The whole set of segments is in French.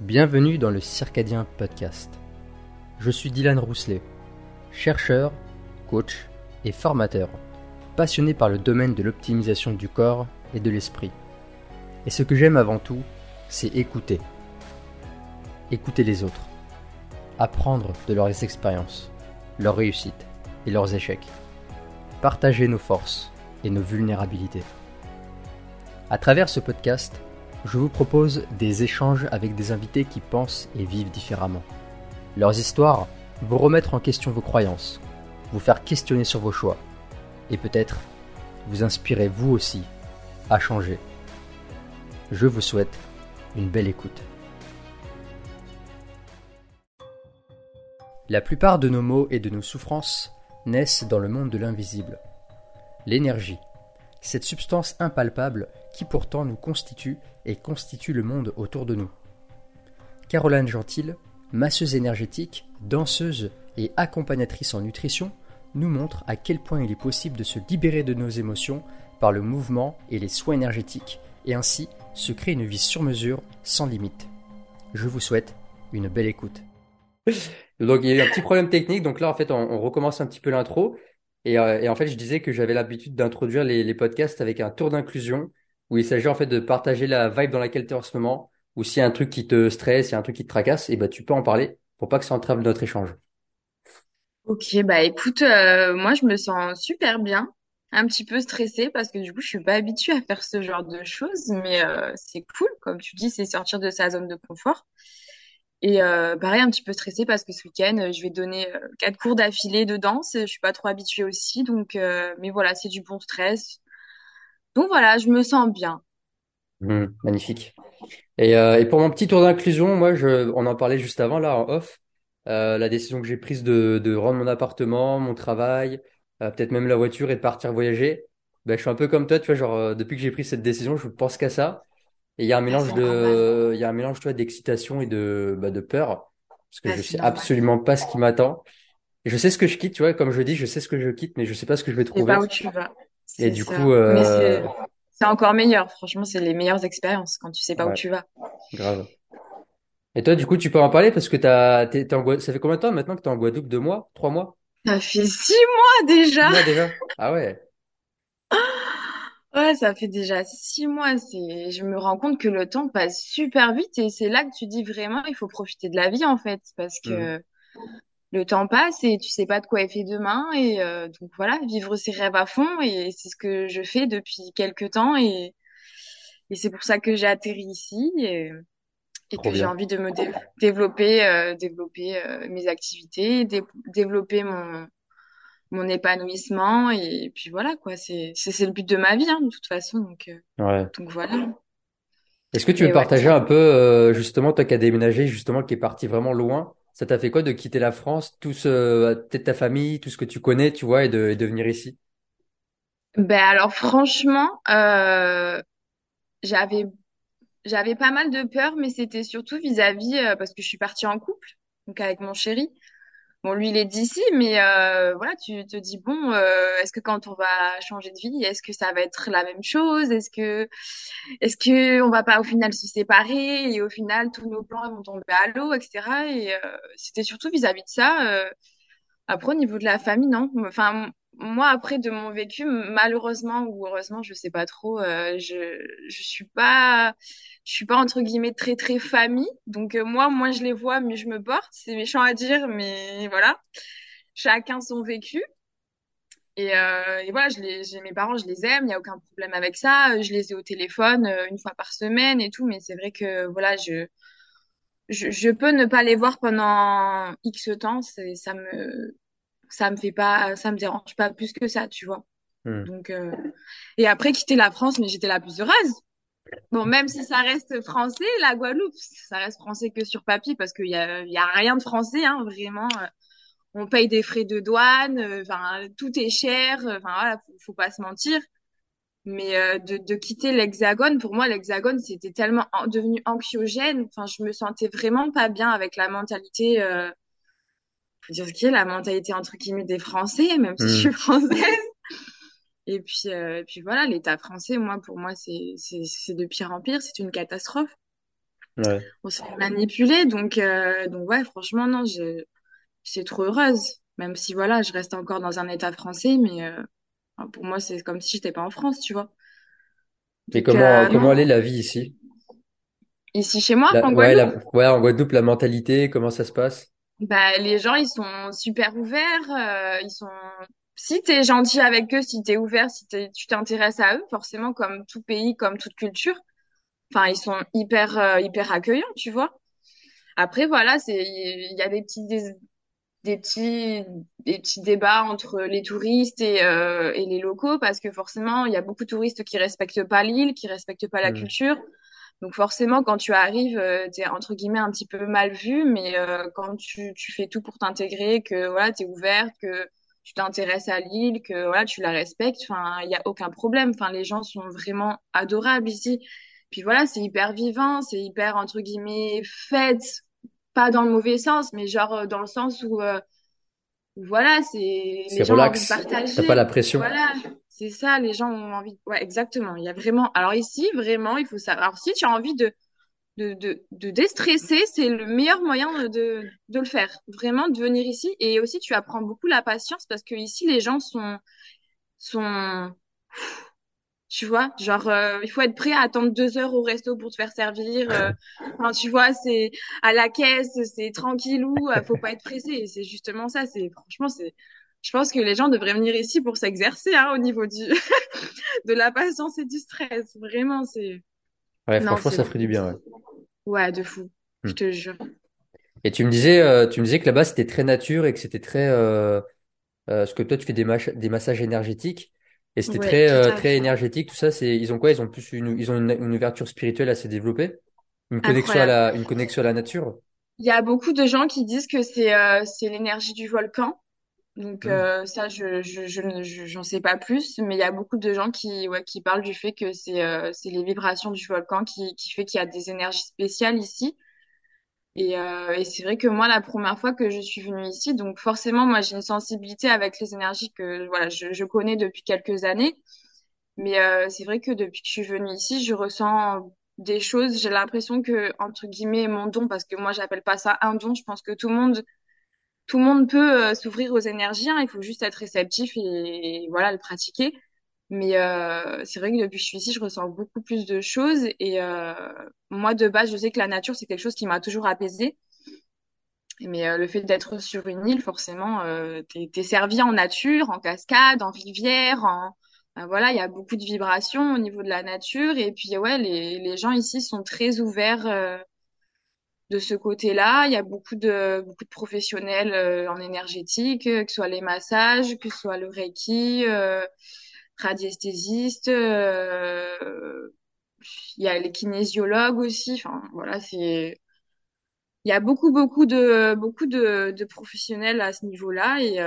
Bienvenue dans le Circadien Podcast. Je suis Dylan Rousselet, chercheur, coach et formateur, passionné par le domaine de l'optimisation du corps et de l'esprit. Et ce que j'aime avant tout, c'est écouter. Écouter les autres. Apprendre de leurs expériences, leurs réussites et leurs échecs. Partager nos forces et nos vulnérabilités. À travers ce podcast, je vous propose des échanges avec des invités qui pensent et vivent différemment. Leurs histoires vont remettre en question vos croyances, vous faire questionner sur vos choix, et peut-être vous inspirer vous aussi à changer. Je vous souhaite une belle écoute. La plupart de nos maux et de nos souffrances naissent dans le monde de l'invisible. L'énergie, cette substance impalpable qui pourtant nous constitue et constitue le monde autour de nous. Caroline Gentil, masseuse énergétique, danseuse et accompagnatrice en nutrition, nous montre à quel point il est possible de se libérer de nos émotions par le mouvement et les soins énergétiques, et ainsi se créer une vie sur mesure sans limite. Je vous souhaite une belle écoute. Donc il y a eu un petit problème technique, donc là en fait on, recommence un petit peu l'intro. Euh, et, en fait je disais que j'avais l'habitude d'introduire les podcasts avec un tour d'inclusion où il s'agit en fait de partager la vibe dans laquelle tu es en ce moment, ou s'il y a un truc qui te stresse, il y a un truc qui te tracasse, et bah tu peux en parler pour pas que ça entrave notre échange. Ok, bah écoute, euh, moi je me sens super bien, un petit peu stressée parce que du coup je suis pas habituée à faire ce genre de choses, mais euh, c'est cool, comme tu dis, c'est sortir de sa zone de confort. Et euh, pareil, un petit peu stressée parce que ce week-end, je vais donner quatre cours d'affilée de danse. Je suis pas trop habituée aussi, donc mais voilà, c'est du bon stress. Donc voilà, je me sens bien. Mmh, magnifique. Et, euh, et, pour mon petit tour d'inclusion, moi, je, on en parlait juste avant, là, en off, euh, la décision que j'ai prise de, de rendre mon appartement, mon travail, euh, peut-être même la voiture et de partir voyager, ben, je suis un peu comme toi, tu vois, genre, depuis que j'ai pris cette décision, je pense qu'à ça. Et il y a un mélange de, il y a un mélange, tu vois, d'excitation et de, bah, de peur, parce que je sais absolument pas ce qui m'attend. Et je sais ce que je quitte, tu vois, comme je dis, je sais ce que je quitte, mais je sais pas ce que je vais trouver. pas où tu vas. Et du coup, euh... c'est encore meilleur. Franchement, c'est les meilleures expériences quand tu sais pas où tu vas. Grave. Et toi, du coup, tu peux en parler parce que t'as, t'es, en Guadeloupe. Ça fait combien de temps maintenant que tu es en Guadeloupe? Deux mois? Trois mois? Ça fait six mois déjà. Six mois déjà? Ah ouais. Ouais, ça fait déjà six mois. C'est, je me rends compte que le temps passe super vite et c'est là que tu dis vraiment, il faut profiter de la vie en fait, parce que mmh le temps passe et tu sais pas de quoi est fait demain et euh, donc voilà vivre ses rêves à fond et c'est ce que je fais depuis quelques temps et et c'est pour ça que j'ai atterri ici et, et que j'ai envie de me développer euh, développer euh, mes activités développer mon mon épanouissement et puis voilà quoi c'est c'est le but de ma vie hein, de toute façon donc ouais. donc voilà. Est-ce que tu veux partager un peu justement toi qui as déménagé justement qui est parti vraiment loin ça t'a fait quoi de quitter la France, tout ce, peut-être ta famille, tout ce que tu connais, tu vois, et de, venir ici? Ben alors franchement, euh, j'avais j'avais pas mal de peur, mais c'était surtout vis-à-vis euh, parce que je suis partie en couple, donc avec mon chéri. Bon, lui, il est d'ici, mais euh, voilà, tu te dis bon, euh, est-ce que quand on va changer de vie, est-ce que ça va être la même chose? Est-ce que, est-ce que on va pas au final se séparer et au final tous nos plans vont tomber à l'eau, etc. Et euh, c'était surtout vis-à-vis de ça. Euh, après, au niveau de la famille, non? Enfin, moi, après de mon vécu, malheureusement ou heureusement, je sais pas trop, euh, je je suis pas je suis pas entre guillemets très très famille. Donc euh, moi, moi je les vois, mais je me porte. C'est méchant à dire, mais voilà. Chacun son vécu. Et, euh, et voilà, je les, mes parents, je les aime, il y a aucun problème avec ça. Je les ai au téléphone une fois par semaine et tout, mais c'est vrai que voilà, je, je je peux ne pas les voir pendant X temps, ça me ça me fait pas, ça me dérange pas plus que ça, tu vois. Hmm. Donc, euh... et après quitter la France, mais j'étais la plus heureuse. Bon, même si ça reste français, la Guadeloupe, ça reste français que sur papier parce qu'il y a, y a rien de français, hein, vraiment. Euh, on paye des frais de douane, euh, enfin tout est cher, euh, enfin voilà, faut, faut pas se mentir. Mais de, de quitter l'Hexagone, pour moi, l'Hexagone, c'était tellement devenu anxiogène. Enfin, je me sentais vraiment pas bien avec la mentalité dire ce qui est la mentalité entre guillemets des Français, même si je suis hmm. française. Et puis, euh, et puis voilà, l'État français, moi, pour moi, c'est c'est de pire en pire. C'est une catastrophe. Ouais. on se fait manipuler. Donc, euh, donc ouais, franchement, non, je, suis trop heureuse. Même si, voilà, je reste encore dans un état français, mais euh, pour moi, c'est comme si j'étais pas en France, tu vois. Et Donc, comment, euh, comment elle est la vie ici? Ici, chez moi, La- en ouais, Guadeloupe, la, ouais, en Guadeloupe, la mentalité, comment ça se passe? Bah, les gens, ils sont super ouverts. euh, ils sont... Si t'es gentil avec eux, si t'es ouvert, si t'es- tu t'intéresses à eux, forcément, comme tout pays, comme toute culture, enfin, ils sont hyper, euh, hyper accueillants, tu vois. Après, voilà, c'est, il y a des petits, des, des petits, des petits débats entre les touristes et, euh, et les locaux parce que forcément, il y a beaucoup de touristes qui respectent pas l'île, qui respectent pas la Hmm. culture. Donc forcément, quand tu arrives, euh, t'es entre guillemets un petit peu mal vu, mais euh, quand tu, tu fais tout pour t'intégrer, que voilà, t'es ouvert, que tu t'intéresses à l'île, que voilà, tu la respectes, enfin, il y a aucun problème. Enfin, les gens sont vraiment adorables ici. Puis voilà, c'est hyper vivant, c'est hyper entre guillemets fête, pas dans le mauvais sens, mais genre euh, dans le sens où euh, voilà, c'est les gens relax. T'as pas la pression. Voilà, c'est ça, les gens ont envie. Ouais, exactement. Il y a vraiment. Alors ici, vraiment, il faut savoir. Alors si tu as envie de de de, de déstresser, c'est le meilleur moyen de de le faire. Vraiment, de venir ici. Et aussi, tu apprends beaucoup la patience parce que ici, les gens sont sont tu vois, genre euh, il faut être prêt à attendre deux heures au resto pour te faire servir. euh, Enfin, tu vois, c'est à la caisse, c'est tranquillou, euh, faut pas être pressé. C'est justement ça. C'est franchement, c'est. Je pense que les gens devraient venir ici pour s'exercer hein, au niveau du de la patience et du stress. Vraiment, c'est. Ouais, Non, franchement, ça ferait du bien, ouais. ouais, de fou. Hmm. Je te jure. Et tu me disais, euh, tu me disais que là-bas, c'était très nature et que c'était très, euh, euh, parce que toi, tu fais des, des massages énergétiques et c'était Ouais, très, euh, très énergétique. Tout ça, c'est, ils ont quoi? Ils ont plus une, ils ont une, une ouverture spirituelle assez développée, une connexion à la, une connexion à la nature? Il y a beaucoup de gens qui disent que c'est c'est l'énergie du volcan. Donc Hmm. euh, ça, je je je je- j'en sais pas plus, mais il y a beaucoup de gens qui ouais qui parlent du fait que c'est euh, c'est les vibrations du volcan qui qui fait qu'il y a des énergies spéciales ici. Et euh, et c'est vrai que moi, la première fois que je suis venue ici, donc forcément, moi j'ai une sensibilité avec les énergies que voilà je je connais depuis quelques années. Mais euh, c'est vrai que depuis que je suis venue ici, je ressens des choses. J'ai l'impression que entre guillemets mon don, parce que moi j'appelle pas ça un don. Je pense que tout le monde tout le monde peut euh, s'ouvrir aux énergies, hein, il faut juste être réceptif et, voilà, le pratiquer. Mais euh, c'est vrai que depuis que je suis ici, je ressens beaucoup plus de choses. Et euh, moi, de base, je sais que la nature, c'est quelque chose qui m'a toujours apaisée. Mais euh, le fait d'être sur une île, forcément, t'es, servi en nature, en cascade, en rivière, en... voilà, il y a beaucoup de vibrations au niveau de la nature. Et puis, ouais, les, gens ici sont très ouverts de ce côté-là. Il y a beaucoup de, beaucoup de professionnels euh, en énergétique, euh, que ce soit les massages, que ce soit le Reiki, euh, radiesthésistes, euh, il y a les kinésiologues aussi. Enfin, voilà, c'est, il y a beaucoup, beaucoup de, beaucoup de, professionnels à ce niveau-là et,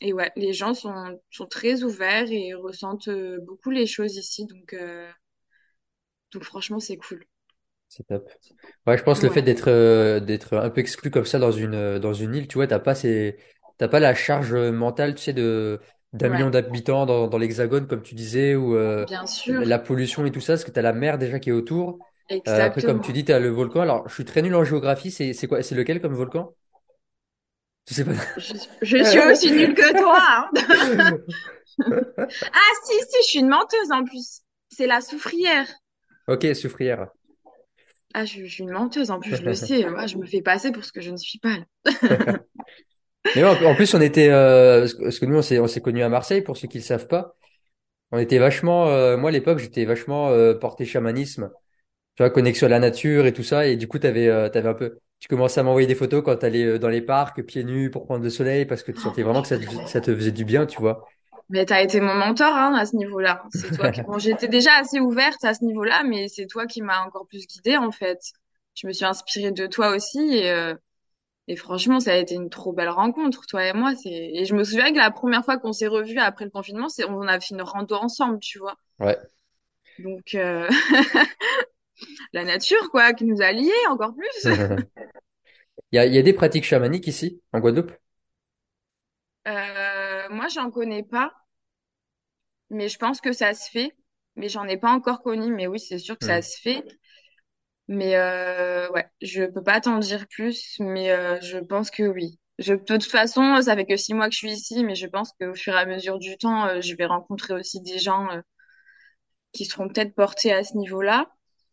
et ouais, les gens sont, sont très ouverts et ressentent beaucoup les choses ici. Donc, donc franchement, c'est cool. C'est top. Ouais, je pense que le fait d'être, euh, d'être un peu exclu comme ça dans une, euh, dans une île, tu vois, t'as pas ces, t'as pas la charge mentale, tu sais, de, d'un million d'habitants dans, dans l'Hexagone, comme tu disais, ou euh, la pollution et tout ça, parce que t'as la mer déjà qui est autour. Euh, après, comme tu dis, t'as le volcan. Alors, je suis très nul en géographie. C'est, c'est quoi, c'est lequel comme volcan? Tu sais pas. Je, je suis aussi nulle que toi, hein. Ah, si, si, je suis une menteuse en plus. C'est la soufrière. Ok, Soufrière. Ah, je, je suis une menteuse en plus, je le sais. Moi, je me fais passer pour ce que je ne suis pas. Mais ouais, en plus, on était, euh, parce que nous, on s'est, on s'est connus à Marseille, pour ceux qui le savent pas. On était vachement, euh, moi, à l'époque, j'étais vachement euh, porté chamanisme. Tu vois, connexion à la nature et tout ça. Et du coup, t'avais, euh, t'avais un peu, tu commençais à m'envoyer des photos quand t'allais euh, dans les parcs, pieds nus, pour prendre le soleil, parce que tu sentais vraiment que ça te, ça te faisait du bien, tu vois. Mais t'as été mon mentor, hein, à ce niveau-là. C'est toi qui... Bon, j'étais déjà assez ouverte à ce niveau-là, mais c'est toi qui m'as encore plus guidée, en fait. Je me suis inspirée de toi aussi et, euh, et franchement, ça a été une trop belle rencontre, toi et moi. C'est... Et je me souviens que la première fois qu'on s'est revus après le confinement, c'est on a fait une rando ensemble, tu vois. Ouais. Donc, euh, la nature, quoi, qui nous a liés encore plus. Il y a, y a des pratiques chamaniques ici, en Guadeloupe? Euh, moi, j'en connais pas, mais je pense que ça se fait. Mais j'en ai pas encore connu. Mais oui, c'est sûr que ça se fait. Mais euh, ouais, je peux pas t'en dire plus, mais euh, je pense que oui. Je, de toute façon, ça fait que six mois que je suis ici, mais je pense qu'au fur et à mesure du temps, euh, je vais rencontrer aussi des gens qui seront peut-être portés à ce niveau-là.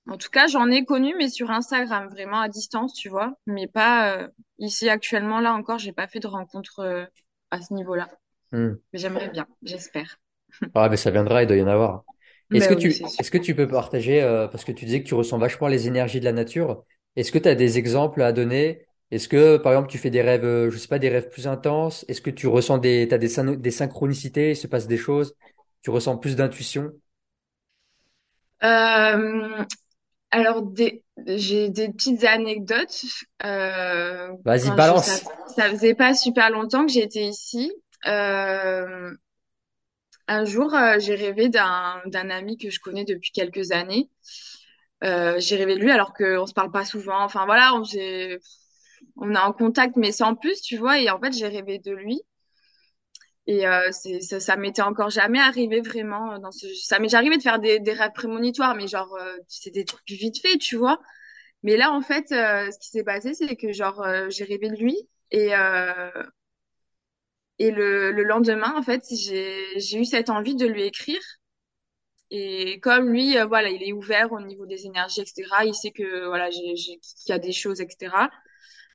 En tout cas, j'en ai connu, mais sur Instagram, vraiment à distance, tu vois. Mais pas ici actuellement, là encore, j'ai pas fait de rencontre à ce niveau-là. Hmm. Mais j'aimerais bien, j'espère. Ah, mais ça viendra, il doit y en avoir. Est-ce Mais que oui, tu, est-ce que tu peux partager, euh, parce que tu disais que tu ressens vachement les énergies de la nature, est-ce que tu as des exemples à donner? Est-ce que, par exemple, tu fais des rêves, euh, je sais pas, des rêves plus intenses? Est-ce que tu ressens des, t'as des, des synchronicités, il se passe des choses? Tu ressens plus d'intuition? Euh, alors, j'ai des petites anecdotes. Euh, Vas-y, je, ça, balance. ça faisait pas super longtemps que j'étais ici. Euh, un jour, euh, j'ai rêvé d'un ami que je connais depuis quelques années. Euh, j'ai rêvé de lui alors qu'on se parle pas souvent. Enfin voilà, on, est en contact, mais sans plus, tu vois. Et en fait, j'ai rêvé de lui. Et euh, ça, ça m'était encore jamais arrivé vraiment dans. Ça m'est déjà arrivé de faire des, des rêves prémonitoires, mais genre c'est des trucs vite fait, tu vois. Mais là, en fait, ce qui s'est passé, c'est que genre j'ai rêvé de lui et et le, le lendemain, en fait, j'ai eu cette envie de lui écrire. Et comme lui, euh, voilà, il est ouvert au niveau des énergies, etc. Il sait que voilà, qu'il y a des choses, etc.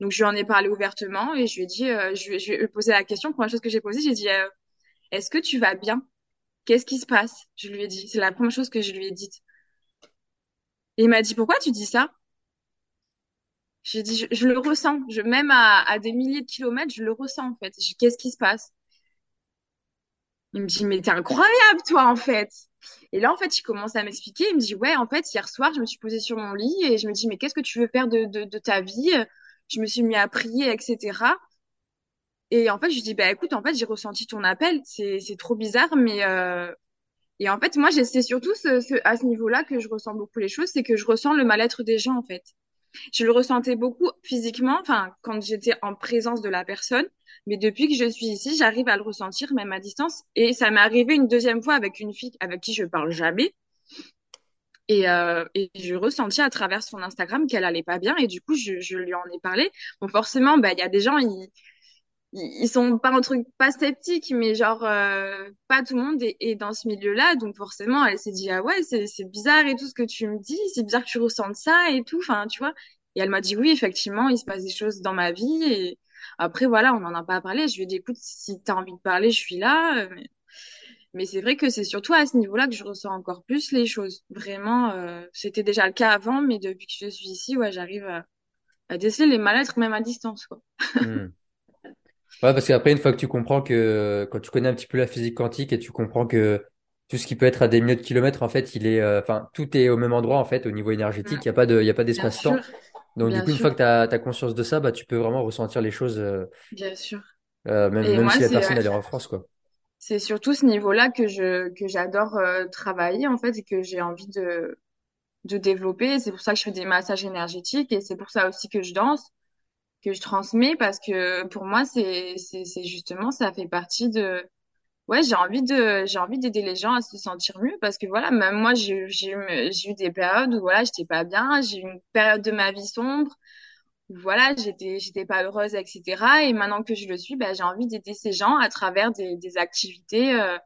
Donc je lui en ai parlé ouvertement et je lui ai dit, euh, je, lui posé la question. Première chose que j'ai posée, j'ai dit, euh, est-ce que tu vas bien? Qu'est-ce qui se passe? Je lui ai dit. C'est la première chose que je lui ai dite. Et il m'a dit, pourquoi tu dis ça? J'ai dit, je, je le ressens. Je, même à, à des milliers de kilomètres, je le ressens en fait. Qu'est-ce qui se passe? Il me dit, mais t'es incroyable, toi, en fait. Et là, en fait, il commence à m'expliquer. Il me dit, ouais, en fait, hier soir, je me suis posée sur mon lit et je me dis, mais qu'est-ce que tu veux faire de, de, de ta vie? Je me suis mis à prier, etc. Et en fait, je lui dis, bah écoute, en fait, j'ai ressenti ton appel. C'est, trop bizarre, mais euh... et en fait, moi, c'est surtout ce, ce, à ce niveau-là que je ressens beaucoup les choses, c'est que je ressens le mal-être des gens, en fait. Je le ressentais beaucoup physiquement, enfin, quand j'étais en présence de la personne. Mais depuis que je suis ici, j'arrive à le ressentir, même à distance. Et ça m'est arrivé une deuxième fois avec une fille avec qui je parle jamais. Et, euh, et je ressentis à travers son Instagram qu'elle allait pas bien. Et du coup, je, je lui en ai parlé. Bon, forcément, bah, il y a des gens, ils, ils sont pas un truc pas sceptiques, mais genre, euh, pas tout le monde est, est dans ce milieu-là. Donc, forcément, elle s'est dit, ah ouais, c'est, c'est bizarre et tout ce que tu me dis. C'est bizarre que tu ressentes ça et tout. Enfin, tu vois. Et elle m'a dit, oui, effectivement, il se passe des choses dans ma vie. Et après, voilà, on n'en a pas parlé. Je lui ai dit, écoute, si t'as envie de parler, je suis là. Mais, c'est vrai que c'est surtout à ce niveau-là que je ressens encore plus les choses. Vraiment, euh, c'était déjà le cas avant, mais depuis que je suis ici, ouais, j'arrive à, à déceler les mal-être même à distance, quoi. Hmm. Ouais, parce qu'après, une fois que tu comprends que, quand tu connais un petit peu la physique quantique et tu comprends que tout ce qui peut être à des milliers de kilomètres, en fait, il est, euh, enfin, tout est au même endroit, en fait, au niveau énergétique. Il n'y a pas de, il y a pas Bien d'espace-temps. Donc, du coup, une fois que tu as, conscience de ça, bah, tu peux vraiment ressentir les choses, euh, bien sûr. euh, même, même moi, si la c'est personne, elle est en France, quoi. c'est surtout ce niveau-là que je que j'adore travailler en fait et que j'ai envie de de développer. C'est pour ça que je fais des massages énergétiques et c'est pour ça aussi que je danse, que je transmets parce que pour moi c'est c'est justement ça fait partie de ouais j'ai envie de j'ai envie d'aider les gens à se sentir mieux parce que voilà même moi j'ai j'ai eu des périodes où voilà j'étais pas bien, j'ai eu une période de ma vie sombre voilà, j'étais j'étais pas heureuse, etc. Et maintenant que je le suis, ben, j'ai envie d'aider ces gens à travers des, des activités. Euh,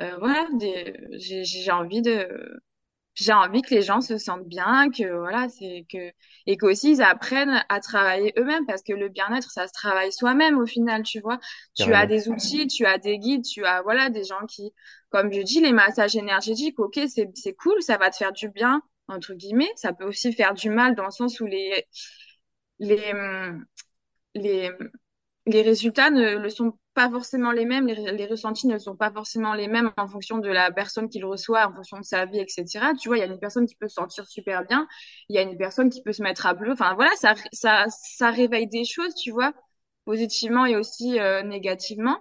euh, voilà, des, j'ai envie de j'ai envie que les gens se sentent bien, que voilà, c'est que et qu'aussi ils apprennent à travailler eux-mêmes parce que le bien-être, ça se travaille soi-même au final, tu vois. Tu as des outils, tu as des guides, tu as voilà des gens qui, comme je dis, les massages énergétiques, ok, c'est c'est cool, ça va te faire du bien entre guillemets. Ça peut aussi faire du mal dans le sens où les les les, les résultats ne le sont pas forcément les mêmes, les, les ressentis ne sont pas forcément les mêmes en fonction de la personne qui le reçoit, en fonction de sa vie, etc. Tu vois, il y a une personne qui peut se sentir super bien, il y a une personne qui peut se mettre à bleu. Enfin voilà, ça, ça, ça réveille des choses, tu vois, positivement et aussi euh, négativement.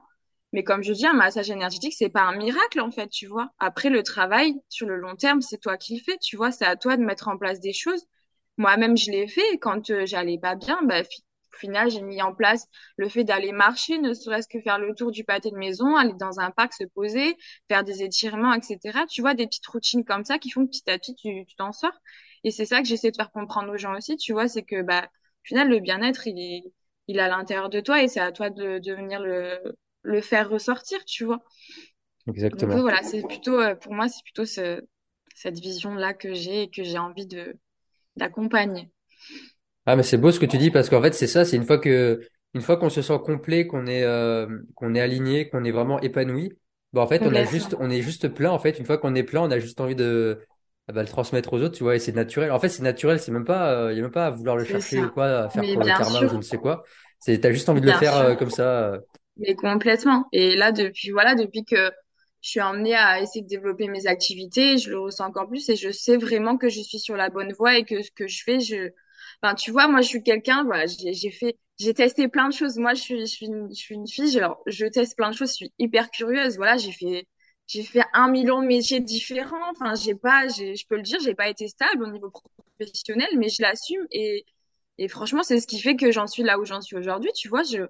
Mais comme je dis, un massage énergétique, c'est pas un miracle en fait, tu vois. Après, le travail sur le long terme, c'est toi qui le fais, tu vois. C'est à toi de mettre en place des choses. Moi-même, je l'ai fait quand euh, j'allais pas bien. Bah, final, j'ai mis en place le fait d'aller marcher, ne serait-ce que faire le tour du pâté de maison, aller dans un parc, se poser, faire des étirements, etc. Tu vois, des petites routines comme ça qui font que petit à petit, tu t'en sors. Et c'est ça que j'essaie de faire comprendre aux gens aussi, tu vois, c'est que, bah, au final, le bien-être, il est, il est à l'intérieur de toi et c'est à toi de, de venir le, le faire ressortir, tu vois. Exactement. voilà, c'est plutôt, euh, pour moi, c'est plutôt ce, cette vision-là que j'ai et que j'ai envie de, d'accompagner. Ah, mais c'est beau ce que tu dis parce qu'en fait, c'est ça, c'est une fois que, une fois qu'on se sent complet, qu'on est, euh, qu'on est aligné, qu'on est vraiment épanoui, bah, en fait, on a juste, on est juste plein, en fait. Une fois qu'on est plein, on a juste envie de, ah bah, le transmettre aux autres, tu vois, et c'est naturel. En fait, c'est naturel, c'est même pas, euh, il y a même pas à vouloir le chercher ou quoi, à faire Mais pour le karma ou je ne sais quoi. C'est, t'as juste envie de le faire, euh, comme ça. euh. Mais complètement. Et là, depuis, voilà, depuis que je suis emmenée à essayer de développer mes activités, je le ressens encore plus et je sais vraiment que je suis sur la bonne voie et que ce que je fais, je, enfin, tu vois, moi, je suis quelqu'un, voilà, j'ai, fait, j'ai testé plein de choses. Moi, je suis, je suis une, je suis une fille, alors, je teste plein de choses, je suis hyper curieuse. Voilà, j'ai fait, j'ai fait un million de métiers différents. Enfin, j'ai pas, je peux le dire, j'ai pas été stable au niveau professionnel, mais je l'assume et, et franchement, c'est ce qui fait que j'en suis là où j'en suis aujourd'hui. Tu vois, je,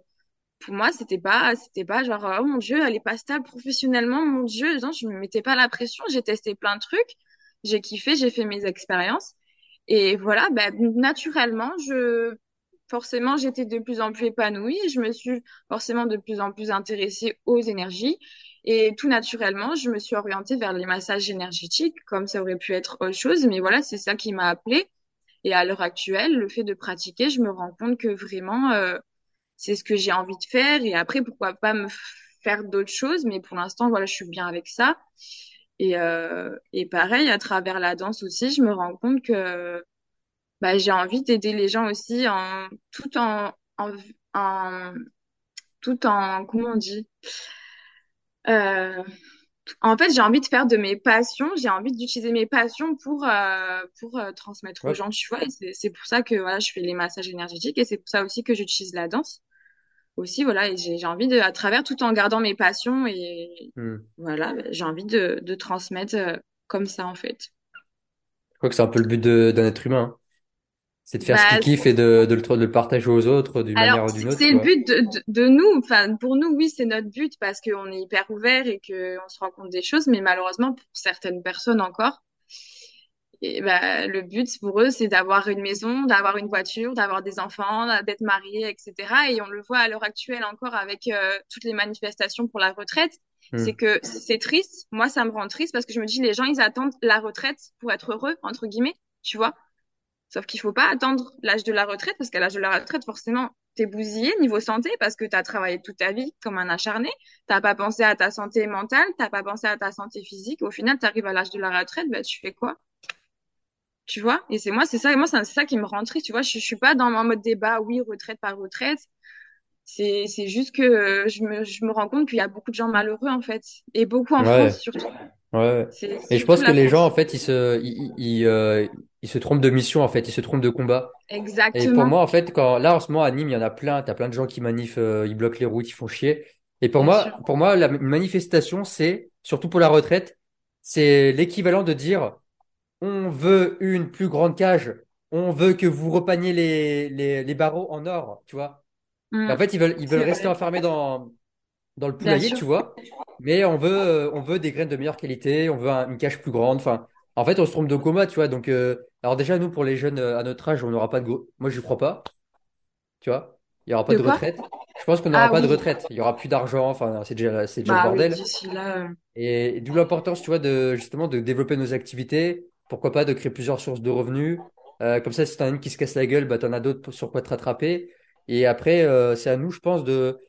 pour moi, c'était pas, c'était pas genre, oh mon Dieu, elle est pas stable professionnellement, mon Dieu. Non, je me mettais pas la pression. J'ai testé plein de trucs. J'ai kiffé, j'ai fait mes expériences. Et voilà, ben, naturellement, je, forcément, j'étais de plus en plus épanouie. Je me suis forcément de plus en plus intéressée aux énergies. Et tout naturellement, je me suis orientée vers les massages énergétiques, comme ça aurait pu être autre chose. Mais voilà, c'est ça qui m'a appelée. Et à l'heure actuelle, le fait de pratiquer, je me rends compte que vraiment, euh, c'est ce que j'ai envie de faire. Et après, pourquoi pas me faire d'autres choses. Mais pour l'instant, voilà, je suis bien avec ça. Et, euh, et pareil, à travers la danse aussi, je me rends compte que bah, j'ai envie d'aider les gens aussi en tout en, en, en tout en comment on dit euh, en fait j'ai envie de faire de mes passions j'ai envie d'utiliser mes passions pour euh, pour euh, transmettre aux gens tu vois et c'est pour ça que voilà je fais les massages énergétiques et c'est pour ça aussi que j'utilise la danse aussi voilà et j'ai envie de à travers tout en gardant mes passions et Hmm. voilà j'ai envie de de transmettre euh, comme ça en fait Je crois que c'est un peu le but d'un être humain. hein. C'est de faire ce qu'il bah kiffe et de, de le, de le partager aux autres d'une manière ou d'une autre, c'est le but de, de, de nous. Enfin, pour nous, oui, c'est notre but parce qu'on est hyper ouvert et qu'on se rend compte des choses. Mais malheureusement, pour certaines personnes encore, et ben, le but pour eux, c'est d'avoir une maison, d'avoir une voiture, d'avoir des enfants, d'être mariés, etc. Et on le voit à l'heure actuelle encore avec euh, toutes les manifestations pour la retraite. C'est Hmm. que c'est triste. Moi, ça me rend triste parce que je me dis, les gens, ils attendent la retraite pour être heureux, entre guillemets, tu vois. Sauf qu'il faut pas attendre l'âge de la retraite, parce qu'à l'âge de la retraite, forcément, t'es bousillé niveau santé, parce que t'as travaillé toute ta vie comme un acharné. T'as pas pensé à ta santé mentale, t'as pas pensé à ta santé physique. Au final, t'arrives à l'âge de la retraite, bah, tu fais quoi? Tu vois? Et c'est moi, c'est ça, et moi, c'est ça qui me rend triste, tu vois? Je, je suis pas dans un mode débat, oui, retraite par retraite. C'est, c'est juste que euh, je me, je me rends compte qu'il y a beaucoup de gens malheureux, en fait. Et beaucoup en France, Ouais, surtout. ouais. C'est Et je pense que les gens, en France. fait, ils se, ils, ils, euh, ils se trompent de mission, en fait, ils se trompent de combat. Et pour Exactement. moi, en fait, quand là, en ce moment, à Nîmes, il y en a plein, t'as plein de gens qui manifent, euh, ils bloquent les routes, ils font chier. Et pour Bien sûr. moi, pour moi, la manifestation, c'est, surtout pour la retraite, c'est l'équivalent de dire, on veut une plus grande cage, on veut que vous repaniez les, les, les barreaux en or, tu vois. Et en fait, ils veulent, ils veulent rester vrai. enfermés dans, dans le poulailler, tu vois. Mais on veut, on veut des graines de meilleure qualité, on veut un- une cage plus grande. Enfin, en fait, on se trompe de coma, tu vois. Donc, euh, alors déjà, nous, pour les jeunes euh, à notre âge, on n'aura pas de go. Moi, je crois pas, tu vois? Il y aura pas De retraite. Je pense qu'on n'aura Ah pas de retraite. Il y aura plus d'argent. Enfin, c'est déjà, c'est déjà le Bah bordel. là. euh, Et, d'où l'importance, tu vois, de justement de développer nos activités. Pourquoi pas de créer plusieurs sources de revenus. Euh, comme ça, si t'en as une qui se casse la gueule, bah t'en as d'autres sur quoi te rattraper. Et après, euh, c'est à nous, je pense, de,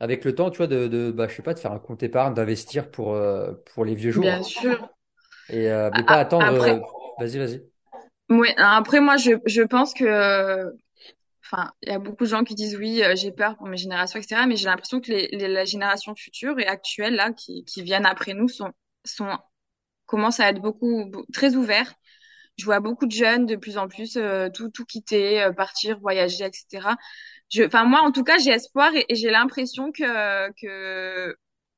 avec le temps, tu vois, de, de bah, je sais pas, de faire un compte épargne, d'investir pour, euh, pour les vieux Bien jours. sûr. Et mais pas attendre. Après, Vas-y, vas-y. ouais, après moi, je, je pense que, enfin, il y a beaucoup de gens qui disent oui, j'ai peur pour mes générations, etc. Mais j'ai l'impression que les, les, la génération future et actuelle là, qui, qui viennent après nous, sont, sont, commencent à être beaucoup, beau- très ouverts. Je vois beaucoup de jeunes de plus en plus euh, tout, tout quitter, euh, partir, voyager, etc. Enfin moi, en tout cas, j'ai espoir et, j'ai l'impression que, que,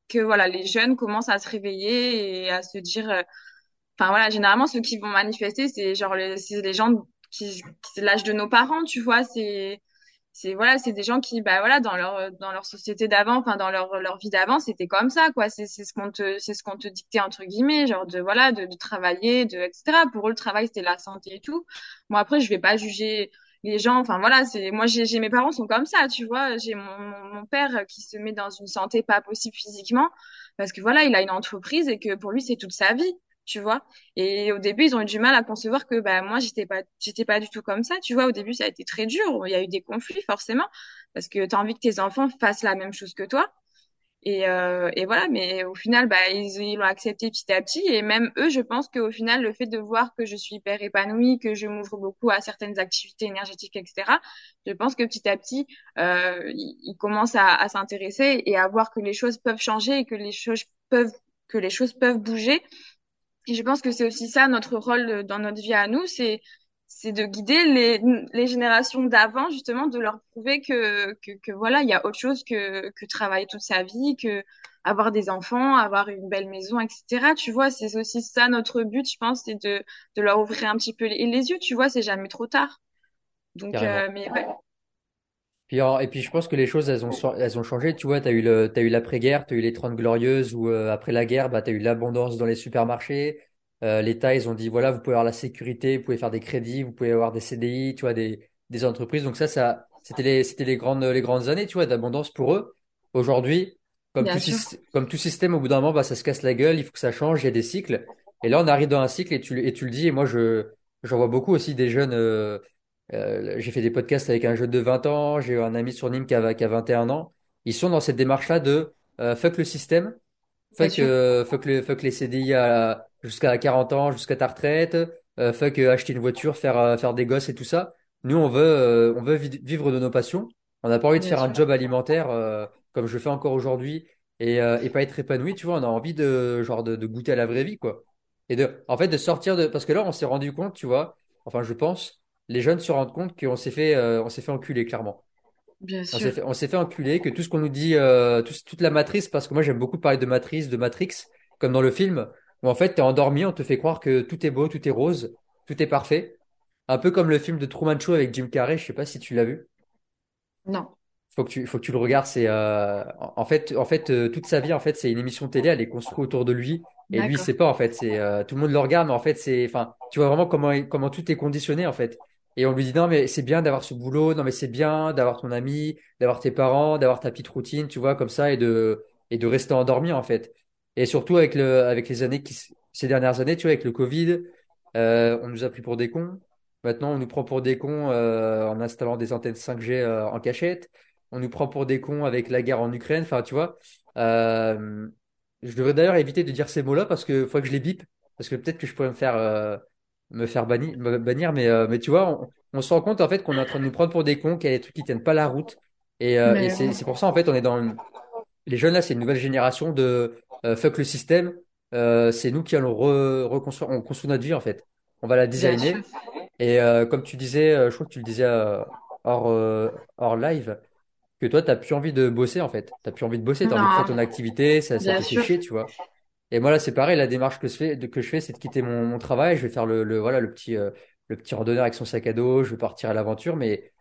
que voilà, les jeunes commencent à se réveiller et à se dire. euh, Enfin voilà, généralement ceux qui vont manifester, c'est genre les, les gens qui, c'est l'âge de nos parents, tu vois. C'est c'est voilà, c'est des gens qui, bah voilà, dans leur dans leur société d'avant, enfin dans leur leur vie d'avant, c'était comme ça, quoi. C'est c'est ce qu'on te c'est ce qu'on te dictait entre guillemets, genre de voilà, de, de travailler, de etc. Pour eux, le travail c'était la santé et tout. Bon après, je vais pas juger les gens. Enfin voilà, c'est moi j'ai mes parents sont comme ça, tu vois. J'ai mon mon père qui se met dans une santé pas possible physiquement parce que voilà, il a une entreprise et que pour lui c'est toute sa vie tu vois. Et au début, ils ont eu du mal à concevoir que bah moi j'étais pas j'étais pas du tout comme ça, tu vois. Au début, ça a été très dur, il y a eu des conflits forcément parce que tu as envie que tes enfants fassent la même chose que toi. Et, euh, et voilà, mais au final, bah, ils, l'ont accepté petit à petit. Et même eux, je pense qu'au final, le fait de voir que je suis hyper épanouie, que je m'ouvre beaucoup à certaines activités énergétiques, etc., je pense que petit à petit, euh, ils, ils commencent à, à s'intéresser et à voir que les choses peuvent changer et que les choses peuvent que les choses peuvent bouger et je pense que c'est aussi ça notre rôle dans notre vie à nous, c'est c'est de guider les, les générations d'avant justement, de leur prouver que, que, que voilà, il y a autre chose que, que travailler toute sa vie, que avoir des enfants, avoir une belle maison, etc. Tu vois, c'est aussi ça notre but, je pense, c'est de, de leur ouvrir un petit peu les, les yeux. Tu vois, c'est jamais trop tard. Donc, euh, mais ouais. Puis, et puis je pense que les choses, elles ont, elles ont changé. Tu vois, tu as eu le, t'as eu l'après-guerre, tu as eu les 30 glorieuses, ou euh, après la guerre, bah, tu as eu l'abondance dans les supermarchés. Euh, L'État, ils ont dit, voilà, vous pouvez avoir la sécurité, vous pouvez faire des crédits, vous pouvez avoir des CDI, tu vois, des, des entreprises. Donc ça, ça c'était les, grandes, les grandes années, tu vois, d'abondance pour eux. Aujourd'hui, comme tout, comme tout système, au bout d'un moment, bah, ça se casse la gueule, il faut que ça change, il y a des cycles. Et là, on arrive dans un cycle et tu, et tu le dis, et moi, je, j'en vois beaucoup aussi des jeunes, euh, euh, j'ai fait des podcasts avec un jeune de 20 ans, j'ai un ami sur Nîmes qui a, qui a 21 ans. Ils sont dans cette démarche-là de euh, fuck le système, fuck, euh, fuck, le, fuck les CDI jusqu'à 40 ans, jusqu'à ta retraite, euh, fuck acheter une voiture, faire, faire des gosses et tout ça. Nous, on veut, on veut vivre de nos passions. On n'a pas envie de faire un job alimentaire comme je fais encore aujourd'hui et, et pas être épanoui. Tu vois, on a envie de genre de, de goûter à la vraie vie, quoi. Et de, en fait, de sortir de, parce que là, on s'est rendu compte, tu vois. Enfin, je pense les jeunes se rendent compte qu'on s'est fait, euh, on s'est fait enculer, clairement. Bien sûr. On s'est fait, enculer, que tout ce qu'on nous dit, euh, toute la matrice, parce que moi j'aime beaucoup parler de matrice, de Matrix, comme dans le film, où en fait t'es endormi, on te fait croire que tout est beau, tout est rose, tout est parfait. Un peu comme le film de Truman Show avec Jim Carrey, je sais pas si tu l'as vu. Non. Faut que tu, faut que tu le regardes. C'est euh, en fait, en fait, toute sa vie, en fait, c'est une émission télé. Elle est construite autour de lui, et lui, c'est pas en fait. C'est tout le monde le regarde, mais en fait, c'est, enfin, tu vois vraiment comment, comment tout est conditionné en fait. Et on lui dit non mais c'est bien d'avoir ce boulot, non mais c'est bien d'avoir ton ami, d'avoir tes parents, d'avoir ta petite routine, tu vois comme ça et de et de rester endormi en fait. Et surtout avec le avec les années qui ces dernières années, tu vois avec le Covid, euh, on nous a pris pour des cons. Maintenant on nous prend pour des cons euh, en installant des antennes 5G euh, en cachette. On nous prend pour des cons avec la guerre en Ukraine. Enfin tu vois. Euh, je devrais d'ailleurs éviter de dire ces mots-là parce que faut que je les bip parce que peut-être que je pourrais me faire euh, me faire bannir, me bannir mais, euh, mais tu vois, on, on, se rend compte en fait qu'on est en train de nous prendre pour des cons, qu'il y a des trucs qui tiennent pas la route. Et, euh, et c'est pour ça en fait, on est dans une... les jeunes là, c'est une nouvelle génération de euh, fuck le système. c'est nous qui allons reconstruire, on construit notre vie en fait. On va la designer. Et comme tu disais, je crois que tu le disais hors, hors live, que toi, tu n'as plus envie de bosser en fait. Tu plus envie de bosser, tu as envie de faire ton activité, ça, ça te fait chier, tu vois. Et moi là, c'est pareil. La démarche que je fais, que je fais, c'est de quitter mon, mon, travail. Je vais faire le, le voilà le petit euh, le petit randonneur avec son sac à dos. Je vais partir à l'aventure, mais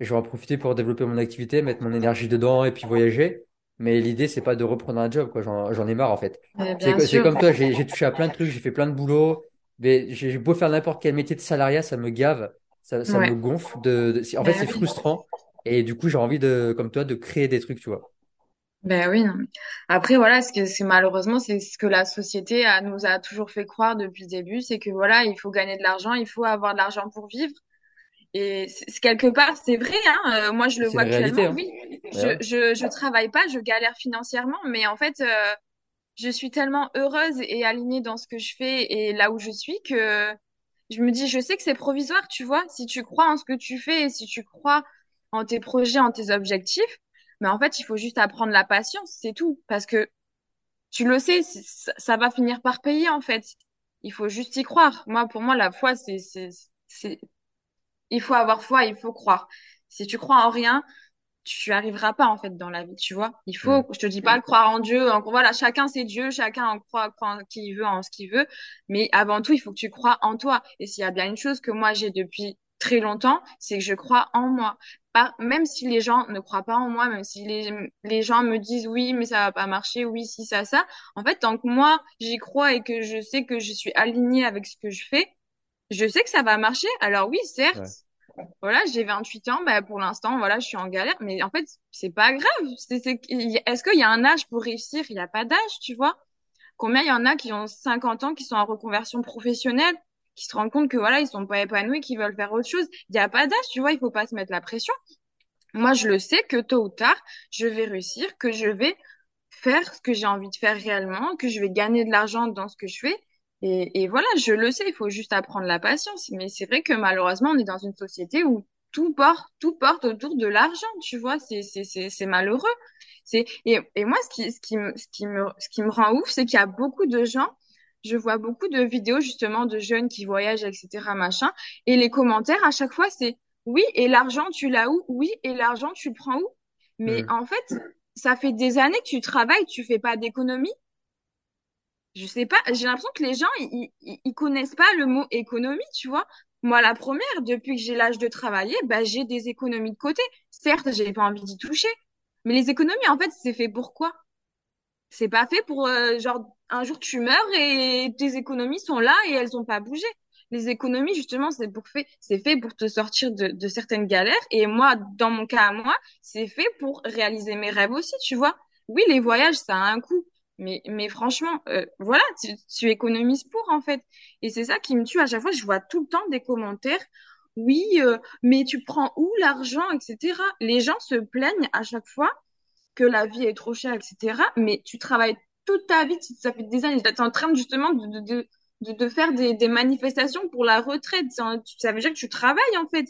je vais en profiter pour développer mon activité, mettre mon énergie dedans et puis voyager. Mais l'idée, c'est pas de reprendre un job, quoi. J'en ai marre, en fait. C'est comme toi, j'ai touché à plein de trucs, j'ai fait plein de boulot. Mais j'ai beau faire n'importe quel métier de salariat, ça me gave, ça, ça me gonfle. De, de... En fait, c'est frustrant. Et du coup, j'ai envie de, comme toi, de créer des trucs, tu vois. Ben oui. Non. Après voilà, ce que c'est malheureusement c'est ce que la société a, nous a toujours fait croire depuis le début, c'est que voilà, il faut gagner de l'argent, il faut avoir de l'argent pour vivre. Et c'est, quelque part c'est vrai. Hein, euh, moi je le vois actuellement. Hein. Oui, je, je je travaille pas, je galère financièrement, mais en fait euh, je suis tellement heureuse et alignée dans ce que je fais et là où je suis que je me dis je sais que c'est provisoire, tu vois. Si tu crois en ce que tu fais et si tu crois en tes projets, en tes objectifs mais en fait, il faut juste apprendre la patience, c'est tout. Parce que tu le sais, ça, va finir par payer, en fait. Il faut juste y croire. Moi, pour moi, la foi, c'est, c'est, c'est, il faut avoir foi, il faut croire. Si tu crois en rien, tu arriveras pas, en fait, dans la vie, tu vois. Il faut, mm. je te dis pas croire en Dieu. En, voilà, chacun c'est Dieu, chacun en croit, croit en qui il veut, en ce qu'il veut. Mais avant tout, il faut que tu crois en toi. Et s'il y a bien une chose que moi j'ai depuis très longtemps, c'est que je crois en moi. Pas, même si les gens ne croient pas en moi, même si les, les gens me disent oui, mais ça va pas marcher, oui, si, ça, ça. En fait, tant que moi, j'y crois et que je sais que je suis alignée avec ce que je fais, je sais que ça va marcher. Alors oui, certes, voilà, j'ai 28 ans, bah, pour l'instant, voilà, je suis en galère, mais en fait, c'est pas grave. C'est, c'est, est-ce qu'il y a un âge pour réussir? Il n'y a pas d'âge, tu vois. Combien il y en a qui ont 50 ans, qui sont en reconversion professionnelle, qui se rendent compte que voilà, ils sont pas épanouis, qui veulent faire autre chose. Il n'y a pas d'âge, tu vois, il faut pas se mettre la pression. Moi, je le sais que tôt ou tard, je vais réussir, que je vais faire ce que j'ai envie de faire réellement, que je vais gagner de l'argent dans ce que je fais. Et, voilà, je le sais, il faut juste apprendre la patience. Mais c'est vrai que malheureusement, on est dans une société où tout porte, tout porte autour de l'argent, tu vois, c'est, c'est, c'est, c'est malheureux. C'est, et, et moi, ce qui, ce qui ce qui me, ce qui me rend ouf, c'est qu'il y a beaucoup de gens je vois beaucoup de vidéos justement de jeunes qui voyagent, etc., machin. Et les commentaires, à chaque fois, c'est oui, et l'argent, tu l'as où? Oui, et l'argent, tu le prends où? Mais en fait, ça fait des années que tu travailles, tu fais pas d'économie. Je sais pas, j'ai l'impression que les gens, ils, ils, connaissent pas le mot économie, tu vois. Moi, la première, depuis que j'ai l'âge de travailler, bah, j'ai des économies de côté. Certes, j'ai pas envie d'y toucher. Mais les économies, en fait, c'est fait pour quoi? C'est pas fait pour, euh, genre, un jour tu meurs et tes économies sont là et elles ont pas bougé. Les économies, justement, c'est pour fait, c'est fait pour te sortir de, de certaines galères. Et moi, dans mon cas à moi, c'est fait pour réaliser mes rêves aussi, tu vois. Oui, les voyages, ça a un coût. Mais, mais franchement, euh, voilà, tu, tu, économises pour, en fait. Et c'est ça qui me tue à chaque fois. Je vois tout le temps des commentaires. Oui, euh, mais tu prends où l'argent, etc. Les gens se plaignent à chaque fois que la vie est trop chère, etc. Mais tu travailles toute ta vie, ça fait des années, tu es en train justement de, de, de, de faire des, des, manifestations pour la retraite. Ça veut dire que tu travailles en fait.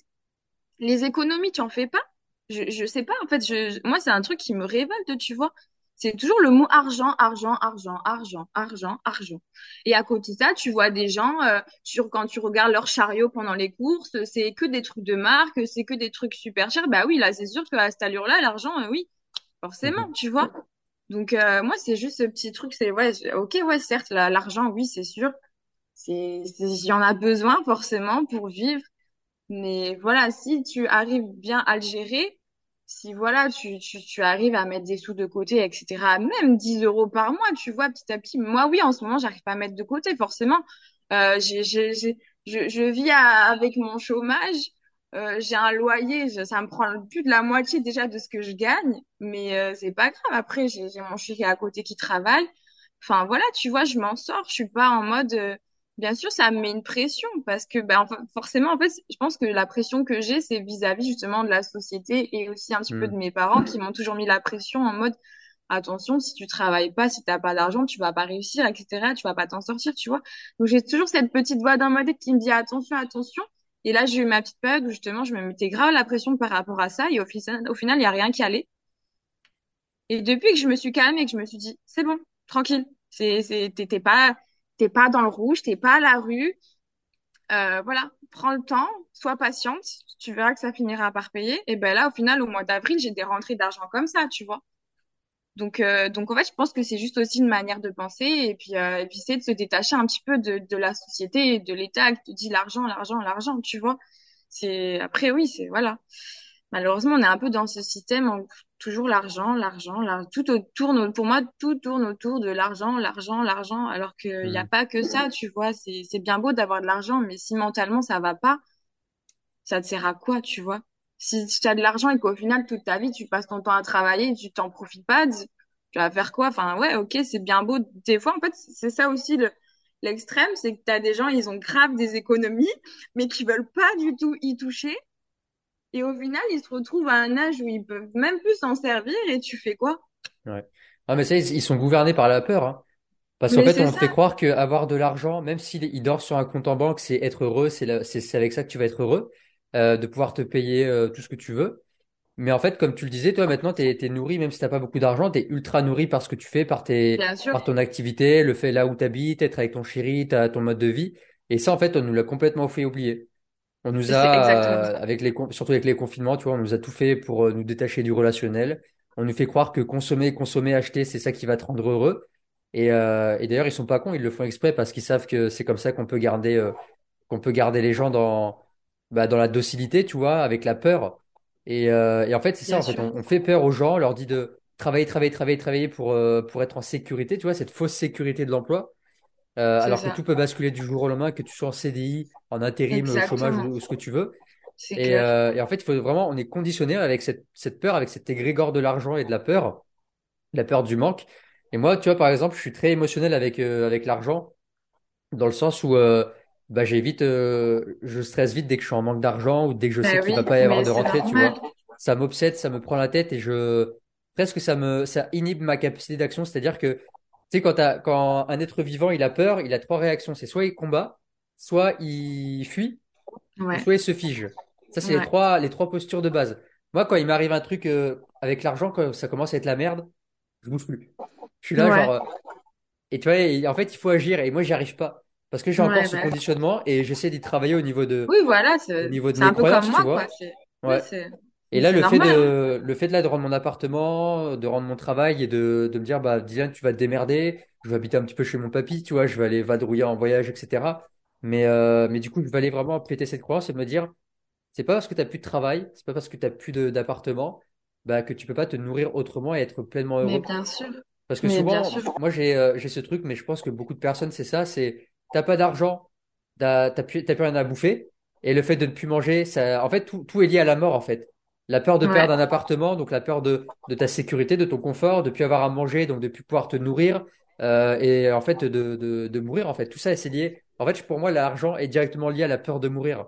Les économies, tu en fais pas? Je, je sais pas, en fait, je, moi, c'est un truc qui me révolte, tu vois. C'est toujours le mot argent, argent, argent, argent, argent, argent. Et à côté de ça, tu vois des gens, euh, sur, quand tu regardes leur chariot pendant les courses, c'est que des trucs de marque, c'est que des trucs super chers. Bah oui, là, c'est sûr qu'à cette allure-là, l'argent, euh, oui, forcément, tu vois. Donc euh, moi c'est juste ce petit truc, c'est ouais, ok ouais certes l'argent oui c'est sûr, c'est il y en a besoin forcément pour vivre, mais voilà si tu arrives bien à le gérer, si voilà tu, tu, arrives à mettre des sous de côté etc. Même 10 euros par mois tu vois petit à petit. Moi oui en ce moment j'arrive pas à mettre de côté forcément. Euh, j'ai, j'ai, je, je vis avec mon chômage. Euh, j'ai un loyer, ça me prend plus de la moitié déjà de ce que je gagne, mais euh, c'est pas grave. Après, j'ai mon chéri à côté qui travaille. Enfin voilà, tu vois, je m'en sors. Je suis pas en mode. Euh, bien sûr, ça me met une pression parce que, ben, forcément, en fait, je pense que la pression que j'ai, c'est vis-à-vis justement de la société et aussi un petit peu hmm. de mes parents qui m'ont toujours mis la pression en mode attention, si tu travailles pas, si t'as pas d'argent, tu vas pas réussir, etc. Tu vas pas t'en sortir, tu vois. Donc j'ai toujours cette petite voix dans ma tête qui me dit attention, attention. Et là, j'ai eu ma petite période où justement, je me mettais grave la pression par rapport à ça. Et au, final, il n'y a rien qui allait. Et depuis que je me suis calmée et que je me suis dit, c'est bon, tranquille. T'es pas, pas dans le rouge, t'es pas à la rue. Euh, voilà, prends le temps, sois patiente. Tu verras que ça finira par payer. Et ben là, au final, au mois d'avril, j'ai des rentrées d'argent comme ça, tu vois. Donc, euh, donc en fait, je pense que c'est juste aussi une manière de penser et puis, euh, et puis c'est de se détacher un petit peu de, de la société et de l'État qui te dit l'argent, l'argent, l'argent, tu vois. C'est après oui, c'est voilà. Malheureusement, on est un peu dans ce système, toujours l'argent, l'argent, tout tourne pour moi, tout tourne autour de l'argent, l'argent, l'argent, alors qu'il n'y a mmh. pas que ça, tu vois. C'est c'est bien beau d'avoir de l'argent, mais si mentalement ça va pas, ça te sert à quoi, tu vois? Si tu as de l'argent et qu'au final, toute ta vie, tu passes ton temps à travailler et tu t'en profites pas, tu vas faire quoi? Enfin, ouais, ok, c'est bien beau. Des fois, en fait, c'est ça aussi le l'extrême, c'est que tu as des gens, ils ont grave des économies, mais qui veulent pas du tout y toucher. Et au final, ils se retrouvent à un âge où ils peuvent même plus s'en servir et tu fais quoi? Ouais. Ah, mais ça, ils sont gouvernés par la peur. Hein. Parce qu'en fait, on te fait croire qu'avoir de l'argent, même s'il dort sur un compte en banque, c'est être heureux, c'est c'est avec ça que tu vas être heureux. Euh, de pouvoir te payer euh, tout ce que tu veux. Mais en fait, comme tu le disais, toi maintenant, tu es, nourri, même si t'as pas beaucoup d'argent, tu es ultra nourri par ce que tu fais, par, tes, par ton activité, le fait là où tu habites, être avec ton chéri, as ton mode de vie. Et ça, en fait, on nous l'a complètement fait oublier. On nous a, euh, avec les, surtout avec les confinements, tu vois, on nous a tout fait pour nous détacher du relationnel. On nous fait croire que consommer, consommer, acheter, c'est ça qui va te rendre heureux. Et, euh, et d'ailleurs, ils sont pas cons, ils le font exprès parce qu'ils savent que c'est comme ça qu'on peut garder, qu'on peut garder les gens dans, bah, dans la docilité, tu vois, avec la peur. Et, euh, et en fait, c'est ça, en fait, on, on fait peur aux gens, on leur dit de travailler, travailler, travailler, travailler pour, euh, pour être en sécurité, tu vois, cette fausse sécurité de l'emploi, euh, alors que tout peut basculer du jour au lendemain, que tu sois en CDI, en intérim, au chômage Exactement. ou, ou ce que tu veux. Et, euh, et en fait, il faut vraiment, on est conditionné avec cette, cette peur, avec cet égrégore de l'argent et de la peur, la peur du manque. Et moi, tu vois, par exemple, je suis très émotionnel avec, euh, avec l'argent dans le sens où euh, bah, j'ai vite, euh, je stresse vite dès que je suis en manque d'argent ou dès que je sais Ben qu'il oui, va pas y avoir de rentrée, tu vois. Ça m'obsède, ça me prend la tête et je presque ça me ça inhibe ma capacité d'action. C'est-à-dire que tu sais quand t'as, quand un être vivant il a peur, il a trois réactions. C'est soit il combat, soit il fuit, Ouais, soit il se fige. Ça c'est les trois les trois postures de base. Moi quand il m'arrive un truc euh, avec l'argent, quand ça commence à être la merde, je bouge plus. Je suis là genre euh, et tu vois, et en fait, il faut agir. Et moi, j'y arrive pas. Parce que j'ai encore ouais, ce bah, conditionnement et j'essaie d'y travailler au niveau de, oui, voilà, c'est niveau de c'est mes un peu comme moi, quoi. oui, Ouais. Et mais là, le fait normal, hein. de, le fait de, là, de rendre mon appartement, de rendre mon travail et de, de me dire, bah, Dylan, tu vas te démerder. Je vais habiter un petit peu chez mon papy, tu vois. Je vais aller vadrouiller en voyage, etc. Mais, euh, mais du coup, je vais aller vraiment péter cette croyance et me dire, c'est pas parce que tu n'as plus de travail, c'est pas parce que tu n'as plus d'appartement, bah, que tu peux pas te nourrir autrement et être pleinement Mais heureux. bien sûr, Parce que mais souvent, moi j'ai euh, j'ai ce truc, mais je pense que beaucoup de personnes, c'est ça, c'est t'as pas d'argent, t'as plus, rien à bouffer, et le fait de ne plus manger, ça, en fait, tout, tout est lié à la mort, en fait. La peur de ouais, perdre un appartement, donc la peur de, de ta sécurité, de ton confort, de plus avoir à manger, donc de plus pouvoir te nourrir, euh, et en fait de, de, de mourir, en fait. Tout ça, c'est lié. En fait, pour moi, l'argent est directement lié à la peur de mourir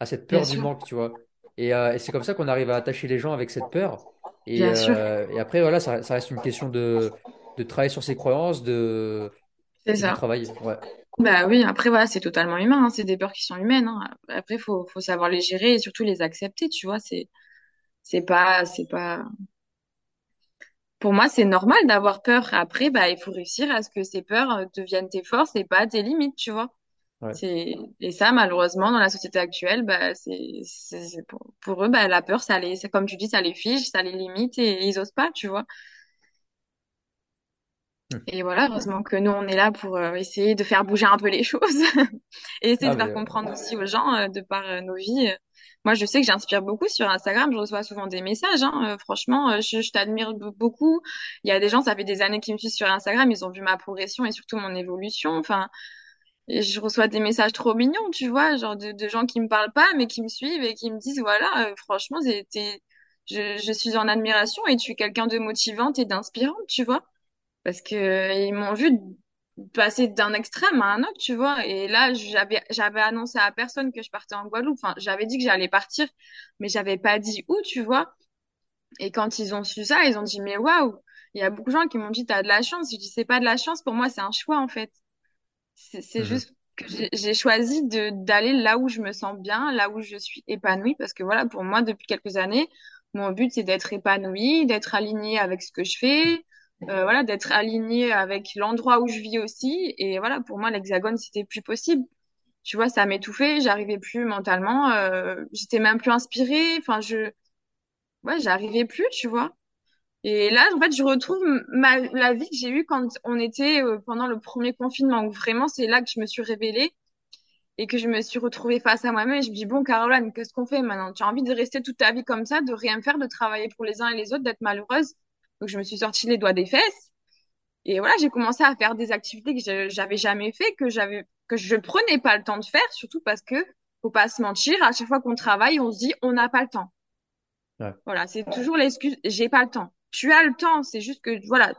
à cette bien peur du sûr, manque, tu vois. Et, euh, et c'est comme ça qu'on arrive à attacher les gens avec cette peur. Et, bien sûr, euh, et après, voilà, ça, ça reste une question de, de travailler sur ses croyances, de, c'est et du ça. travail. Ouais. Bah oui, après, voilà, c'est totalement humain, hein. C'est des peurs qui sont humaines, hein. Après, faut, faut savoir les gérer et surtout les accepter, tu vois. C'est, c'est pas, c'est pas, pour moi, c'est normal d'avoir peur. Après, bah, il faut réussir à ce que ces peurs euh, deviennent tes forces et pas tes limites, tu vois. Ouais. C'est et ça malheureusement dans la société actuelle bah c'est c'est c'est pour, pour eux bah la peur ça les c'est comme tu dis ça les fige, ça les limite et ils osent pas, tu vois. Hmm. Et voilà, heureusement que nous on est là pour euh, essayer de faire bouger un peu les choses et essayer Ah, de faire euh, comprendre aussi aux gens euh, de par nos vies. Moi, je sais que j'inspire beaucoup sur Instagram, je reçois souvent des messages hein. Franchement, je, je t'admire be- beaucoup. Il y a des gens, ça fait des années qui me suivent sur Instagram, ils ont vu ma progression et surtout mon évolution. Enfin, je reçois des messages trop mignons, tu vois, genre de, de gens qui me parlent pas, mais qui me suivent et qui me disent, voilà, franchement, je, je suis en admiration et tu es quelqu'un de motivante et d'inspirante, tu vois. Parce que euh, ils m'ont vu passer d'un extrême à un autre, tu vois. Et là, j'avais, j'avais annoncé à personne que je partais en Guadeloupe. Enfin, j'avais dit que j'allais partir, mais j'avais pas dit où, tu vois. Et quand ils ont su ça, ils ont dit, mais waouh, il y a beaucoup de gens qui m'ont dit, t'as de la chance. Je dis, c'est pas de la chance, pour moi, c'est un choix, en fait. C'est mhm. juste que j'ai j'ai choisi de d'aller là où je me sens bien, là où je suis épanouie, parce que voilà, pour moi, depuis quelques années, mon but, c'est d'être épanouie, d'être alignée avec ce que je fais, euh, voilà, d'être alignée avec l'endroit où je vis aussi. Et voilà, pour moi, l'hexagone, c'était plus possible. Tu vois, ça m'étouffait, j'arrivais plus mentalement, euh, j'étais même plus inspirée. Enfin, je, ouais, j'arrivais plus, tu vois. Et là, en fait, je retrouve ma, la vie que j'ai eue quand on était euh, pendant le premier confinement, où vraiment, c'est là que je me suis révélée et que je me suis retrouvée face à moi-même et je me dis, bon, Caroline, qu'est-ce qu'on fait maintenant? Tu as envie de rester toute ta vie comme ça, de rien faire, de travailler pour les uns et les autres, d'être malheureuse? Donc, je me suis sorti les doigts des fesses. Et voilà, j'ai commencé à faire des activités que j'avais jamais fait, que j'avais, que je prenais pas le temps de faire, surtout parce que, faut pas se mentir, à chaque fois qu'on travaille, on se dit, on n'a pas le temps. Ouais. Voilà, c'est toujours l'excuse, j'ai pas le temps. Tu as le temps, c'est juste que, voilà,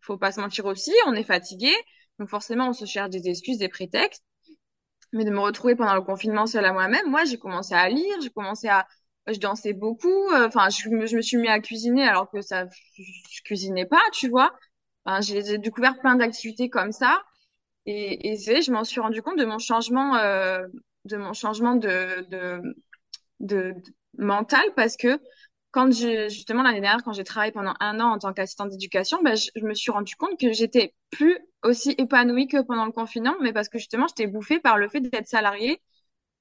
faut pas se mentir aussi, on est fatigué, donc forcément on se cherche des excuses, des prétextes. Mais de me retrouver pendant le confinement seule à moi-même, moi j'ai commencé à lire, j'ai commencé à, je dansais beaucoup, euh, enfin je me, suis mis à cuisiner alors que ça, je cuisinais pas, tu vois. J'ai découvert plein d'activités comme ça et, je m'en suis rendu compte de mon changement, euh, de mon changement de, mental parce que quand justement l'année dernière quand j'ai travaillé pendant un an en tant qu'assistante d'éducation ben, je, je me suis rendu compte que j'étais plus aussi épanouie que pendant le confinement mais parce que justement j'étais bouffée par le fait d'être salariée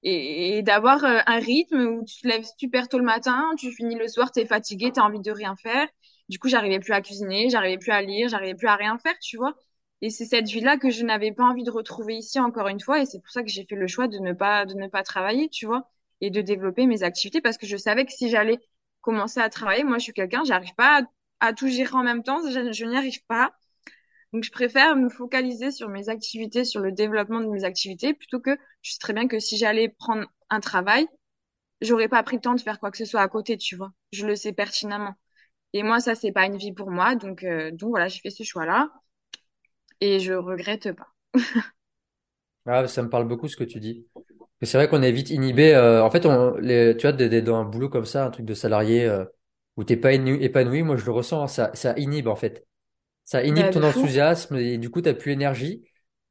et, et d'avoir euh, un rythme où tu te lèves super tôt le matin tu finis le soir t'es fatiguée t'as envie de rien faire. Du coup j'arrivais plus à cuisiner j'arrivais plus à lire j'arrivais plus à rien faire tu vois. Et c'est cette vie-là que je n'avais pas envie de retrouver ici encore une fois. Et c'est pour ça que j'ai fait le choix de ne pas de ne pas travailler tu vois et de développer mes activités. Parce que je savais que si j'allais commencer à travailler, moi je suis quelqu'un, j'arrive pas à, tout gérer en même temps, je n'y arrive pas. Donc je préfère me focaliser sur mes activités, sur le développement de mes activités, plutôt que je sais très bien que si j'allais prendre un travail, j'aurais pas pris le temps de faire quoi que ce soit à côté, tu vois. Je le sais pertinemment. Et moi, ça, c'est pas une vie pour moi. Donc, euh, donc voilà, j'ai fait ce choix-là. Et je regrette pas. ah, ça me parle beaucoup ce que tu dis. C'est vrai qu'on est vite inhibé. Euh, en fait, on, les, tu vois, dans un boulot comme ça, un truc de salarié euh, où t'es pas épanoui, moi je le ressens, hein, ça, ça inhibe en fait. Ça inhibe Bah, ton enthousiasme et du coup t'as plus énergie.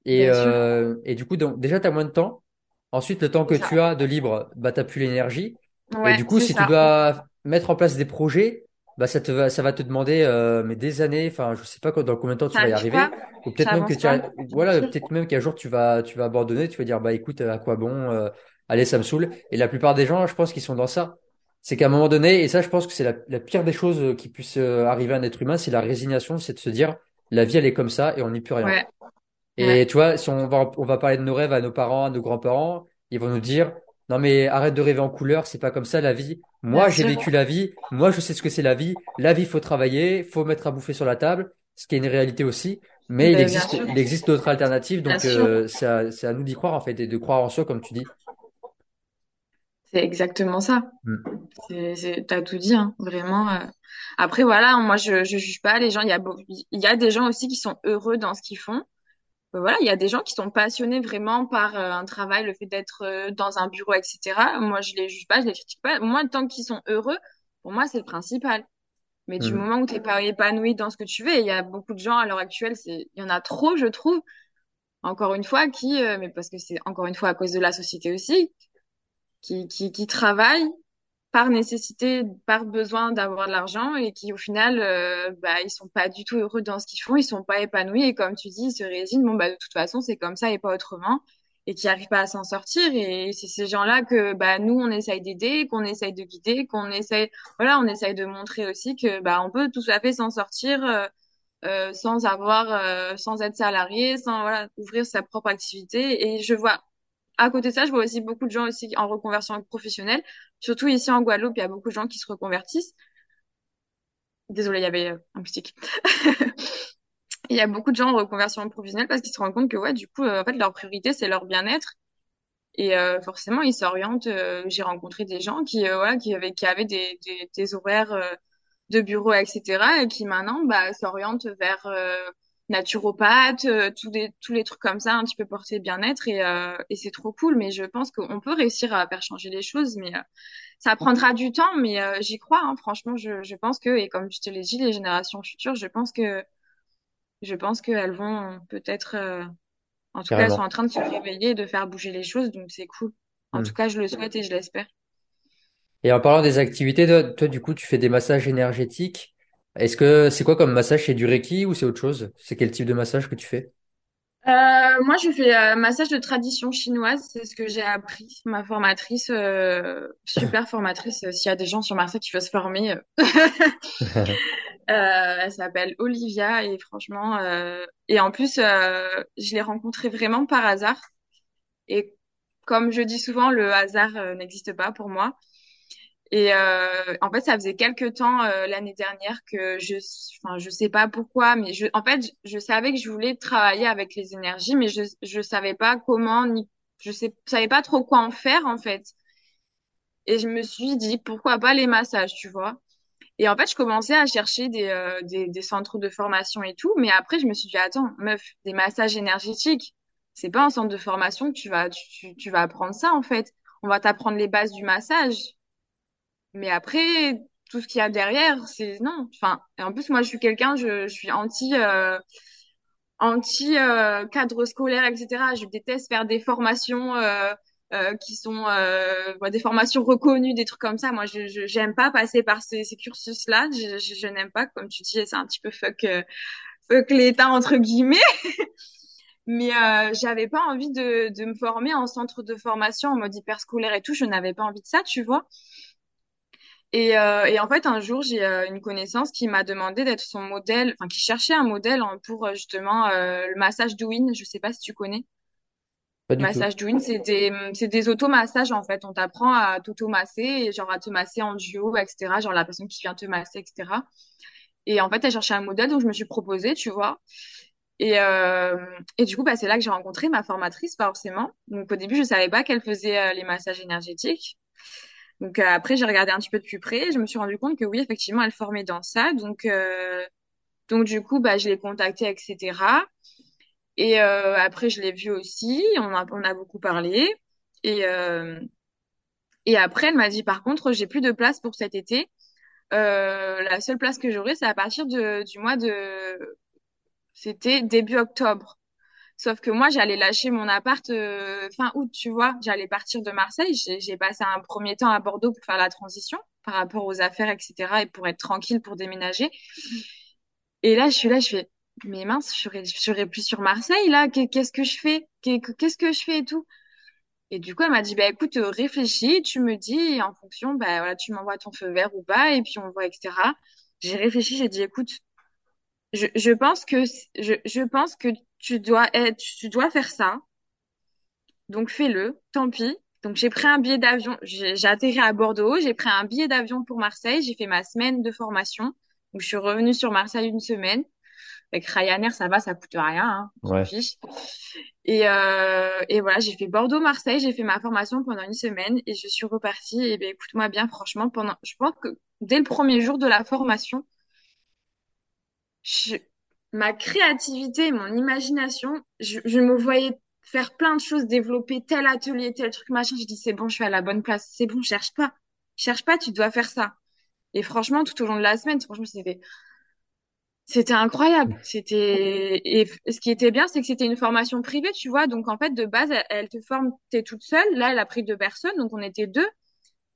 Et, euh, et du coup, donc, déjà t'as moins de temps. Ensuite, le temps que ça. tu as de libre, bah t'as plus l'énergie. Et du coup, si tu dois mettre en place des projets, bah ça te va, ça va te demander euh, mais des années. Enfin, je sais pas dans combien de temps tu vas y arriver, pas, ou peut-être même que tu, voilà, peut-être même qu'un jour tu vas, tu vas abandonner, tu vas dire bah écoute, à quoi bon, euh, allez, ça me saoule. Et la plupart des gens, je pense qu'ils sont dans ça. C'est qu'à un moment donné, et ça, je pense que c'est la, la pire des choses euh, qui puisse euh, arriver à un être humain, c'est la résignation, c'est de se dire la vie elle est comme ça et on n'y peut rien. Ouais, Et ouais, tu vois, si on va, on va parler de nos rêves à nos parents, à nos grands-parents, ils vont nous dire, non mais arrête de rêver en couleur, c'est pas comme ça la vie. Moi, j'ai vécu la vie, moi je sais ce que c'est la vie. La vie, faut travailler, faut mettre à bouffer sur la table, ce qui est une réalité aussi. Mais il Ben, bien existe, il existe d'autres alternatives, donc euh, c'est à, c'est à nous d'y croire en fait et de croire en soi, comme tu dis. C'est exactement ça. Mm. C'est, c'est, t'as tout dit, hein, vraiment. euh. Après, voilà, moi, je, je juge pas les gens. Il y a, y a des gens aussi qui sont heureux dans ce qu'ils font. Euh, Voilà, il y a des gens qui sont passionnés vraiment par euh, un travail, le fait d'être euh, dans un bureau, etc. Moi, je les juge pas, je les critique pas. Moi, tant qu'ils sont heureux, pour moi, c'est le principal. Mais du Mm. moment où t'es pas épanoui dans ce que tu fais, il y a beaucoup de gens à l'heure actuelle, c'est, il y en a trop, je trouve, encore une fois, qui, euh, mais parce que c'est encore une fois à cause de la société aussi, qui, qui, qui travaillent par nécessité, par besoin d'avoir de l'argent et qui au final, euh, bah, ils sont pas du tout heureux dans ce qu'ils font, ils sont pas épanouis et comme tu dis, ils se résignent. Bon, bah, de toute façon, c'est comme ça et pas autrement et qui arrivent pas à s'en sortir. Et c'est ces gens-là que, bah, nous, on essaye d'aider, qu'on essaye de guider, qu'on essaye, voilà, on essaye de montrer aussi que, bah, on peut tout à fait s'en sortir, euh, euh, sans avoir, euh, sans être salarié, sans, voilà, ouvrir sa propre activité. Et je vois à côté de ça, je vois aussi beaucoup de gens aussi en reconversion professionnelle. Surtout ici en Guadeloupe, il y a beaucoup de gens qui se reconvertissent. Désolée, il y avait euh, un petit. Il y a beaucoup de gens en reconversion professionnelle parce qu'ils se rendent compte que ouais, du coup, euh, en fait, leur priorité c'est leur bien-être et euh, forcément ils s'orientent. j'ai rencontré des gens qui euh, qui avaient qui avaient des des, horaires de bureau, etc. et qui maintenant bah s'orientent vers naturopathe, euh, tous des tous les trucs comme ça, un petit peu porté bien-être et euh, et c'est trop cool. Mais je pense qu'on peut réussir à faire changer les choses, mais euh, ça prendra du temps. Mais euh, j'y crois, hein, franchement, je je pense que et comme je te l'ai dit, les générations futures, je pense que je pense qu'elles vont peut-être, euh, en tout cas, elles sont en train de se réveiller et de faire bouger les choses, donc c'est cool. En tout Mm. cas, je le souhaite et je l'espère. Et en parlant des activités, toi, toi, du coup, tu fais des massages énergétiques. Est-ce que c'est quoi comme massage? C'est du Reiki ou c'est autre chose? C'est quel type de massage que tu fais? Euh, moi, je fais euh, massage de tradition chinoise, c'est ce que j'ai appris. Ma formatrice, euh, super formatrice, euh, s'il y a des gens sur Marseille qui veulent se former, euh, elle s'appelle Olivia et franchement, euh, et en plus, euh, je l'ai rencontrée vraiment par hasard. Et comme je dis souvent, le hasard n'existe pas pour moi. Et euh, en fait, ça faisait quelques temps euh, l'année dernière que je, enfin, je sais pas pourquoi, mais je, en fait, je, savais que je voulais travailler avec les énergies, mais je, je savais pas comment, ni, je sais, savais pas trop quoi en faire en fait. Et je me suis dit pourquoi pas les massages, tu vois. Et en fait, je commençais à chercher des, euh, des, des centres de formation et tout, mais après, je me suis dit attends, meuf, des massages énergétiques, c'est pas un centre de formation que tu vas, tu, tu vas apprendre ça en fait. On va t'apprendre les bases du massage. Mais après, tout ce qu'il y a derrière, c'est non. Enfin, et en plus, moi, je suis quelqu'un, je, je suis anti, euh, anti euh, cadre scolaire, etc. Je déteste faire des formations euh, euh, qui sont euh, ouais, des formations reconnues, des trucs comme ça. Moi, je, j'aime pas passer par ces, ces cursus-là. Je, je, je n'aime pas, comme tu dis, c'est un petit peu fuck, euh, fuck l'État entre guillemets. Mais euh, j'avais pas envie de, de me former en centre de formation en mode hyperscolaire et tout. Je n'avais pas envie de ça, tu vois. Et, euh, et en fait, un jour, j'ai euh, une connaissance qui m'a demandé d'être son modèle, enfin, qui cherchait un modèle pour euh, justement euh, le massage Douyin. Je sais pas si tu connais. Pas du tout. Massage Douine, c'est des, c'est des automassages en fait. On t'apprend à t'automasser et genre à te masser en duo, etc. Genre la personne qui vient te masser, etc. Et en fait, elle cherchait un modèle, donc je me suis proposée, tu vois. Et, euh, et du coup, bah, c'est là que j'ai rencontré ma formatrice, forcément. Donc au début, je savais pas qu'elle faisait euh, les massages énergétiques. Donc euh, après, j'ai regardé un petit peu de plus près et je me suis rendu compte que oui, effectivement, elle formait dans ça. Donc, euh, donc du coup, bah, je l'ai contactée, etc. Et euh, après, je l'ai vue aussi. On a, on a beaucoup parlé. Et, euh, et après, elle m'a dit, par contre, j'ai plus de place pour cet été. Euh, la seule place que j'aurai, c'est à partir de, du mois de... C'était début octobre. Sauf que moi, j'allais lâcher mon appart euh, fin août, tu vois. J'allais partir de Marseille. J'ai passé un premier temps à Bordeaux pour faire la transition par rapport aux affaires, etc. et pour être tranquille pour déménager. Et là, je suis là, je fais, mais mince, je serais, je serais plus sur Marseille, là. Qu'est- Qu'est-ce que je fais? Qu'est- Qu'est-ce que je fais et tout? Et du coup, elle m'a dit, bah, écoute, euh, réfléchis, tu me dis, en fonction, bah, voilà, tu m'envoies ton feu vert ou pas, et puis on voit, etc. J'ai réfléchi, j'ai dit, écoute, je, je pense que, je, je pense que tu dois être, tu dois faire ça. Donc fais-le, tant pis. Donc j'ai pris un billet d'avion, j'ai atterri à Bordeaux, j'ai pris un billet d'avion pour Marseille, j'ai fait ma semaine de formation. Donc je suis revenue sur Marseille une semaine. Avec Ryanair, ça va, ça coûte rien, hein, Ouais. fiche. Et, euh, et voilà, j'ai fait Bordeaux-Marseille, j'ai fait ma formation pendant une semaine et je suis repartie. Et ben écoute-moi bien, franchement, pendant, je pense que dès le premier jour de la formation, je- ma créativité, mon imagination, je, me voyais faire plein de choses, développer tel atelier, tel truc, machin. Je dis, c'est bon, je suis à la bonne place. C'est bon, cherche pas. Cherche pas, tu dois faire ça. Et franchement, tout au long de la semaine, franchement, c'était, incroyable. C'était, et ce qui était bien, c'est que c'était une formation privée, tu vois. Donc, en fait, de base, elle, elle te forme, t'es toute seule. Là, elle a pris deux personnes, donc on était deux.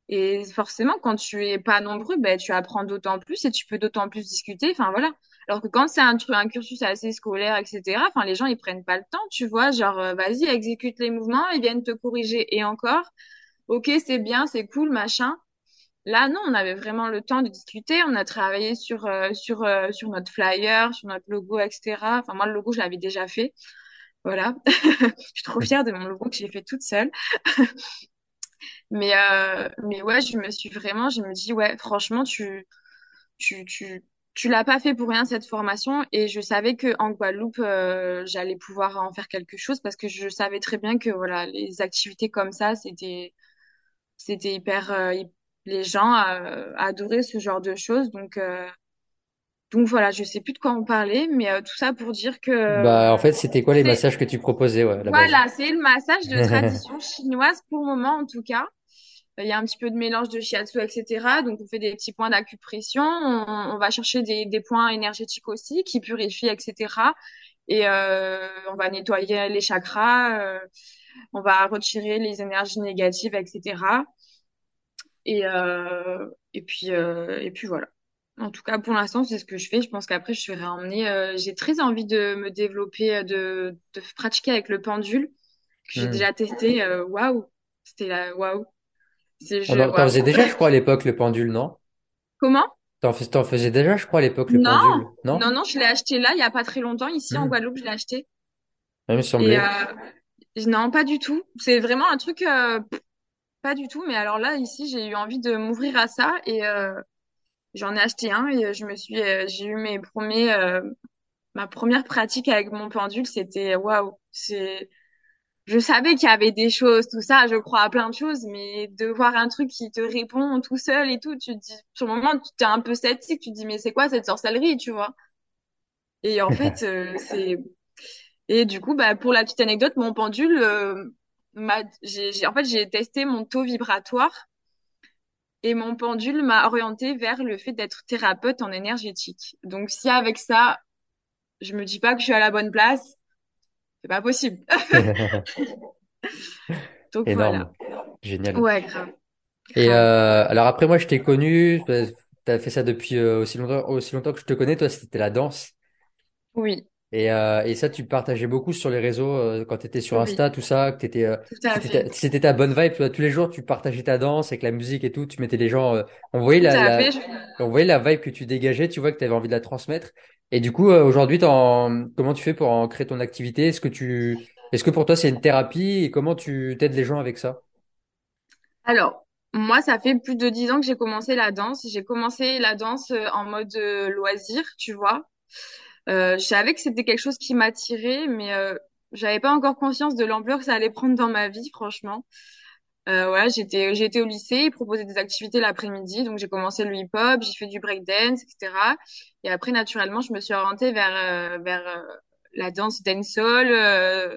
Et forcément, quand tu es pas nombreux, ben, tu apprends d'autant plus et tu peux d'autant plus discuter. Enfin, voilà. Alors que quand c'est un truc, un cursus assez scolaire, etc., enfin, les gens, ils prennent pas le temps, tu vois. Genre, euh, vas-y, exécute les mouvements, ils viennent te corriger. Et encore, ok, c'est bien, c'est cool, machin. Là, non, on avait vraiment le temps de discuter. On a travaillé sur, euh, sur, euh, sur notre flyer, sur notre logo, etc. Enfin, moi, le logo, je l'avais déjà fait. Voilà. Je suis trop fière de mon logo que j'ai fait toute seule. Mais, euh, mais ouais, je me suis vraiment, je me dis, ouais, franchement, tu, tu, tu, tu l'as pas fait pour rien cette formation et je savais que en Guadeloupe, euh, j'allais pouvoir en faire quelque chose parce que je savais très bien que voilà, les activités comme ça, c'était, c'était hyper, euh, les gens euh, adoraient ce genre de choses. Donc, euh, donc voilà, je sais plus de quoi on parlait, mais euh, tout ça pour dire que Bah, en fait, c'était quoi les massages que tu proposais, ouais, voilà, c'est le massage de tradition chinoise pour le moment en tout cas. Il y a un petit peu de mélange de shiatsu, etc. Donc, on fait des petits points d'acupression. On, on va chercher des, des points énergétiques aussi qui purifient, etc. Et euh, on va nettoyer les chakras. euh, on va retirer les énergies négatives, etc. Et, euh, et puis, euh, et puis voilà. En tout cas, pour l'instant, c'est ce que je fais. Je pense qu'après, je serai emmenée. euh, j'ai très envie de me développer, euh, de, de pratiquer avec le pendule que j'ai déjà testé. Waouh! C'était là, waouh! C'est On je, en- T'en faisais déjà, je crois, à l'époque, le pendule, non? Comment? T'en fais- faisais déjà, je crois, à l'époque, le Non, pendule, non? non, non, je l'ai acheté là, il y a pas très longtemps, ici en Hmm. Guadeloupe, je l'ai acheté. Ça me Et euh, semblait. non, pas du tout. C'est vraiment un truc, euh, pas du tout. Mais alors là, ici, j'ai eu envie de m'ouvrir à ça et euh, j'en ai acheté un et je me suis, j'ai eu mes premiers, ma première pratique avec mon pendule, c'était waouh. C'est, je savais qu'il y avait des choses, tout ça, je crois à plein de choses, mais de voir un truc qui te répond tout seul et tout, tu te dis, sur le moment, tu t'es un peu sceptique, tu dis, mais c'est quoi cette sorcellerie, tu vois? Et en fait, euh, c'est Et du coup, bah, pour la petite anecdote, mon pendule, euh, m'a, j'ai, j'ai- en fait, j'ai testé mon taux vibratoire et mon pendule m'a orienté vers le fait d'être thérapeute en énergétique. Donc, si avec ça, je me dis pas que je suis à la bonne place, c'est pas possible. Donc Énorme. voilà. Génial. Ouais, grave. Et euh, alors après, moi, je t'ai connu, tu as fait ça depuis euh, aussi longtemps, aussi longtemps que je te connais, toi, c'était la danse. Oui, Et, euh, et ça, tu partageais beaucoup sur les réseaux euh, quand tu étais sur oui, Insta, tout ça, que t'étais, euh, c'était ta, bonne vibe. tu vois, tous les jours, tu partageais ta danse avec la musique et tout. Tu mettais les gens, on voyait la, on voyait la vibe que tu dégageais. Tu vois que tu avais envie de la transmettre. Et du coup, euh, aujourd'hui, comment tu fais pour en créer ton activité? Est-ce que tu, Est-ce que pour toi c'est une thérapie? Et comment tu t'aides les gens avec ça? Alors, moi, ça fait plus de dix ans que j'ai commencé la danse. J'ai commencé la danse euh, en mode euh, loisir, tu vois. Euh, je savais que c'était quelque chose qui m'attirait, mais euh, j'avais pas encore conscience de l'ampleur que ça allait prendre dans ma vie, franchement. Euh, voilà, j'étais j'étais au lycée, ils proposaient des activités l'après-midi, donc j'ai commencé le hip-hop, j'ai fait du breakdance, etc. Et après, naturellement, je me suis orientée vers euh, vers euh, la danse dancehall, euh,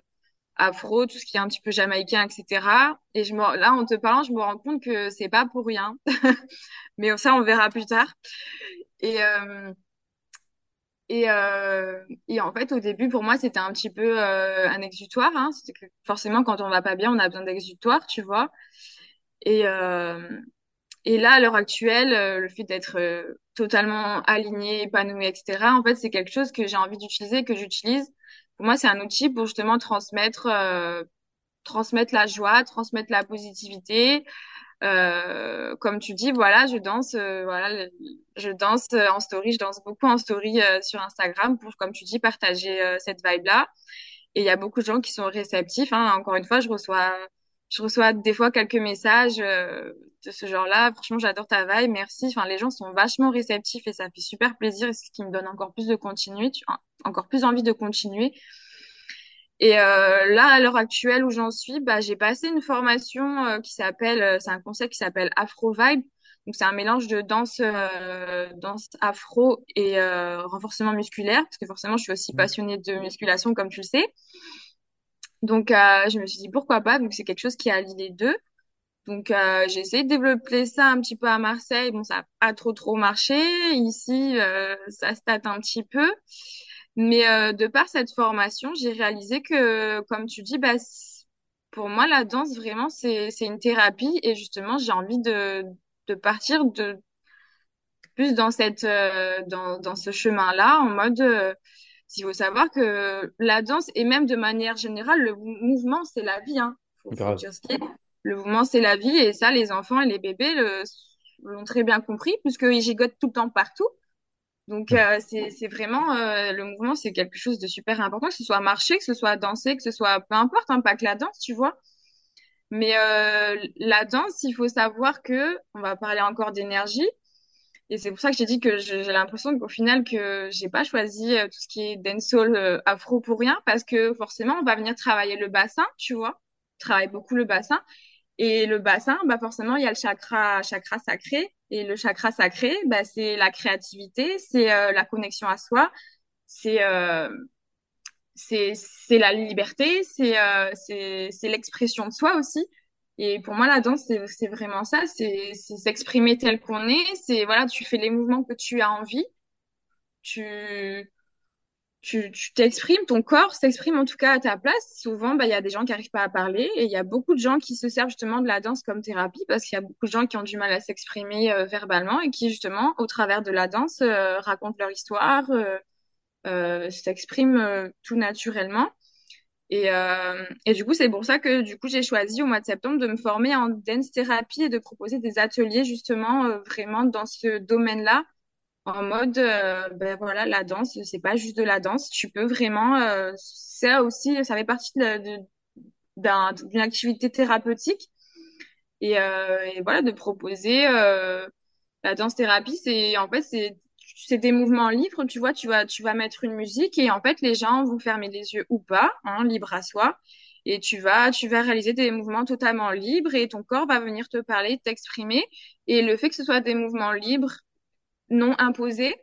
afro, tout ce qui est un petit peu jamaïcain, etc. Et je me, là, en te parlant, je me rends compte que c'est pas pour rien, mais ça, on verra plus tard. Et euh, et, euh, et en fait, au début, pour moi, c'était un petit peu euh, un exutoire. Hein. Que forcément, quand on va pas bien, on a besoin d'exutoire, tu vois. Et, euh, et là, à l'heure actuelle, euh, le fait d'être euh, totalement aligné, épanoui, etc., en fait, c'est quelque chose que j'ai envie d'utiliser, que j'utilise. Pour moi, c'est un outil pour justement transmettre, euh, transmettre la joie, transmettre la positivité, euh, comme tu dis, voilà, je danse, euh, voilà, je danse en story, je danse beaucoup en story euh, sur Instagram pour, comme tu dis, partager euh, cette vibe-là. Et il y a beaucoup de gens qui sont réceptifs. Hein. Encore une fois, je reçois, je reçois des fois quelques messages euh, de ce genre-là. Franchement, j'adore ta vibe, merci. Enfin, les gens sont vachement réceptifs et ça fait super plaisir, et ce qui me donne encore plus de continuer, encore plus envie de continuer. Et euh, là, à l'heure actuelle où j'en suis, bah, j'ai passé une formation euh, qui s'appelle, euh, c'est un concept qui s'appelle Afro Vibe. Donc c'est un mélange de danse, euh, danse afro et euh, renforcement musculaire, parce que forcément je suis aussi Mm. passionnée de musculation comme tu le sais. Donc euh, je me suis dit pourquoi pas, donc c'est quelque chose qui allie les deux. Donc euh, j'ai essayé de développer ça un petit peu à Marseille. Bon, ça a pas trop trop marché. Ici, euh, ça se tâte un petit peu. Mais euh, de par cette formation, j'ai réalisé que, comme tu dis, bah, pour moi, la danse, vraiment, c'est, une thérapie. Et justement, j'ai envie de, de partir de, plus dans cette, euh, dans, dans ce chemin-là, en mode, euh, il faut savoir que la danse, et même de manière générale, le mou- mouvement, c'est la vie, hein. Faut, faut Grave. dire ce qui est. Le mouvement, c'est la vie. Et ça, les enfants et les bébés l'ont très bien compris, puisqu'ils gigotent tout le temps partout. Donc euh, c'est vraiment euh, le mouvement c'est quelque chose de super important que ce soit marcher que ce soit danser que ce soit peu importe hein, pas que la danse tu vois. Mais euh, la danse il faut savoir que on va parler encore d'énergie. Et c'est pour ça que j'ai dit que j'ai l'impression qu'au final que j'ai pas choisi euh, tout ce qui est dancehall euh, afro pour rien parce que forcément on va venir travailler le bassin tu vois. On travaille beaucoup le bassin et le bassin, bah forcément, il y a le chakra, chakra sacré. Et le chakra sacré, bah, c'est la créativité, c'est euh, la connexion à soi, c'est euh, c'est la liberté, c'est euh, c'est l'expression de soi aussi. Et pour moi, la danse, c'est vraiment ça, c'est s'exprimer tel qu'on est. C'est voilà, tu fais les mouvements que tu as envie, tu tu t'exprimes, ton corps s'exprime en tout cas à ta place. Souvent, bah, il y a des gens qui arrivent pas à parler et il y a beaucoup de gens qui se servent justement de la danse comme thérapie parce qu'il y a beaucoup de gens qui ont du mal à s'exprimer euh, verbalement et qui justement, au travers de la danse, euh, racontent leur histoire, euh, euh, s'expriment tout naturellement. Et, et du coup, c'est pour ça que du coup, j'ai choisi au mois de septembre de me former en dance thérapie et de proposer des ateliers justement vraiment dans ce domaine-là en mode, euh, ben voilà, la danse, c'est pas juste de la danse. Tu peux vraiment, euh, ça aussi, ça fait partie d'une activité thérapeutique. Et, euh, et voilà, de proposer euh, la danse thérapie, c'est en fait c'est c'est des mouvements libres. Tu vois, tu vas tu vas mettre une musique et en fait les gens vont fermer les yeux ou pas, hein, libre à soi. Et tu vas tu vas réaliser des mouvements totalement libres et ton corps va venir te parler, t'exprimer. Et le fait que ce soit des mouvements libres, non imposés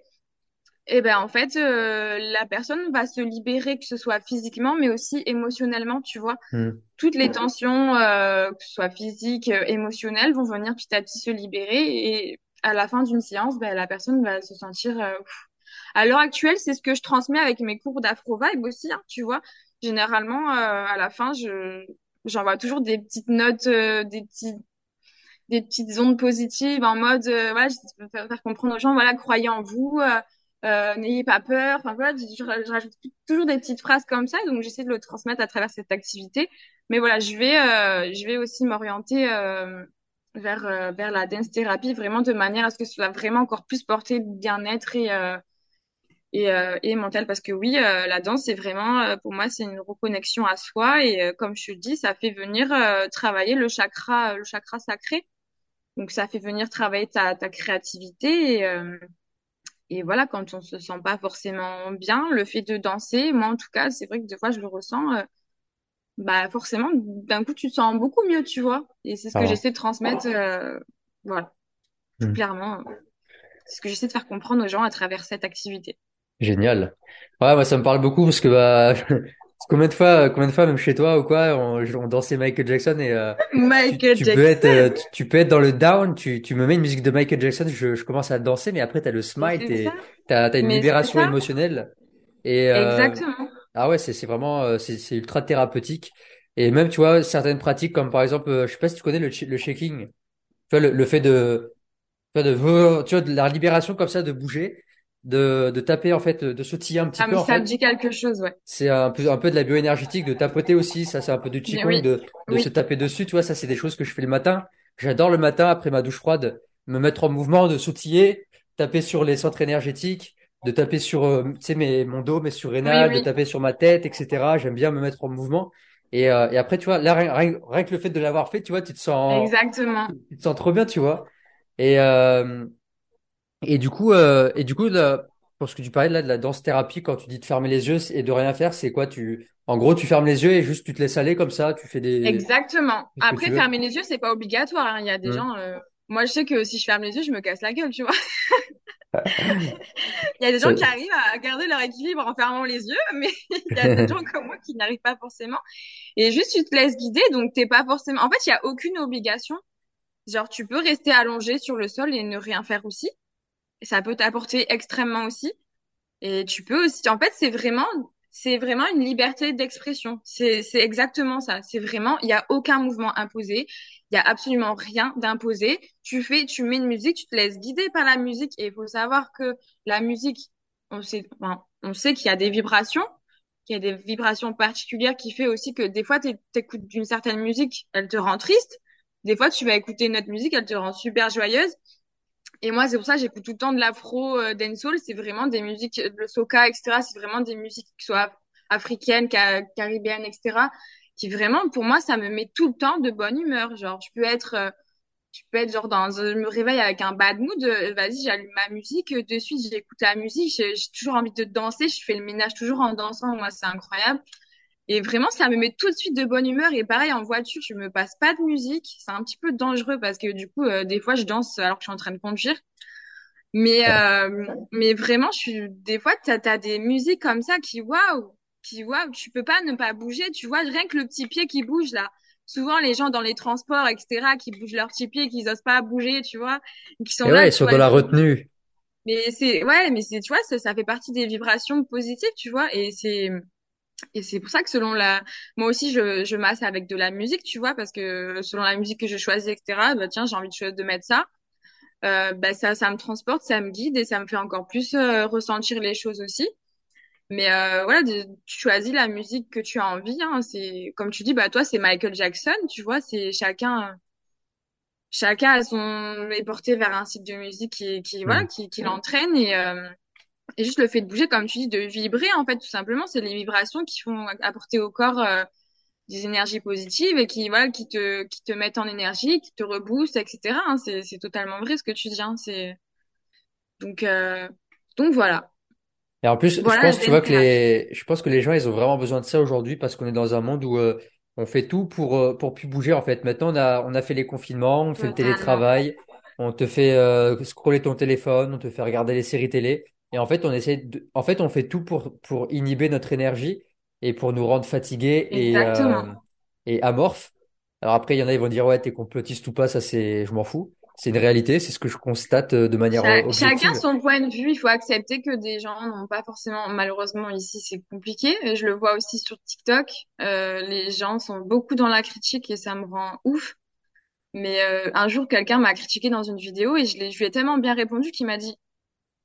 eh ben en fait, euh, la personne va se libérer, que ce soit physiquement, mais aussi émotionnellement, tu vois. Mm. Toutes les tensions, euh, que ce soit physiques, euh, émotionnelles, vont venir petit à petit se libérer et à la fin d'une séance, ben, la personne va se sentir... euh. À l'heure actuelle, c'est ce que je transmets avec mes cours d'Afro Vibe aussi, hein, tu vois. Généralement, euh, à la fin, je j'envoie toujours des petites notes, euh, des petits des petites ondes positives en mode euh, voilà je faire, faire comprendre aux gens voilà croyez en vous euh, euh, n'ayez pas peur. Enfin voilà je, rajoute toujours des petites phrases comme ça donc j'essaie de le transmettre à travers cette activité. Mais voilà je vais je vais aussi m'orienter vers vers la dance thérapie vraiment de manière à ce que ce soit vraiment encore plus porté bien-être et et, et mentale parce que oui, la danse c'est vraiment pour moi c'est une reconnexion à soi. Et comme je te dis, ça fait venir travailler le chakra le chakra sacré. Donc ça fait venir travailler ta ta créativité et et voilà quand on se sent pas forcément bien, le fait de danser, moi en tout cas, c'est vrai que des fois je le ressens bah forcément d'un coup tu te sens beaucoup mieux, tu vois. Et c'est ce que j'essaie de transmettre voilà. Mmh. Clairement, c'est ce que j'essaie de faire comprendre aux gens à travers cette activité. Génial. Ouais, moi ça me parle beaucoup parce que bah combien de fois, combien de fois même chez toi ou quoi, on, on dansait Michael Jackson et euh, Michael tu, Jackson. peux être, euh, tu, peux être dans le down, tu, tu me mets une musique de Michael Jackson, je, je commence à danser, mais après t'as le smile, et t'as as une libération émotionnelle. Et euh, exactement. Ah ouais, c'est c'est vraiment euh, c'est c'est ultra thérapeutique. Et même tu vois certaines pratiques comme par exemple, je sais pas si tu connais le le shaking, tu vois le, le fait de tu vois, de tu vois de la libération comme ça de bouger de, de taper en fait, de sautiller un petit ah, peu. ça en me dit quelque chose, ouais. C'est un peu un peu de la bioénergétique, de tapoter aussi. Ça, c'est un peu du qigong, de, de se taper dessus. Tu vois, ça, c'est des choses que je fais le matin. J'adore le matin après ma douche froide, me mettre en mouvement, de sautiller, taper sur les centres énergétiques, de taper sur, euh, tu sais, mes, mon dos, mes surrénales, de taper sur ma tête, etc. J'aime bien me mettre en mouvement. Et, euh, et après, tu vois, là, rien, rien, que le fait de l'avoir fait, tu vois, tu te sens. Exactement. Tu te sens trop bien, tu vois. Et euh, et du coup, euh, et du coup, là, parce que tu parlais là de la danse thérapie, quand tu dis de fermer les yeux et de rien faire, c'est quoi? Tu, en gros, tu fermes les yeux et juste tu te laisses aller comme ça, tu fais des. Exactement. Après, fermer les yeux, c'est pas obligatoire. Hein. Il y a des mmh. gens. Euh... Moi, je sais que si je ferme les yeux, je me casse la gueule, tu vois. il y a des gens qui arrivent à garder leur équilibre en fermant les yeux, mais il y a des gens comme moi qui n'arrivent pas forcément. Et juste, tu te laisses guider, donc t'es pas forcément. En fait, il y a aucune obligation. Genre, tu peux rester allongé sur le sol et ne rien faire aussi ça peut t'apporter extrêmement aussi. Et tu peux aussi, en fait, c'est vraiment, c'est vraiment une liberté d'expression. C'est, c'est exactement ça. C'est vraiment, il y a aucun mouvement imposé. Il y a absolument rien d'imposé. Tu fais, tu mets une musique, tu te laisses guider par la musique. Et il faut savoir que la musique, on sait, enfin, on sait qu'il y a des vibrations, qu'il y a des vibrations particulières qui fait aussi que des fois, t'écoutes d'une certaine musique, elle te rend triste. Des fois, tu vas écouter une autre musique, elle te rend super joyeuse. Et moi, c'est pour ça que j'écoute tout le temps de l'afro, euh, dancehall. C'est vraiment des musiques, le soca, etc. C'est vraiment des musiques qui soient africaines, caribéennes, etc. Qui vraiment, pour moi, ça me met tout le temps de bonne humeur. Genre, je peux être, euh, je peux être genre dans, je me réveille avec un bad mood. Euh, vas-y, j'allume ma musique. De suite, j'écoute la musique. J'ai toujours envie de danser. Je fais le ménage toujours en dansant. Moi, c'est incroyable. Et vraiment, ça me met tout de suite de bonne humeur. Et pareil, en voiture, je me passe pas de musique. C'est un petit peu dangereux parce que du coup, euh, des fois, je danse alors que je suis en train de conduire. Mais, euh, mais vraiment, je suis, des fois, t'as as des musiques comme ça qui, waouh, qui, waouh, tu peux pas ne pas bouger. Tu vois, rien que le petit pied qui bouge là. Souvent, les gens dans les transports, etc., qui bougent leur petit pied, qui osent pas bouger, tu vois, qui sont et là. Ouais, sur de la retenue. Mais c'est, ouais, mais c'est, tu vois, ça, ça fait partie des vibrations positives, tu vois, et c'est, et c'est pour ça que selon la, moi aussi je, je masse avec de la musique, tu vois, parce que selon la musique que je choisis, etc. Bah tiens, j'ai envie de, de mettre ça. Euh, bah ça, ça me transporte, ça me guide et ça me fait encore plus euh, ressentir les choses aussi. Mais euh, voilà, tu choisis la musique que tu as envie. Hein, c'est comme tu dis, bah toi c'est Michael Jackson, tu vois, c'est chacun, chacun a son est porté vers un type de musique qui, qui voilà, qui, qui l'entraîne et euh, et juste le fait de bouger, comme tu dis, de vibrer, en fait, tout simplement, c'est les vibrations qui font apporter au corps euh, des énergies positives et qui, voilà, qui te, qui te mettent en énergie, qui te reboostent, etc. Hein, c'est, c'est totalement vrai ce que tu dis. Hein, c'est donc, euh... donc voilà. Et en plus, je pense, tu vois que les, je pense que les gens, ils ont vraiment besoin de ça aujourd'hui parce qu'on est dans un monde où euh, on fait tout pour pour plus bouger. En fait, maintenant, on a on a fait les confinements, on fait le télétravail, on te fait euh, scroller ton téléphone, on te fait regarder les séries télé. Et en fait, on essaie de, en fait, on fait tout pour, pour inhiber notre énergie et pour nous rendre fatigués et, euh, et amorphes. Alors après, il y en a, ils vont dire, ouais, t'es complotiste ou pas, ça c'est, je m'en fous. C'est une réalité, c'est ce que je constate euh, de manière objective. Chacun son point de vue. Il faut accepter que des gens n'ont pas forcément, malheureusement ici, c'est compliqué. Et je le vois aussi sur TikTok. Euh, les gens sont beaucoup dans la critique et ça me rend ouf. Mais euh, un jour, quelqu'un m'a critiqué dans une vidéo et je, je lui ai tellement bien répondu qu'il m'a dit,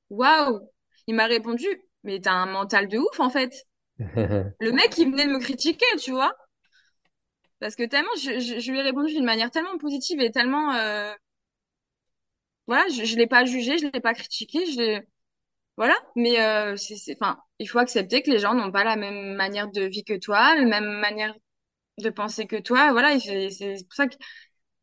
waouh, il m'a répondu, mais t'as un mental de ouf en fait. le mec, il venait de me critiquer, tu vois. Parce que tellement, je, je, lui ai répondu d'une manière tellement positive et tellement, euh... voilà, je, je l'ai pas jugé, je l'ai pas critiqué, je voilà. Mais euh, c'est, enfin, il faut accepter que les gens n'ont pas la même manière de vie que toi, la même manière de penser que toi. Voilà, c'est pour ça que,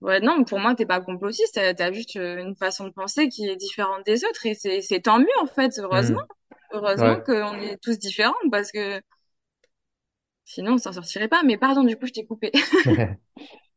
ouais, non, pour moi, t'es pas complotiste. T'as, juste euh, une façon de penser qui est différente des autres, et c'est c'est tant mieux en fait. Heureusement, Hmm. heureusement Ouais. qu'on est tous différents parce que sinon on s'en sortirait pas. Mais pardon, du coup, je t'ai coupé.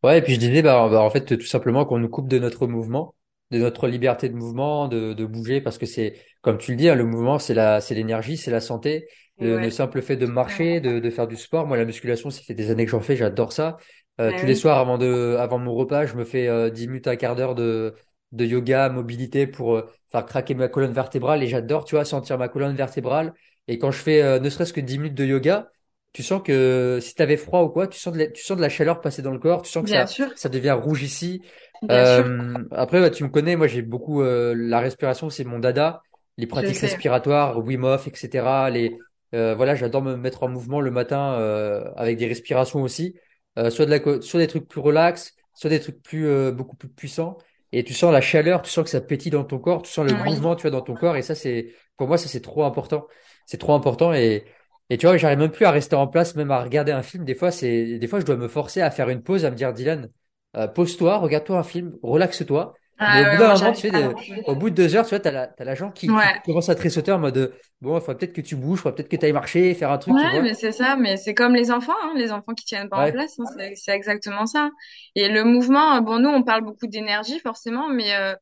Ouais, et puis je disais, bah, bah, en fait, tout simplement qu'on nous coupe de notre mouvement, de notre liberté de mouvement, de, de bouger, parce que c'est, comme tu le dis, hein, le mouvement, c'est la, c'est l'énergie, c'est la santé. Le, simple fait de marcher, de, de faire du sport. Moi, la musculation, ça fait des années que j'en fais, j'adore ça. Euh, Bah tous les soirs, avant de, avant mon repas, je me fais euh, 10 minutes, un quart d'heure de, de yoga, mobilité pour euh, faire craquer ma colonne vertébrale. Et j'adore, tu vois, sentir ma colonne vertébrale. Et quand je fais euh, ne serait-ce que 10 minutes de yoga, tu sens que si tu avais froid ou quoi, tu sens de la, tu sens de la chaleur passer dans le corps, tu sens que bien ça, sûr, ça devient rouge ici. Euh, après, bah, tu me connais, moi j'ai beaucoup euh, la respiration, c'est mon dada. Les pratiques respiratoires, Wim Hof, etc. Les, euh, voilà, j'adore me mettre en mouvement le matin euh, avec des respirations aussi, Euh, soit de la, soit des trucs plus relax, soit des trucs plus euh, beaucoup plus puissants. Et tu sens la chaleur, tu sens que ça pétille dans ton corps, tu sens le Oui. mouvement, tu vois, dans ton corps. Et ça, c'est pour moi, ça c'est trop important. C'est trop important et et tu vois, j'arrive même plus à rester en place, même à regarder un film. Des fois, c'est, des fois, je dois me forcer à faire une pause, à me dire, Dylan, euh, pose-toi, regarde-toi un film, relaxe-toi. Mais Ah au bout d'un moment, tu j'arrive sais, pas de- non plus. au bout de deux heures, tu vois, t'as la, t'as la jambe qui, qui commence à tressauter en mode, bon, il faudrait peut-être que tu bouges, il faudrait peut-être que tu ailles marcher, faire un truc, tu Ouais, vois. mais c'est ça, mais c'est comme les enfants, hein, les enfants qui tiennent pas en place, hein, c'est exactement ça. Et le mouvement, euh, bon, nous on parle beaucoup d'énergie forcément, mais euh,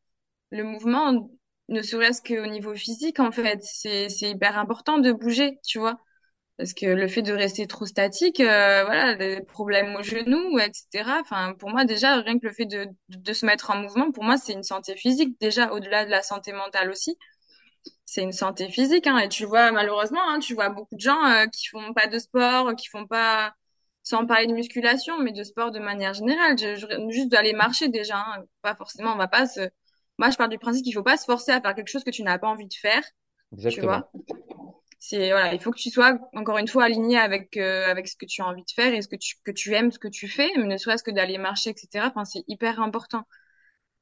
le mouvement, ne serait-ce qu'au niveau physique, en fait, c'est c'est hyper important de bouger, tu vois. Parce que le fait de rester trop statique, euh, voilà, des problèmes aux genoux, etc. Enfin, pour moi déjà, rien que le fait de, se mettre en mouvement, pour moi, c'est une santé physique déjà, au-delà de la santé mentale aussi. c'est une santé physique, hein, et tu vois, malheureusement, hein, tu vois beaucoup de gens euh, qui font pas de sport, qui font pas, sans parler de musculation, mais de sport de manière générale, juste d'aller marcher déjà, hein, pas forcément, on va pas se... Moi, je pars du principe qu'il faut pas se forcer à faire quelque chose que tu n'as pas envie de faire, exactement. C'est, voilà, il faut que tu sois, encore une fois, aligné avec, euh, avec ce que tu as envie de faire et ce que tu, que tu aimes, ce que tu fais, mais ne serait-ce que d'aller marcher, etc. Enfin, c'est hyper important.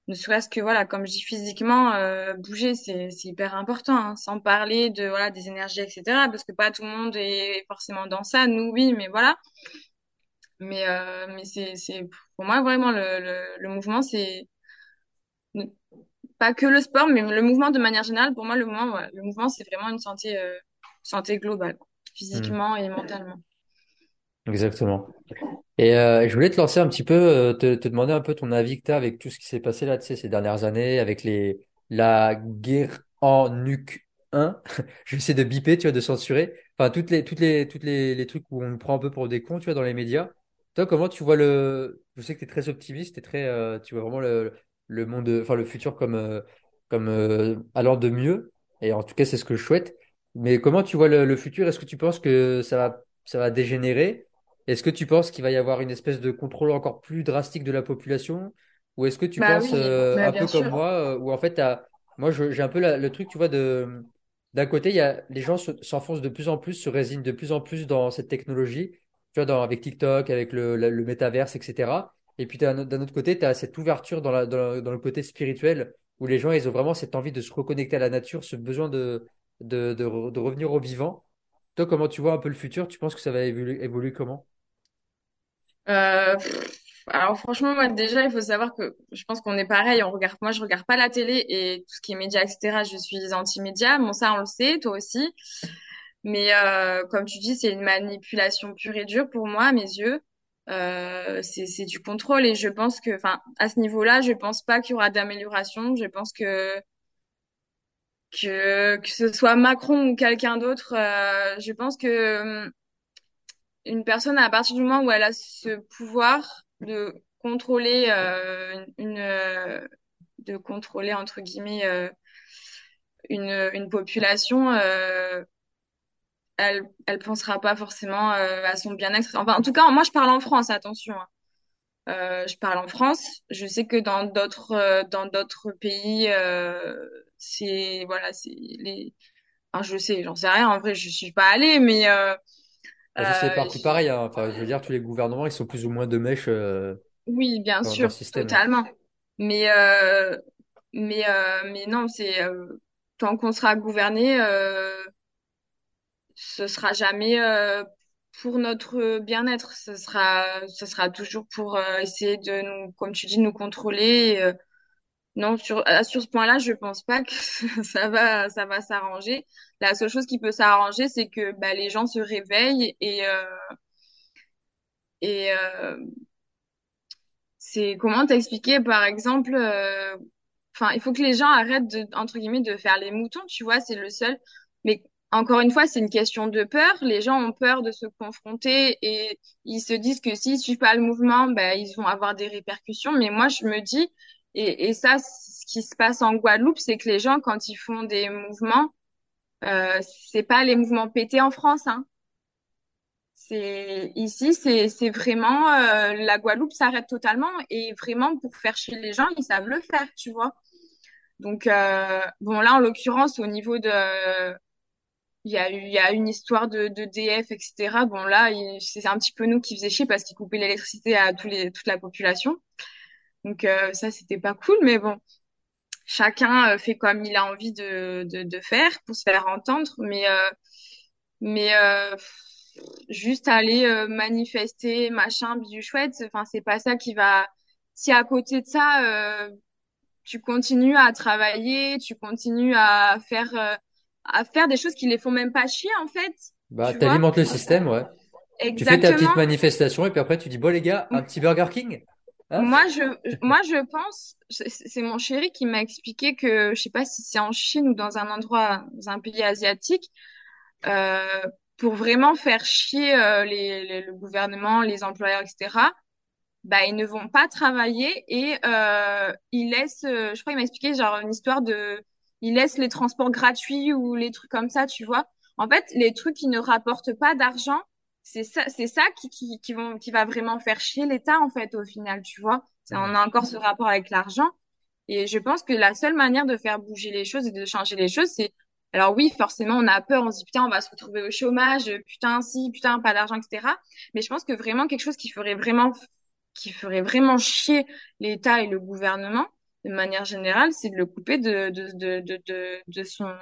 Ne serait-ce que voilà comme je dis physiquement euh, bouger c'est c'est hyper important hein, sans parler de voilà des énergies etc parce que pas tout le monde est forcément dans ça. Nous oui mais voilà. Mais euh, mais c'est c'est pour moi vraiment le le, le mouvement c'est pas que le sport mais le mouvement de manière générale pour moi le mouvement ouais, le mouvement c'est vraiment une santé euh, santé globale Hmm, physiquement et mentalement exactement. Et euh, je voulais te lancer un petit peu, euh, te, te demander un peu ton avis que tu as avec tout ce qui s'est passé là, tu sais, ces dernières années, avec les la guerre en Uc 1. Je vais essayer de biper, tu vois, de censurer. Enfin, toutes les, toutes les, toutes les, les trucs où on nous prend un peu pour des cons, tu vois, dans les médias. Toi, comment tu vois le... Je sais que tu es très optimiste, t'es très, euh, tu vois vraiment le, le monde, enfin, le futur comme, euh, comme allant de mieux. Et en tout cas, c'est ce que je souhaite. Mais comment tu vois le, le futur? Est-ce que tu penses que ça va, ça va dégénérer? Est-ce que tu penses qu'il va y avoir une espèce de contrôle encore plus drastique de la population? Ou est-ce que tu bah penses oui euh, un peu comme moi, euh, où en fait, moi j'ai un peu la- le truc, tu vois, de d'un côté, il y a les gens se- s'enfoncent de plus en plus, se résignent de plus en plus dans cette technologie, tu vois, dans, avec TikTok, avec le, le métaverse, etc. Et puis d'un autre côté, tu as cette ouverture dans, la, dans, la- dans le côté spirituel, où les gens, ils ont vraiment cette envie de se reconnecter à la nature, ce besoin de, de, de, re- de revenir au vivant. Toi, comment tu vois un peu le futur? Tu penses que ça va évoluer, comment? Euh, alors franchement, moi déjà, il faut savoir que je pense qu'on est pareil. On regarde, moi, je regarde pas la télé et tout ce qui est médias, etc. Je suis anti-média. Bon, ça, on le sait, toi aussi. Mais euh, comme tu dis, c'est une manipulation pure et dure pour moi, à mes yeux. Euh, c'est c'est du contrôle et je pense que, enfin, à ce niveau-là, je pense pas qu'il y aura d'amélioration. Je pense que que que ce soit Macron ou quelqu'un d'autre, euh, je pense que hum, une personne, à partir du moment où elle a ce pouvoir de contrôler euh, une, euh, de contrôler entre guillemets euh, une, une population, euh, elle elle pensera pas forcément euh, à son bien-être. Enfin, en tout cas, moi je parle en France, attention. hein. Je parle en France. Je sais que dans d'autres dans d'autres pays, c'est voilà, c'est les. Enfin, je sais, j'en sais rien. En vrai, je suis pas allée, mais euh, Bah, ça, c'est euh, partout pareil, hein. Enfin, je veux dire, tous les gouvernements, ils sont plus ou moins de mèche euh, Oui, bien sûr, totalement. Mais euh, mais euh, mais non, c'est euh, tant qu'on sera gouverné, euh, ce sera jamais euh, pour notre bien-être. Ce sera, ce sera toujours pour euh, essayer de nous, comme tu dis, nous contrôler. Euh, non, sur, à- sur ce point-là, je pense pas que ça va, ça va s'arranger. La seule chose qui peut s'arranger, c'est que bah, les gens se réveillent et, euh, et euh, c'est comment t'expliquer, par exemple, euh, enfin, il faut que les gens arrêtent de, entre guillemets, de faire les moutons, tu vois, c'est le seul. Mais encore une fois, c'est une question de peur. Les gens ont peur de se confronter et ils se disent que s'ils suivent pas le mouvement, ben, ils vont avoir des répercussions. Mais moi, je me dis, et, et ça, ce qui se passe en Guadeloupe, c'est que les gens, quand ils font des mouvements, euh, c'est pas les mouvements pétés en France, hein. C'est ici, c'est vraiment euh, la Guadeloupe s'arrête totalement et vraiment pour faire chier les gens, ils savent le faire, tu vois. Donc euh, bon là en l'occurrence au niveau de il y a eu il y a une histoire de de DF etc. Bon là c'est un petit peu nous qui faisait chier parce qu'ils coupaient l'électricité à tous les toute la population. Donc euh, ça c'était pas cool mais bon chacun euh, fait comme il a envie de de de faire pour se faire entendre mais euh, mais euh, juste aller manifester, machin, bisous chouette, enfin, c'est pas ça qui va. Si à côté de ça, tu continues à travailler, tu continues à faire, à faire des choses qui les font même pas chier, en fait, Bah, t'alimentes le système, ouais. Tu fais ta petite Exactement. manifestation et puis après tu dis, bon les gars, un petit Burger King? Hein? Moi, je, moi, je pense, c'est c'est mon chéri qui m'a expliqué que, je sais pas si c'est en Chine ou dans un endroit, dans un pays asiatique, euh, pour vraiment faire chier euh, les, les- le gouvernement, les employeurs, etc. bah ils ne vont pas travailler et euh, ils laissent euh, je crois il m'a expliqué genre une histoire de ils laissent les transports gratuits ou les trucs comme ça tu vois en fait les trucs qui ne rapportent pas d'argent c'est ça c'est ça qui, qui qui vont qui va vraiment faire chier l'État en fait au final tu vois C'est- on Mhm. a encore ce rapport avec l'argent et je pense que la seule manière de faire bouger les choses et de changer les choses c'est alors oui forcément on a peur on se dit putain on va se retrouver au chômage putain si putain pas d'argent etc mais je pense que vraiment quelque chose qui ferait vraiment qui ferait vraiment chier l'État et le gouvernement, de manière générale, c'est de le couper de, de, de, de, de son,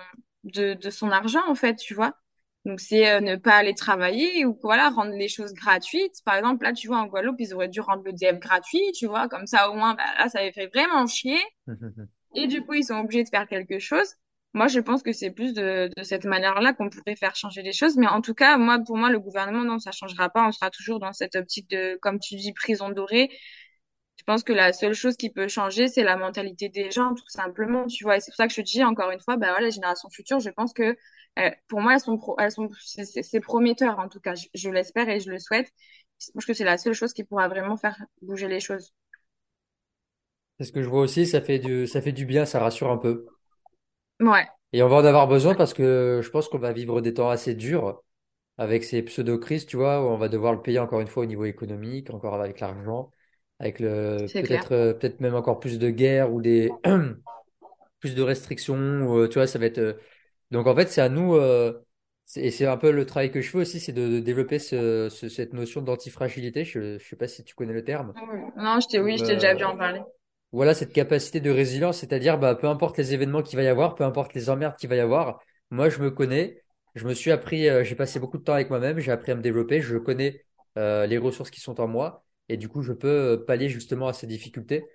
de, de son argent, en fait, tu vois. Donc, c'est euh, ne pas aller travailler ou voilà, rendre les choses gratuites. Par exemple, là, tu vois, en Guadeloupe, ils auraient dû rendre le DF gratuit, tu vois, comme ça, au moins, bah, là, ça avait fait vraiment chier. Et du coup, ils sont obligés de faire quelque chose. Moi, je pense que c'est plus de, de cette manière-là qu'on pourrait faire changer les choses. Mais en tout cas, moi, pour moi, le gouvernement, non, ça changera pas. On sera toujours dans cette optique de, comme tu dis, prison dorée. Je pense que la seule chose qui peut changer, c'est la mentalité des gens, tout simplement, tu vois. Et c'est pour ça que je te dis, encore une fois, bah voilà, les générations futures, je pense que, euh, pour moi, elles sont pro, elles sont, c'est prometteur, en tout cas. Je, je l'espère et je le souhaite. Je pense que c'est la seule chose qui pourra vraiment faire bouger les choses. C'est ce que je vois aussi, ça fait du, ça fait du bien, ça rassure un peu. Ouais, Et on va en avoir besoin parce que je pense qu'on va vivre des temps assez durs avec ces pseudo-crises, tu vois, où on va devoir le payer encore une fois au niveau économique, encore avec l'argent, avec le, peut-être, euh, peut-être même encore plus de guerres ou des, plus de restrictions, ou, euh, tu vois, ça va être, euh, donc en fait, c'est à nous, et c'est un peu le travail que je fais aussi, c'est de, de développer ce, ce- cette notion d'antifragilité. Je, je sais pas si tu connais le terme. Oui. Non, je t'ai, oui, Ou, je t'ai déjà vu en parler. voilà cette capacité de résilience, c'est-à-dire bah, peu importe les événements qu'il va y avoir, peu importe les emmerdes qu'il va y avoir, moi je me connais, je me suis appris, euh, j'ai passé beaucoup de temps avec moi-même, j'ai appris à me développer, je connais euh, les ressources qui sont en moi et du coup je peux euh, pallier justement à ces difficultés.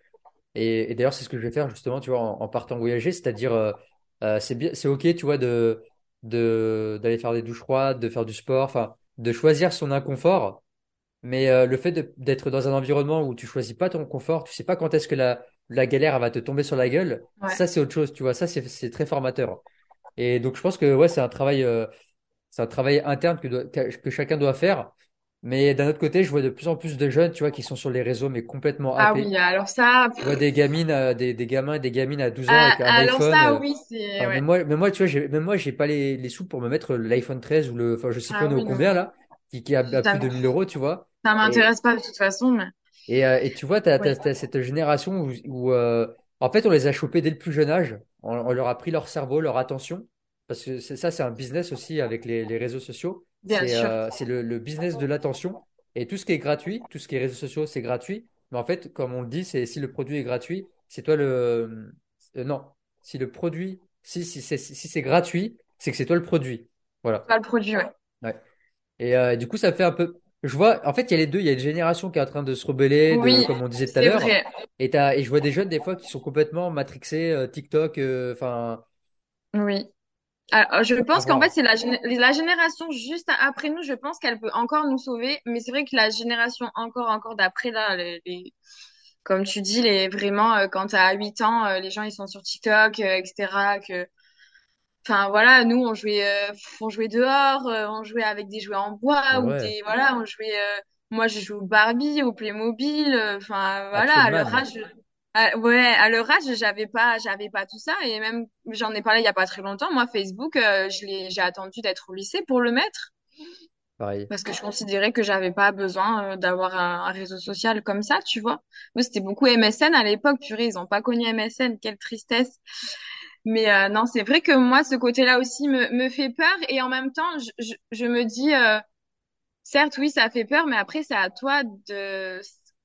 Et, et d'ailleurs c'est ce que je vais faire justement, tu vois, en, en partant voyager, c'est-à-dire euh, euh, c'est bien, c'est ok, tu vois, de de d'aller faire des douches froides, de faire du sport, enfin de choisir son inconfort mais euh, le fait d'être dans un environnement où tu choisis pas ton confort, tu sais pas quand est-ce que la, la galère elle va te tomber sur la gueule, Ouais. ça c'est autre chose, tu vois, ça c'est c'est très formateur. Et donc je pense que ouais, c'est un travail, euh, c'est un travail interne que, doit- que, que chacun doit faire. Mais d'un autre côté, je vois de plus en plus de jeunes, tu vois, qui sont sur les réseaux mais complètement Ah happés. oui, alors ça, Je vois des gamines, euh, des, des gamins des gamines à 12 ans ah, avec un alors iPhone. ça, euh, oui, c'est, enfin, ouais. même moi, tu vois, j'ai, même moi, j'ai pas les, les sous pour me mettre l'iPhone 13 ou le, enfin, je sais Ah au oui, combien là, qui, qui est à, plus de 1000 euros, tu vois. ça Et, m'intéresse pas de toute façon, mais et, euh, et tu vois, tu oui. as, cette génération où, où, en fait, on les a chopés dès le plus jeune âge. On, on leur a pris leur cerveau, leur attention. Parce que c'est- ça, c'est un business aussi avec les, les réseaux sociaux. C'est euh, le, le business de l'attention. Et tout ce qui est gratuit, tout ce qui est réseaux sociaux, c'est gratuit. Mais en fait, comme on le dit, c'est si le produit est gratuit, c'est toi le... euh, non, si le produit, Si, si, c'est si c'est gratuit, c'est que c'est toi le produit. Voilà. Pas le produit, ouais. Ouais. Et euh, du coup, ça fait un peu. Je vois, en fait, il y a les deux. Il y a une génération qui est en train de se rebeller, de, Oui, comme on disait tout à l'heure. Et et je vois des jeunes des fois qui sont complètement matrixés, euh, TikTok, euh, enfin, Oui. Alors, je à pense qu'en fait, c'est la, la génération juste après nous, je pense qu'elle peut encore nous sauver. Mais c'est vrai que la génération encore, encore d'après, là, les, les- comme tu dis, les, vraiment, euh, quand t'as 8 ans, euh, les gens, ils sont sur TikTok, euh, etc. Que, enfin, voilà, nous, on jouait, euh, on jouait dehors, euh, on jouait avec des jouets en bois ou ouais, des, voilà, on jouait, euh, moi, je joue au Barbie, au Playmobil, euh, enfin, voilà, à leur âge, ah, ouais, à leur âge, j'avais pas, j'avais pas tout ça et même j'en ai parlé il y a pas très longtemps. Moi, Facebook, euh, je l'ai, j'ai attendu d'être au lycée pour le mettre Pareil. parce que je considérais que j'avais pas besoin euh, d'avoir un, un réseau social comme ça, tu vois. Moi, c'était beaucoup MSN à l'époque. Purée, ils ont pas connu MSN, quelle tristesse. Mais euh, non, c'est vrai que moi, ce côté-là aussi me, me fait peur et en même temps, je, je, je me dis. euh, Certes, oui, ça fait peur, mais après, c'est à toi de,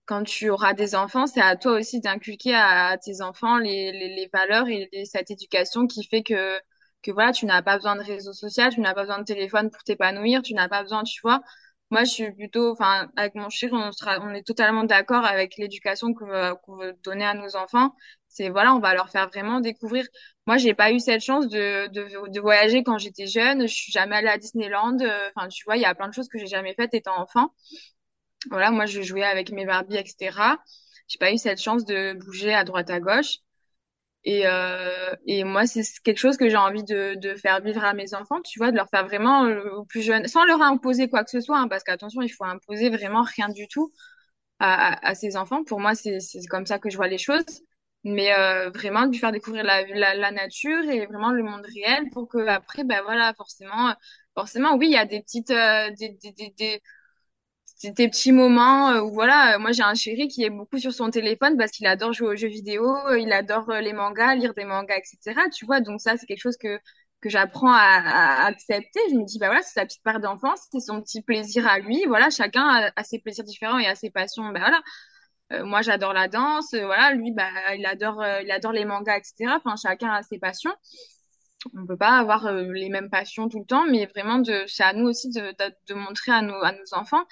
quand tu auras des enfants, c'est à toi aussi d'inculquer à, tes enfants les, les, valeurs et cette éducation qui fait que, que voilà, tu n'as pas besoin de réseau social, tu n'as pas besoin de téléphone pour t'épanouir, tu n'as pas besoin, tu vois. Moi, je suis plutôt, enfin, avec mon chéri, on sera, on est totalement d'accord avec l'éducation qu'on veut, qu'on veut donner à nos enfants. C'est, voilà, on va leur faire vraiment découvrir. Moi, j'ai pas eu cette chance de, de, de voyager quand j'étais jeune. Je suis jamais allée à Disneyland. Euh, Enfin, tu vois, il y a plein de choses que j'ai jamais faites étant enfant. Voilà, moi, je jouais avec mes Barbies, etc. J'ai pas eu cette chance de bouger à droite à gauche. Et, euh, et moi, c'est quelque chose que j'ai envie de, de faire vivre à mes enfants, tu vois, de leur faire vraiment euh, au plus jeune, sans leur imposer quoi que ce soit, hein, parce qu'attention, il faut imposer vraiment rien du tout à, à, à ses enfants. Pour moi, c'est c'est comme ça que je vois les choses. Mais euh, vraiment, de lui faire découvrir la, la, la nature et vraiment le monde réel pour que après, ben voilà, forcément, forcément, oui, il y a des petites, euh, des, des, des, des, c'est des petits moments euh, où voilà, euh, moi j'ai un chéri qui est beaucoup sur son téléphone parce qu'il adore jouer aux jeux vidéo, euh, il adore les mangas, lire des mangas, etc. Tu vois, donc ça c'est quelque chose que que j'apprends à, accepter. Je me dis bah voilà, c'est sa petite part d'enfance, c'est son petit plaisir à lui. Voilà, chacun a, ses plaisirs différents et a ses passions. Bah voilà, moi j'adore la danse, voilà, lui bah il adore il adore les mangas, etc. Enfin chacun a ses passions. On peut pas avoir les mêmes passions tout le temps, mais vraiment c'est à nous aussi de, de, de montrer à nos à nos enfants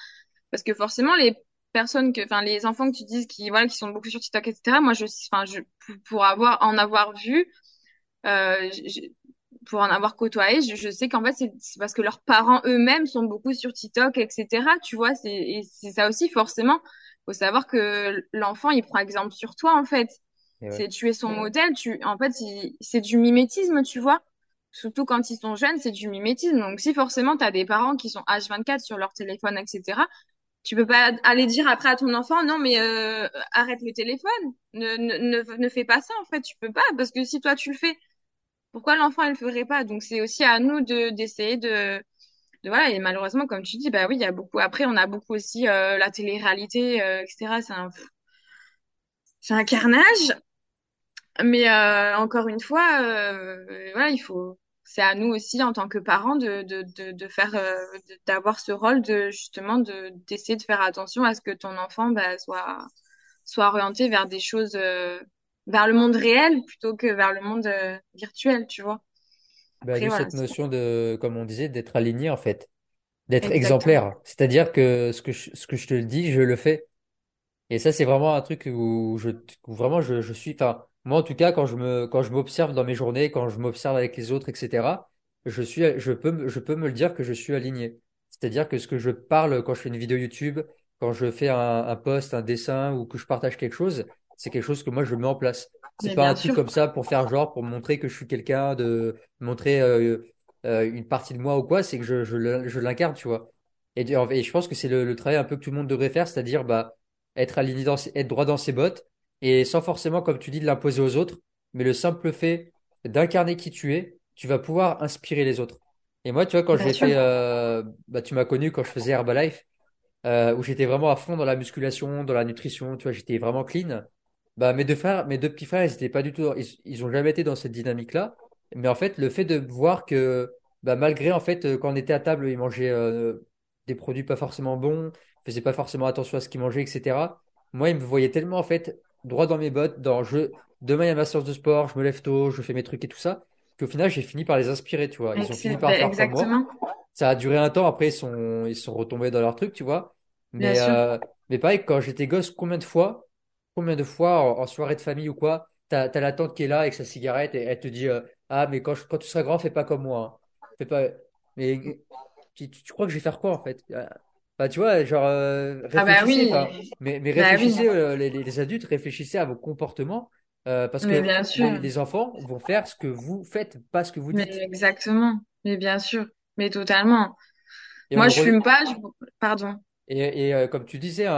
parce que forcément, les personnes que, enfin, les enfants que tu dises qui, voilà, qui sont beaucoup sur TikTok, etc., moi, je, enfin, je, pour avoir, en avoir vu, euh, je- pour en avoir côtoyé, je, je sais qu'en fait, c'est parce que leurs parents eux-mêmes sont beaucoup sur TikTok, etc., tu vois, c'est, et c'est ça aussi, forcément. Faut savoir que l'enfant, il prend exemple sur toi, en fait. Ouais. C'est, tu es son modèle, tu, en fait, c'est du mimétisme, tu vois. Surtout quand ils sont jeunes, c'est du mimétisme. Donc, si forcément, tu as des parents qui sont H24 sur leur téléphone, etc., tu peux pas aller dire après à ton enfant, non, mais euh, arrête le téléphone, ne, ne, ne, ne fais pas ça, en fait, tu peux pas, parce que si toi tu le fais, pourquoi l'enfant il le ferait pas? Donc c'est aussi à nous de d'essayer de, de voilà, et malheureusement, comme tu dis, bah oui, il y a beaucoup, après on a beaucoup aussi euh, la télé-réalité, euh, etc., c'est un, c'est un carnage, mais euh, encore une fois, euh, voilà, il faut, c'est à nous aussi en tant que parents de, de, de, de faire, euh, d'avoir ce rôle de justement de d'essayer de faire attention à ce que ton enfant bah, soit soit orienté vers des choses, euh, vers le monde réel plutôt que vers le monde euh, virtuel, tu vois. Bah, Après juste voilà, cette notion de, comme on disait, d'être aligné en fait, d'être exemplaire. C'est-à-dire que ce que je, ce que je te dis, je le fais. Et ça, c'est vraiment un truc où je, où vraiment je, je suis, enfin, moi en tout cas, quand je me, quand je m'observe dans mes journées, quand je m'observe avec les autres, etc., je suis, je peux, me- je peux me le dire que je suis aligné. C'est-à-dire que ce que je parle quand je fais une vidéo YouTube, quand je fais un, un post, un dessin ou que je partage quelque chose, c'est quelque chose que moi je mets en place. C'est Mais pas un truc sûr, comme ça pour faire genre, pour montrer que je suis quelqu'un, de montrer euh, euh, une partie de moi ou quoi, c'est que je, je, le- je l'incarne, tu vois. Et, et je pense que c'est le, le travail un peu que tout le monde devrait faire, c'est-à-dire, bah, être aligné dans, ses- être droit dans ses bottes et sans forcément, comme tu dis, de l'imposer aux autres, mais le simple fait d'incarner qui tu es, tu vas pouvoir inspirer les autres. Et moi, tu vois, quand bien fait, euh, bah, tu m'as connu quand je faisais Herbalife, euh, où j'étais vraiment à fond dans la musculation, dans la nutrition, tu vois, j'étais vraiment clean. Bah, mes deux frères, mes deux petits frères, ils étaient pas du tout, ils, ils ont jamais été dans cette dynamique-là. Mais en fait, le fait de voir que, bah, malgré, en fait, quand on était à table, ils mangeaient, euh, des produits pas forcément bons, faisaient pas forcément attention à ce qu'ils mangeaient, etc. Moi, ils me voyaient tellement, en fait, droit dans mes bottes, dans je, demain, il y a ma séance de sport, je me lève tôt, je fais mes trucs et tout ça. qu'au final, j'ai fini par les inspirer, tu vois. Ils ont fini par faire comme moi. exactement, Ça a duré un temps, après, ils sont, ils sont retombés dans leur truc, tu vois. Mais, euh, mais pareil, quand j'étais gosse, combien de fois, combien de fois en, en soirée de famille ou quoi, t'as, t'as la tante qui est là avec sa cigarette et elle te dit, euh, ah, mais quand, je- quand tu seras grand, fais pas comme moi. hein. Fais pas, mais tu, tu- tu crois que je vais faire quoi, en fait? Euh, Bah, tu vois, genre, euh, Ah bah réfléchissez, oui, enfin, mais, mais bah oui, réfléchissez, euh, les, adultes, réfléchissez à vos comportements, euh, parce mais que les, enfants vont faire ce que vous faites, pas ce que vous mais dites. exactement, mais bien sûr, mais totalement. Et Moi, je re- fume pas, je... pardon. Et, et, euh, comme tu disais, un-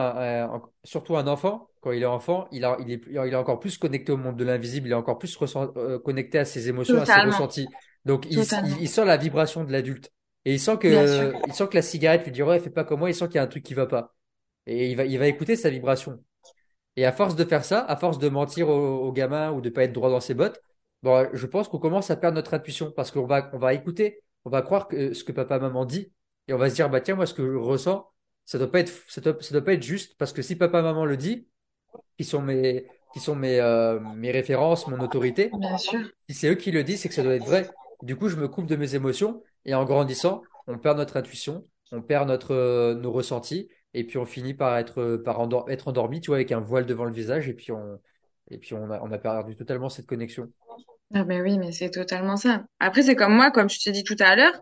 un- surtout un enfant, quand il est enfant, il a, il est, il est encore plus connecté au monde de l'invisible, il est encore plus ressent- euh, connecté à ses émotions, à ses ressentis. Donc il, il, il sent la vibration de l'adulte. Et il sent que, il sent que la cigarette lui dit, ouais, fais pas comme moi, il sent qu'il y a un truc qui va pas. Et il va, il va écouter sa vibration. Et à force de faire ça, à force de mentir aux, aux gamins ou de pas être droit dans ses bottes, bon, je pense qu'on commence à perdre notre intuition parce qu'on va, on va écouter, on va croire que ce que papa maman dit et on va se dire bah tiens moi ce que je ressens ça doit pas être ça doit, ça doit pas être juste parce que si papa maman le dit qui sont mes qui sont mes euh, mes références mon autorité bien sûr. si c'est eux qui le disent c'est que ça doit être vrai du coup je me coupe de mes émotions et en grandissant on perd notre intuition on perd notre euh, nos ressentis et puis on finit par être par endor- être endormi tu vois avec un voile devant le visage et puis on et puis on a perdu totalement cette connexion Ah ben oui, mais c'est totalement ça. Après, c'est comme moi, comme je t'ai dit tout à l'heure,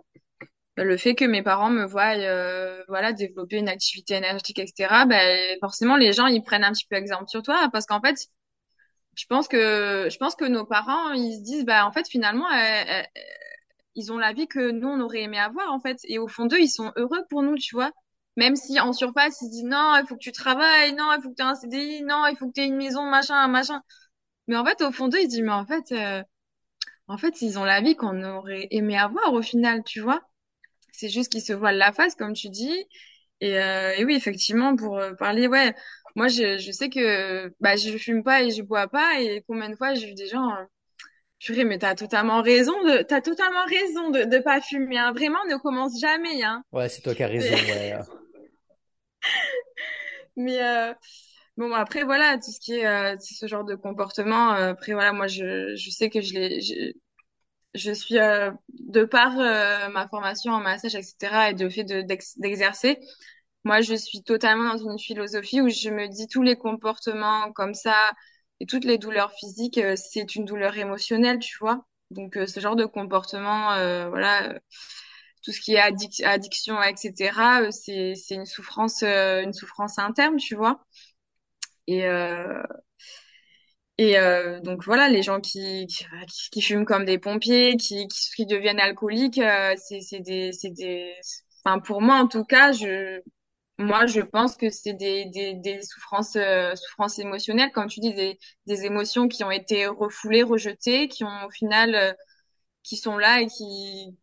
le fait que mes parents me voient, euh, voilà, développer une activité énergétique, etc. Ben forcément, les gens ils prennent un petit peu exemple sur toi, parce qu'en fait, je pense que je pense que nos parents ils se disent, bah en fait finalement, euh, euh, ils ont la vie que nous on aurait aimé avoir en fait, et au fond d'eux ils sont heureux pour nous, tu vois. Même si en surface ils se disent non, il faut que tu travailles, non, il faut que tu aies un CDI, non, il faut que tu aies une maison, machin, machin. Mais en fait, au fond d'eux, ils se disent, mais en fait, euh, en fait, ils ont la vie qu'on aurait aimé avoir au final, tu vois. C'est juste qu'ils se voilent la face, comme tu dis. Et, euh, et oui, effectivement, pour euh, parler, ouais, moi, je, je sais que bah, je fume pas et je bois pas. Et combien de fois j'ai vu des gens, purée, mais t'as totalement raison de, t'as totalement raison de, de pas fumer, hein. Vraiment, ne commence jamais, hein. ouais c'est toi qui as raison ouais Mais euh, bon, après, voilà, tout ce qui est euh, ce genre de comportement, euh, après, voilà, moi, je, je sais que je l'ai, je, je suis, euh, de par euh, ma formation en massage, etc., et de fait de, d'ex- d'exercer, moi, je suis totalement dans une philosophie où je me dis tous les comportements comme ça et toutes les douleurs physiques, euh, c'est une douleur émotionnelle, tu vois. Donc, euh, ce genre de comportement, euh, voilà, tout ce qui est addic- addiction, etc., c'est, c'est une souffrance, une souffrance interne, tu vois. Et, et euh, donc voilà, les gens qui, qui, qui fument comme des pompiers, qui, qui, deviennent alcooliques, euh, c'est, c'est des, c'est des, enfin pour moi en tout cas, je, moi je pense que c'est des, des, des souffrances, euh, souffrances émotionnelles, comme tu dis, des, des émotions qui ont été refoulées, rejetées, qui ont au final, euh, qui sont là et qui,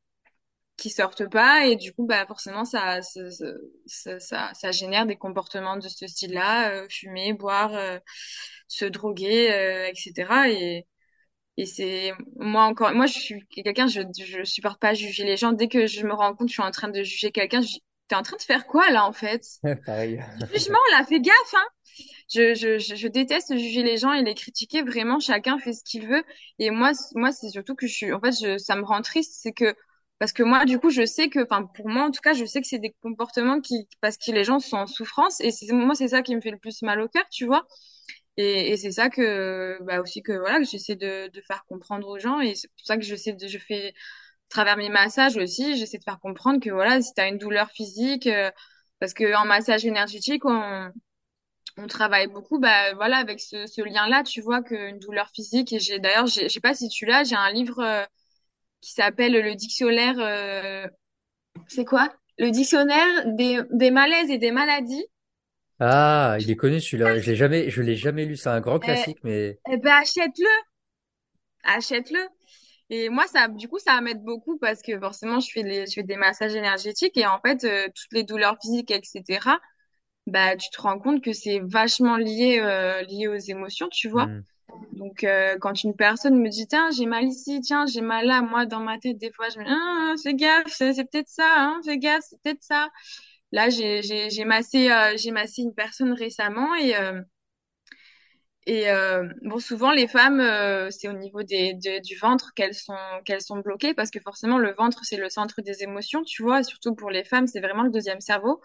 qui sortent pas, et du coup bah forcément ça, ça, ça, ça, génère des comportements de ce style-là, euh, fumer, boire. euh, se droguer, euh, etc. Et, et c'est moi encore, moi je suis quelqu'un, je je supporte pas juger les gens. Dès que je me rends compte que je suis en train de juger quelqu'un, t'es en train de faire quoi là en fait? pareil Jugement là, fais gaffe hein. Je, je, je, je déteste juger les gens et les critiquer. Vraiment, chacun fait ce qu'il veut. Et moi, moi, c'est surtout que je suis, en fait, je, ça me rend triste, c'est que parce que moi, du coup, je sais que, enfin, pour moi, en tout cas, je sais que c'est des comportements qui, parce que les gens sont en souffrance. Et c'est moi, c'est ça qui me fait le plus mal au cœur, tu vois. Et, et c'est ça que, bah aussi que voilà, que j'essaie de, de faire comprendre aux gens. Et c'est pour ça que j'essaie de, je fais, travers mes massages aussi, j'essaie de faire comprendre que voilà, si t'as une douleur physique, euh, parce que en massage énergétique, on, on travaille beaucoup, bah voilà, avec ce, ce lien-là, tu vois qu'une douleur physique. Et j'ai d'ailleurs, je sais pas si tu l'as, j'ai un livre euh, qui s'appelle le dictionnaire. euh, c'est quoi? Le dictionnaire des, des malaises et des maladies. ah il est connu celui-là je l'ai jamais je l'ai jamais lu c'est un grand Eh, classique mais eh ben achète-le, achète-le. Et moi, ça, du coup, ça m'aide beaucoup parce que forcément, je fais les, je fais des massages énergétiques et en fait, euh, toutes les douleurs physiques, etc. Bah, tu te rends compte que c'est vachement lié, euh, lié aux émotions, tu vois. hmm. Donc, euh, quand une personne me dit, tiens, j'ai mal ici, tiens, j'ai mal là, moi, dans ma tête, des fois, je me dis, ah, fais gaffe, c'est c'est peut-être ça, hein, fais gaffe, c'est peut-être ça. Là, j'ai, j'ai, j'ai massé, euh, j'ai massé une personne récemment et, euh, Et euh, bon, souvent les femmes, euh, c'est au niveau des, de- du ventre qu'elles sont qu'elles sont bloquées parce que forcément le ventre c'est le centre des émotions, tu vois. Surtout pour les femmes, c'est vraiment le deuxième cerveau.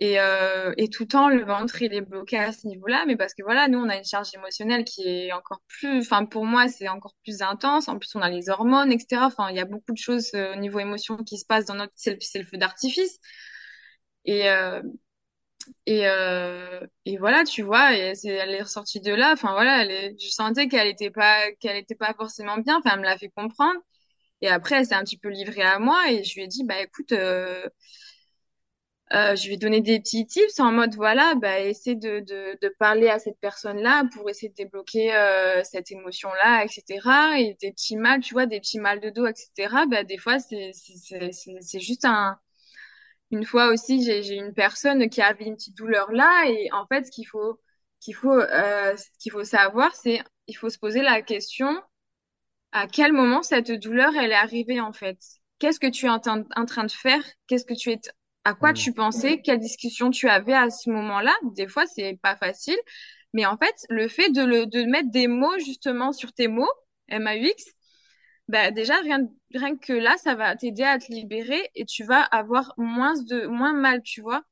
Et, euh, et tout le temps, le ventre, il est bloqué à ce niveau-là, mais parce que voilà, nous, on a une charge émotionnelle qui est encore plus, enfin, pour moi, c'est encore plus intense. En plus, on a les hormones, etc. Enfin, il y a beaucoup de choses euh, au niveau émotion qui se passent dans notre, c'est le, feu d'artifice. Et, euh, et, euh, et voilà, tu vois, et elle est ressortie de là. Enfin, voilà, je sentais qu'elle était pas, qu'elle était pas forcément bien. Enfin, elle me l'a fait comprendre. Et après, elle s'est un petit peu livrée à moi et je lui ai dit, bah, écoute, euh, euh, je vais donner des petits tips en mode voilà, bah, essaie de, de, parler à cette personne-là pour essayer de débloquer cette émotion-là, etc. Et des petits mal, tu vois, des petits mal de dos, etc. Bah, des fois, c'est c'est juste un. Une fois aussi, j'ai une personne qui avait une petite douleur là et en fait, ce qu'il faut qu'il faut euh, qu'il faut savoir, c'est il faut se poser la question à quel moment cette douleur elle est arrivée en fait? Qu'est-ce que tu es en, train en train de faire? Qu'est-ce que tu es à quoi Hmm. tu pensais, quelle discussion tu avais à ce moment-là? Des fois, c'est pas facile, mais en fait, le fait de le de mettre des mots justement sur tes mots, M-A-U-X, bah déjà rien rien que là, ça va t'aider à te libérer et tu vas avoir moins de moins mal, tu vois.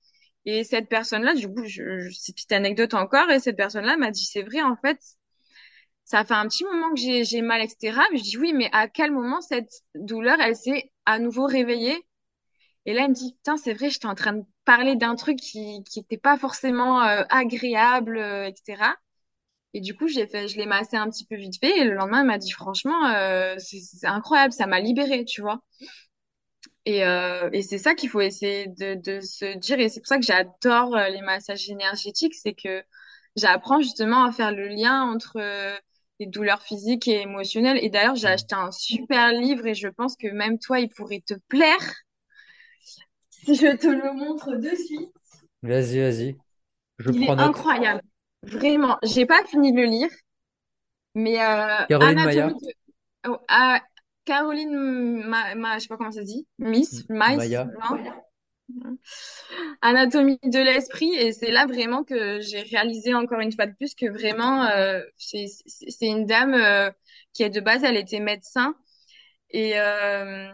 Et cette personne-là, du coup, je, je, c'est une petite anecdote encore, et cette personne-là m'a dit, c'est vrai, en fait, ça fait un petit moment que j'ai j'ai mal, etc. Mais je dis oui, mais à quel moment cette douleur, elle s'est à nouveau réveillée? Et là, elle me dit, putain, c'est vrai, j'étais en train de parler d'un truc qui qui était pas forcément euh, agréable, euh, etc. Et du coup, j'ai fait, je l'ai massé un petit peu vite fait. Et le lendemain, elle m'a dit, franchement, euh, c'est incroyable, ça m'a libérée, tu vois. Et, euh, et c'est ça qu'il faut essayer de, de se dire. Et c'est pour ça que j'adore euh, les massages énergétiques, c'est que j'apprends justement à faire le lien entre les douleurs physiques et émotionnelles. Et d'ailleurs, j'ai acheté un super livre et je pense que même toi, il pourrait te plaire si je te le montre de suite. Vas-y, vas-y. Je Il est prends note. incroyable. Vraiment. J'ai pas fini de le lire, mais euh, Caroline Maya. Anatomie de... oh, ah, Caroline, ma, ma, je sais pas comment ça se dit, Miss, Mice, Maya. non? Anatomie de l'esprit, et c'est là vraiment que j'ai réalisé encore une fois de plus que vraiment, euh, c'est une dame euh, qui est de base, elle était médecin, et, euh,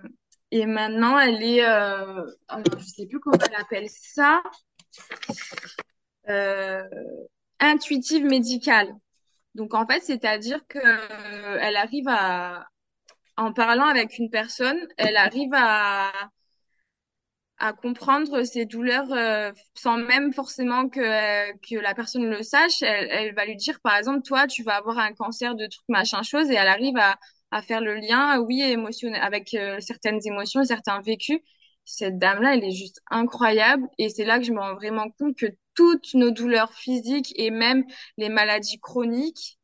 et maintenant elle est, euh, alors, je sais plus comment elle appelle ça, euh, intuitive médicale. Donc en fait, c'est-à-dire que euh, elle arrive à, en parlant avec une personne, elle arrive à à comprendre ses douleurs euh, sans même forcément que, euh, que la personne le sache. Elle, va lui dire, par exemple, toi, tu vas avoir un cancer de truc, machin chose, et elle arrive à, à faire le lien, oui, émotionnel, avec certaines émotions, certains vécus. Cette dame-là, elle est juste incroyable, et c'est là que je me rends vraiment compte que toutes nos douleurs physiques et même les maladies chroniques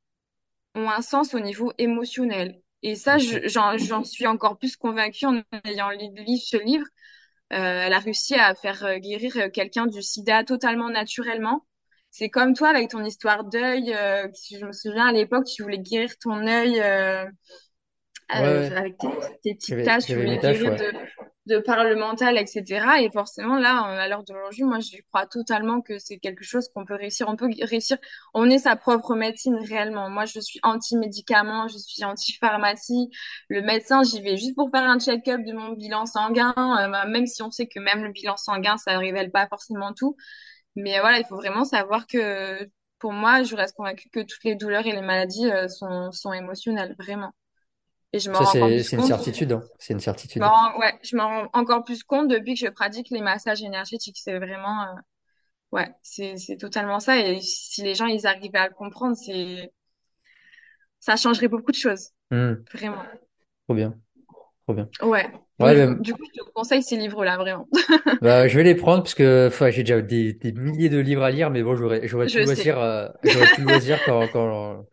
ont un sens au niveau émotionnel. Et ça, je- j'en, suis encore plus convaincue en ayant lu lu ce livre euh, elle a réussi à faire euh, guérir euh, quelqu'un du sida totalement naturellement. C'est comme toi avec ton histoire d'œil. euh, si je me souviens à l'époque, tu voulais guérir ton œil euh, Ouais, ouais. avec tes, tes petites taches, tu voulais guérir ouais. de, de par le mental, etc. Et forcément, là, euh, à l'heure d'aujourd'hui, moi, je crois totalement que c'est quelque chose qu'on peut réussir. On peut réussir. On est sa propre médecine réellement. Moi, je suis anti-médicaments, je suis anti-pharmacie. Le médecin, j'y vais juste pour faire un check-up de mon bilan sanguin, euh, bah, même si on sait que même le bilan sanguin, ça révèle pas forcément tout. Mais euh, voilà, il faut vraiment savoir que pour moi, je reste convaincue que toutes les douleurs et les maladies sont, sont émotionnelles, vraiment. Et je m'en Ça, rends c'est, une certitude, hein. C'est une Je certitude. m'en rends, ouais, je m'en rends encore plus compte depuis que je pratique les massages énergétiques. C'est vraiment, euh, ouais, c'est, c'est totalement ça. Et si les gens, ils arrivaient à le comprendre, c'est, ça changerait beaucoup de choses. Hmm. Vraiment. Trop bien. Trop bien. Ouais. Ouais, du coup, je te conseille ces livres-là, vraiment. bah, je vais les prendre parce que enfin, j'ai déjà des, des milliers de livres à lire, mais bon, j'aurais, j'aurais Je loisir, euh, j'aurais tout le loisir quand, quand,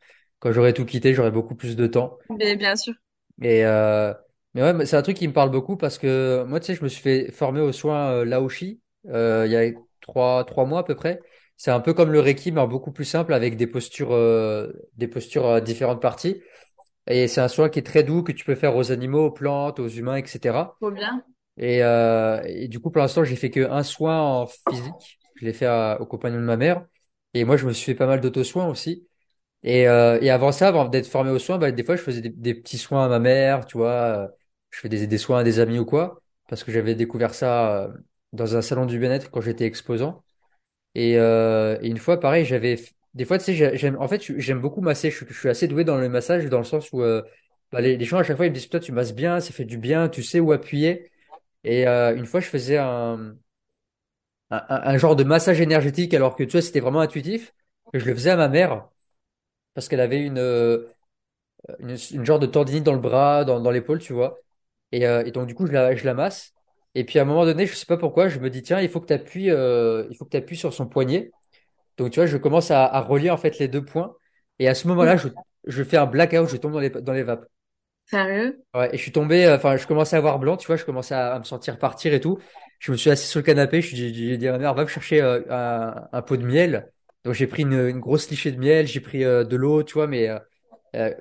quand j'aurais tout quitté, j'aurais beaucoup plus de temps. Mais bien sûr. Et, euh, mais ouais, mais c'est un truc qui me parle beaucoup parce que moi, tu sais, je me suis fait former aux soins euh, Laoshi, euh, il y a trois, trois mois à peu près. C'est un peu comme le Reiki, mais beaucoup plus simple avec des postures, des postures à différentes parties. Et c'est un soin qui est très doux que tu peux faire aux animaux, aux plantes, aux humains, etc. Trop bien. Et, et du coup, pour l'instant, j'ai fait que un soin en physique. Je l'ai fait à- au compagnon de ma mère. Et moi, je me suis fait pas mal d'auto-soins aussi. Et, euh, et avant ça, avant d'être formé aux soins, bah, des fois, je faisais des, petits soins à ma mère, tu vois. euh, Je fais des, des soins à des amis ou quoi, parce que j'avais découvert ça euh, dans un salon du bien-être quand j'étais exposant. Et, euh, et une fois, pareil, j'avais. Des fois, tu sais, j'ai- j'aime. En fait, j'aime beaucoup masser. Je, je suis assez doué dans le massage, dans le sens où euh, bah, les, les gens à chaque fois ils me disent, toi, tu masses bien, ça fait du bien, tu sais où appuyer. Et euh, une fois, je faisais un, un, un- genre de massage énergétique, alors que tu vois, c'était vraiment intuitif. Que je le faisais à ma mère parce qu'elle avait une, euh, une, une genre de tendinite dans le bras, dans, dans l'épaule, tu vois. Et, euh, et donc, du coup, je la, je la masse. Et puis, à un moment donné, je sais pas pourquoi, je me dis, tiens, il faut que tu appuies, il faut que tu appuies sur son poignet. Donc, tu vois, je commence à, à relier en fait les deux points. Et à ce moment-là, je, je fais un blackout, je tombe dans les, dans les vapes. Sérieux? Ouais, et je suis tombé, euh, enfin, je commençais à avoir blanc, tu vois, je commençais à, à me sentir partir et tout. Je me suis assis sur le canapé, je suis- dit mère, va me chercher euh, un, un pot de miel. Donc, j'ai pris une, une grosse lichée de miel, j'ai pris euh, de l'eau, tu vois, mais euh, euh,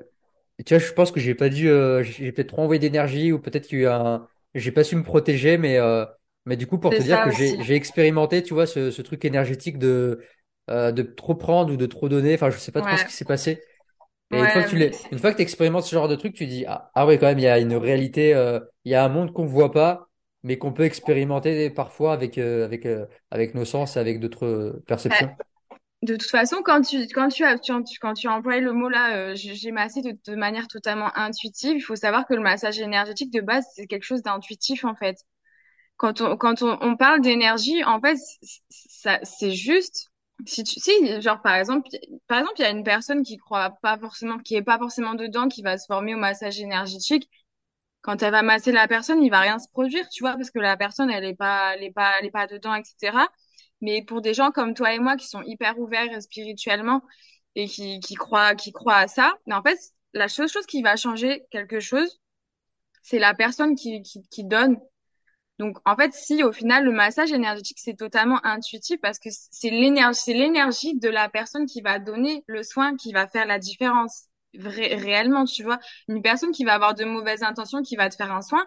tu vois, je pense que j'ai pas dû, euh, j'ai peut-être trop envoyé d'énergie ou peut-être qu'il y a eu un, j'ai pas su me protéger, mais euh, mais du coup pour te dire que j'ai expérimenté, tu vois, ce, ce truc énergétique de euh, de trop prendre ou de trop donner. Enfin, je sais pas trop ce qui s'est passé. Et une fois que tu l'es, une fois que tu expérimentes ce genre de truc, tu dis ah, ah ouais quand même il y a une réalité, euh, il y a un monde qu'on voit pas, mais qu'on peut expérimenter parfois avec euh, avec euh, avec nos sens, et avec d'autres perceptions. De toute façon, quand tu, quand tu as, tu, quand tu as employé le mot là, euh, j'ai massé de, de manière totalement intuitive, il faut savoir que le massage énergétique de base, c'est quelque chose d'intuitif en fait. Quand on, quand on, on parle d'énergie, en fait, ça, c'est juste, si tu, si, genre par exemple, par exemple, il y a une personne qui croit pas forcément, qui est pas forcément dedans, qui va se former au massage énergétique. Quand elle va masser la personne, il va rien se produire, tu vois, parce que la personne, elle est pas, elle est pas, elle est pas dedans, etc. Mais pour des gens comme toi et moi qui sont hyper ouverts spirituellement et qui, qui croient, qui croient à ça, mais en fait, la seule chose qui va changer quelque chose, c'est la personne qui, qui, qui donne. Donc, en fait, si au final, le massage énergétique, c'est totalement intuitif parce que c'est l'énergie, c'est l'énergie de la personne qui va donner le soin qui va faire la différence. Réellement, tu vois. Une personne qui va avoir de mauvaises intentions, qui va te faire un soin,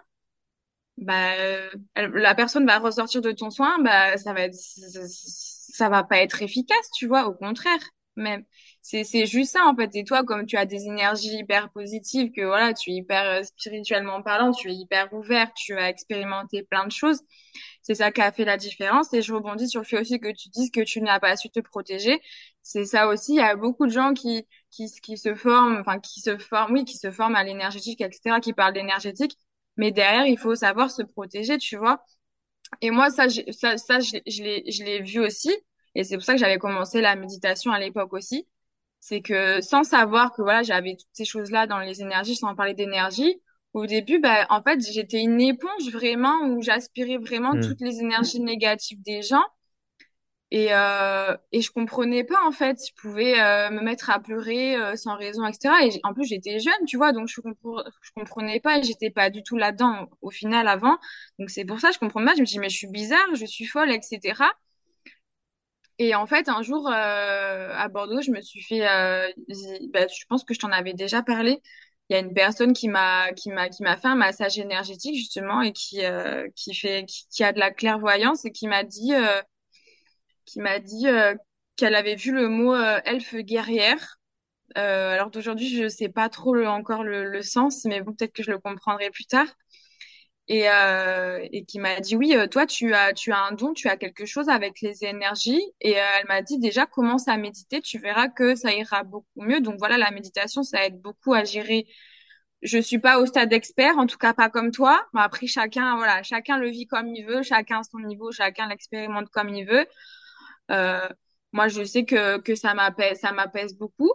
bah, euh, la personne va ressortir de ton soin, bah, ça va être, ça va pas être efficace, tu vois, au contraire. Même, c'est, c'est juste ça, en fait. Et toi, comme tu as des énergies hyper positives, que voilà, tu es hyper euh, spirituellement parlant, tu es hyper ouvert, tu as expérimenté plein de choses. C'est ça qui a fait la différence. Et je rebondis sur le fait aussi que tu dises que tu n'as pas su te protéger. C'est ça aussi. Il y a beaucoup de gens qui, qui, qui se forment, enfin, qui se forment, oui, qui se forment à l'énergétique, etc., qui parlent d'énergétique. Mais derrière, il faut savoir se protéger, tu vois. Et moi, ça, ça, ça, je, l'ai, je l'ai vu aussi. Et c'est pour ça que j'avais commencé la méditation à l'époque aussi. C'est que sans savoir que voilà, j'avais toutes ces choses-là dans les énergies, sans parler d'énergie, au début, bah, en fait, j'étais une éponge vraiment où j'aspirais vraiment Hmm. toutes les énergies négatives des gens. Et, euh, et je comprenais pas, en fait. Je pouvais euh, me mettre à pleurer euh, sans raison, etc. Et en plus, j'étais jeune, tu vois, donc je, compre- comprenais pas et j'étais pas du tout là-dedans au final avant. Donc c'est pour ça je comprends pas. Je me dis, mais je suis bizarre, je suis folle, etc. Et en fait, un jour, euh, à Bordeaux, je me suis fait, euh, bah, je pense que je t'en avais déjà parlé. Il y a une personne qui m'a, qui m'a, qui m'a fait un massage énergétique justement et qui, euh, qui fait, qui, qui a de la clairvoyance et qui m'a dit, qui m'a dit euh, qu'elle avait vu le mot euh, elfe guerrière. Euh, alors d'aujourd'hui, je sais pas trop le- encore le, le sens, mais bon, peut-être que je le comprendrai plus tard et, et qui m'a dit oui, toi tu as tu as un don, tu as quelque chose avec les énergies et elle m'a dit déjà commence à méditer, tu verras que ça ira beaucoup mieux. Donc voilà, la méditation ça aide beaucoup à gérer. Je suis pas au stade expert, en tout cas pas comme toi. Après chacun voilà, chacun le vit comme il veut, chacun son niveau, chacun l'expérimente comme il veut. Euh, moi je sais que que ça m'apaise, ça m'apaise beaucoup.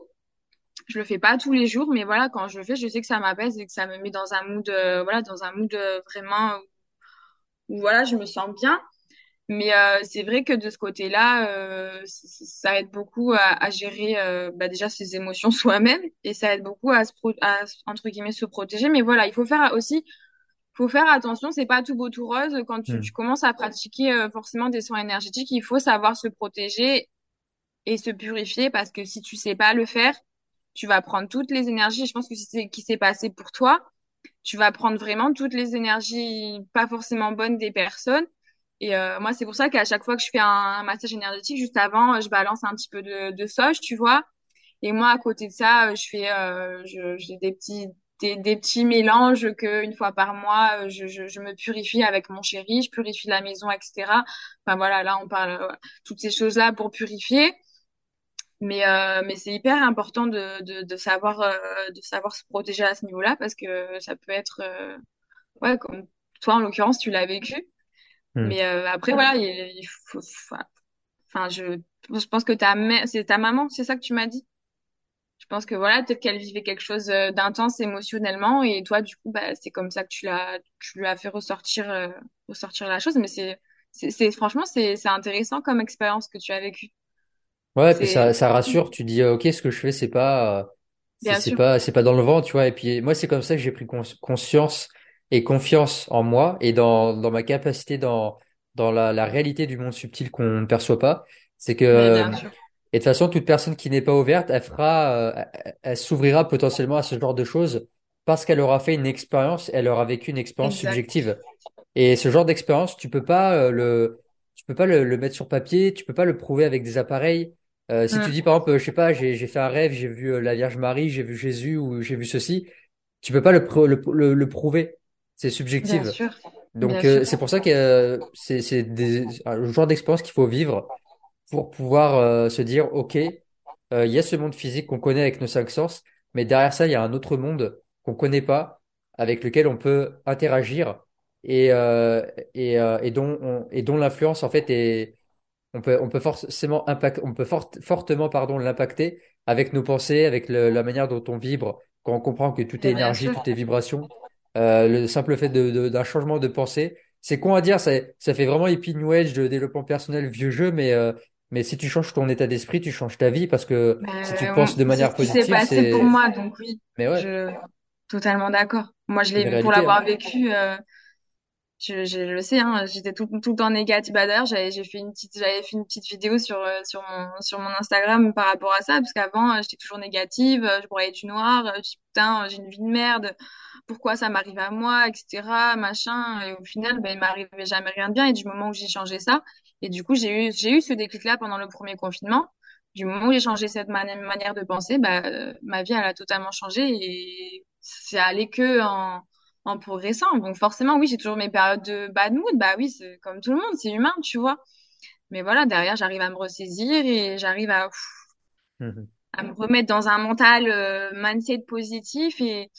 Je le fais pas tous les jours, mais voilà, quand je le fais, je sais que ça m'apaise et que ça me met dans un mood, euh, voilà, dans un mood euh, vraiment où voilà, je me sens bien. Mais euh, c'est vrai que de ce côté-là, euh, ça aide beaucoup à, à gérer bah, déjà ses émotions soi-même et ça aide beaucoup à, se pro à entre guillemets se protéger. Mais voilà, il faut faire aussi, faut faire attention. C'est pas tout beau tout rose quand tu, tu Hmm. commences à pratiquer euh, forcément des soins énergétiques. Il faut savoir se protéger et se purifier parce que si tu sais pas le faire, tu vas prendre toutes les énergies. Je pense que c'est ce qui s'est passé pour toi tu vas prendre vraiment toutes les énergies pas forcément bonnes des personnes. Et euh, moi, c'est pour ça qu'à chaque fois que je fais un, un massage énergétique, juste avant, euh, je balance un petit peu de, de sauge, tu vois. Et moi, à côté de ça, je fais, euh, j'ai des petits, des, des, petits mélanges que une fois par mois, je, je, je, me purifie avec mon chéri, je purifie la maison, etc. Enfin voilà, là on parle toutes ces choses-là pour purifier. Mais, euh, mais c'est hyper important de, de, de savoir, euh, de savoir se protéger à ce niveau-là parce que ça peut être, euh, ouais, comme toi en l'occurrence, tu l'as vécu. Hmm. Mais euh, après, voilà, il, il faut, enfin, je, je pense que ta mère, c'est ta maman, c'est ça que tu m'as dit? Je pense que voilà, peut-être qu'elle vivait quelque chose euh, d'intense émotionnellement et toi, du coup, bah, c'est comme ça que tu l'as, tu lui as fait ressortir, euh, ressortir la chose. Mais c'est, c'est, franchement, c'est, c'est intéressant comme expérience que tu as vécue. Ouais, puis ça, ça rassure. Tu dis, ok, ce que je fais, c'est pas, c'est pas, c'est pas dans le vent, tu vois. Et puis moi, c'est comme ça que j'ai pris conscience et confiance en moi et dans, dans ma capacité dans, dans la, la réalité du monde subtil qu'on ne perçoit pas. C'est que, et de toute façon, toute personne qui n'est pas ouverte, elle fera, euh, elle, s'ouvrira potentiellement à ce genre de choses parce qu'elle aura fait une expérience, elle aura vécu une expérience subjective. Et ce genre d'expérience, tu peux pas euh, le, tu peux pas le, le, mettre sur papier, tu peux pas le prouver avec des appareils. Euh, si tu mm. dis par exemple, je sais pas, j'ai fait un rêve, j'ai vu euh, la Vierge Marie, j'ai vu Jésus ou j'ai vu ceci, tu peux pas le, le, le, prouver. C'est subjectif. Bien sûr. Donc euh, c'est pour ça que c'est c'est un genre d'expérience qu'il faut vivre pour pouvoir se dire ok, il y a ce monde physique qu'on connaît avec nos cinq sens, mais derrière ça il y a un autre monde qu'on connaît pas, avec lequel on peut interagir et et, et dont on, et dont l'influence en fait est on peut, on peut forcément impact, on peut fortement pardon l'impacter avec nos pensées, avec la manière dont on vibre. Quand on comprend que tout est énergie, tout est vibration, euh, le simple fait de, d'un changement de pensée, c'est con à dire, ça, ça fait vraiment hippie new age de développement personnel vieux jeu, mais euh, mais si tu changes ton état d'esprit, tu changes ta vie parce que bah, si tu penses de manière positive, c'est passé pour moi, donc oui. Mais ouais. Je... Totalement d'accord. Moi, je l'ai pour l'avoir vécu. Euh je, je, le sais, hein, j'étais tout, tout le temps négative. Bah, d'ailleurs, j'avais, j'ai fait une petite, j'avais fait une petite vidéo sur, euh, sur mon, sur mon Instagram par rapport à ça, parce qu'avant, euh, j'étais toujours négative, je broyais du noir, je dis putain, j'ai une vie de merde, pourquoi ça m'arrive à moi, etc., machin. Et au final, ben, il m'arrivait jamais rien de bien. Et du moment où j'ai changé ça, et du coup, j'ai eu, j'ai eu ce déclic-là pendant le premier confinement. Du moment où j'ai changé cette manière de penser, bah, ma vie, elle a totalement changé et c'est allé que en, en progressant. Donc forcément, oui, j'ai toujours mes périodes de bad mood. Bah oui, c'est comme tout le monde, c'est humain, tu vois. Mais voilà, derrière, j'arrive à me ressaisir et j'arrive à, mmh à me remettre dans un mental euh, mindset positif et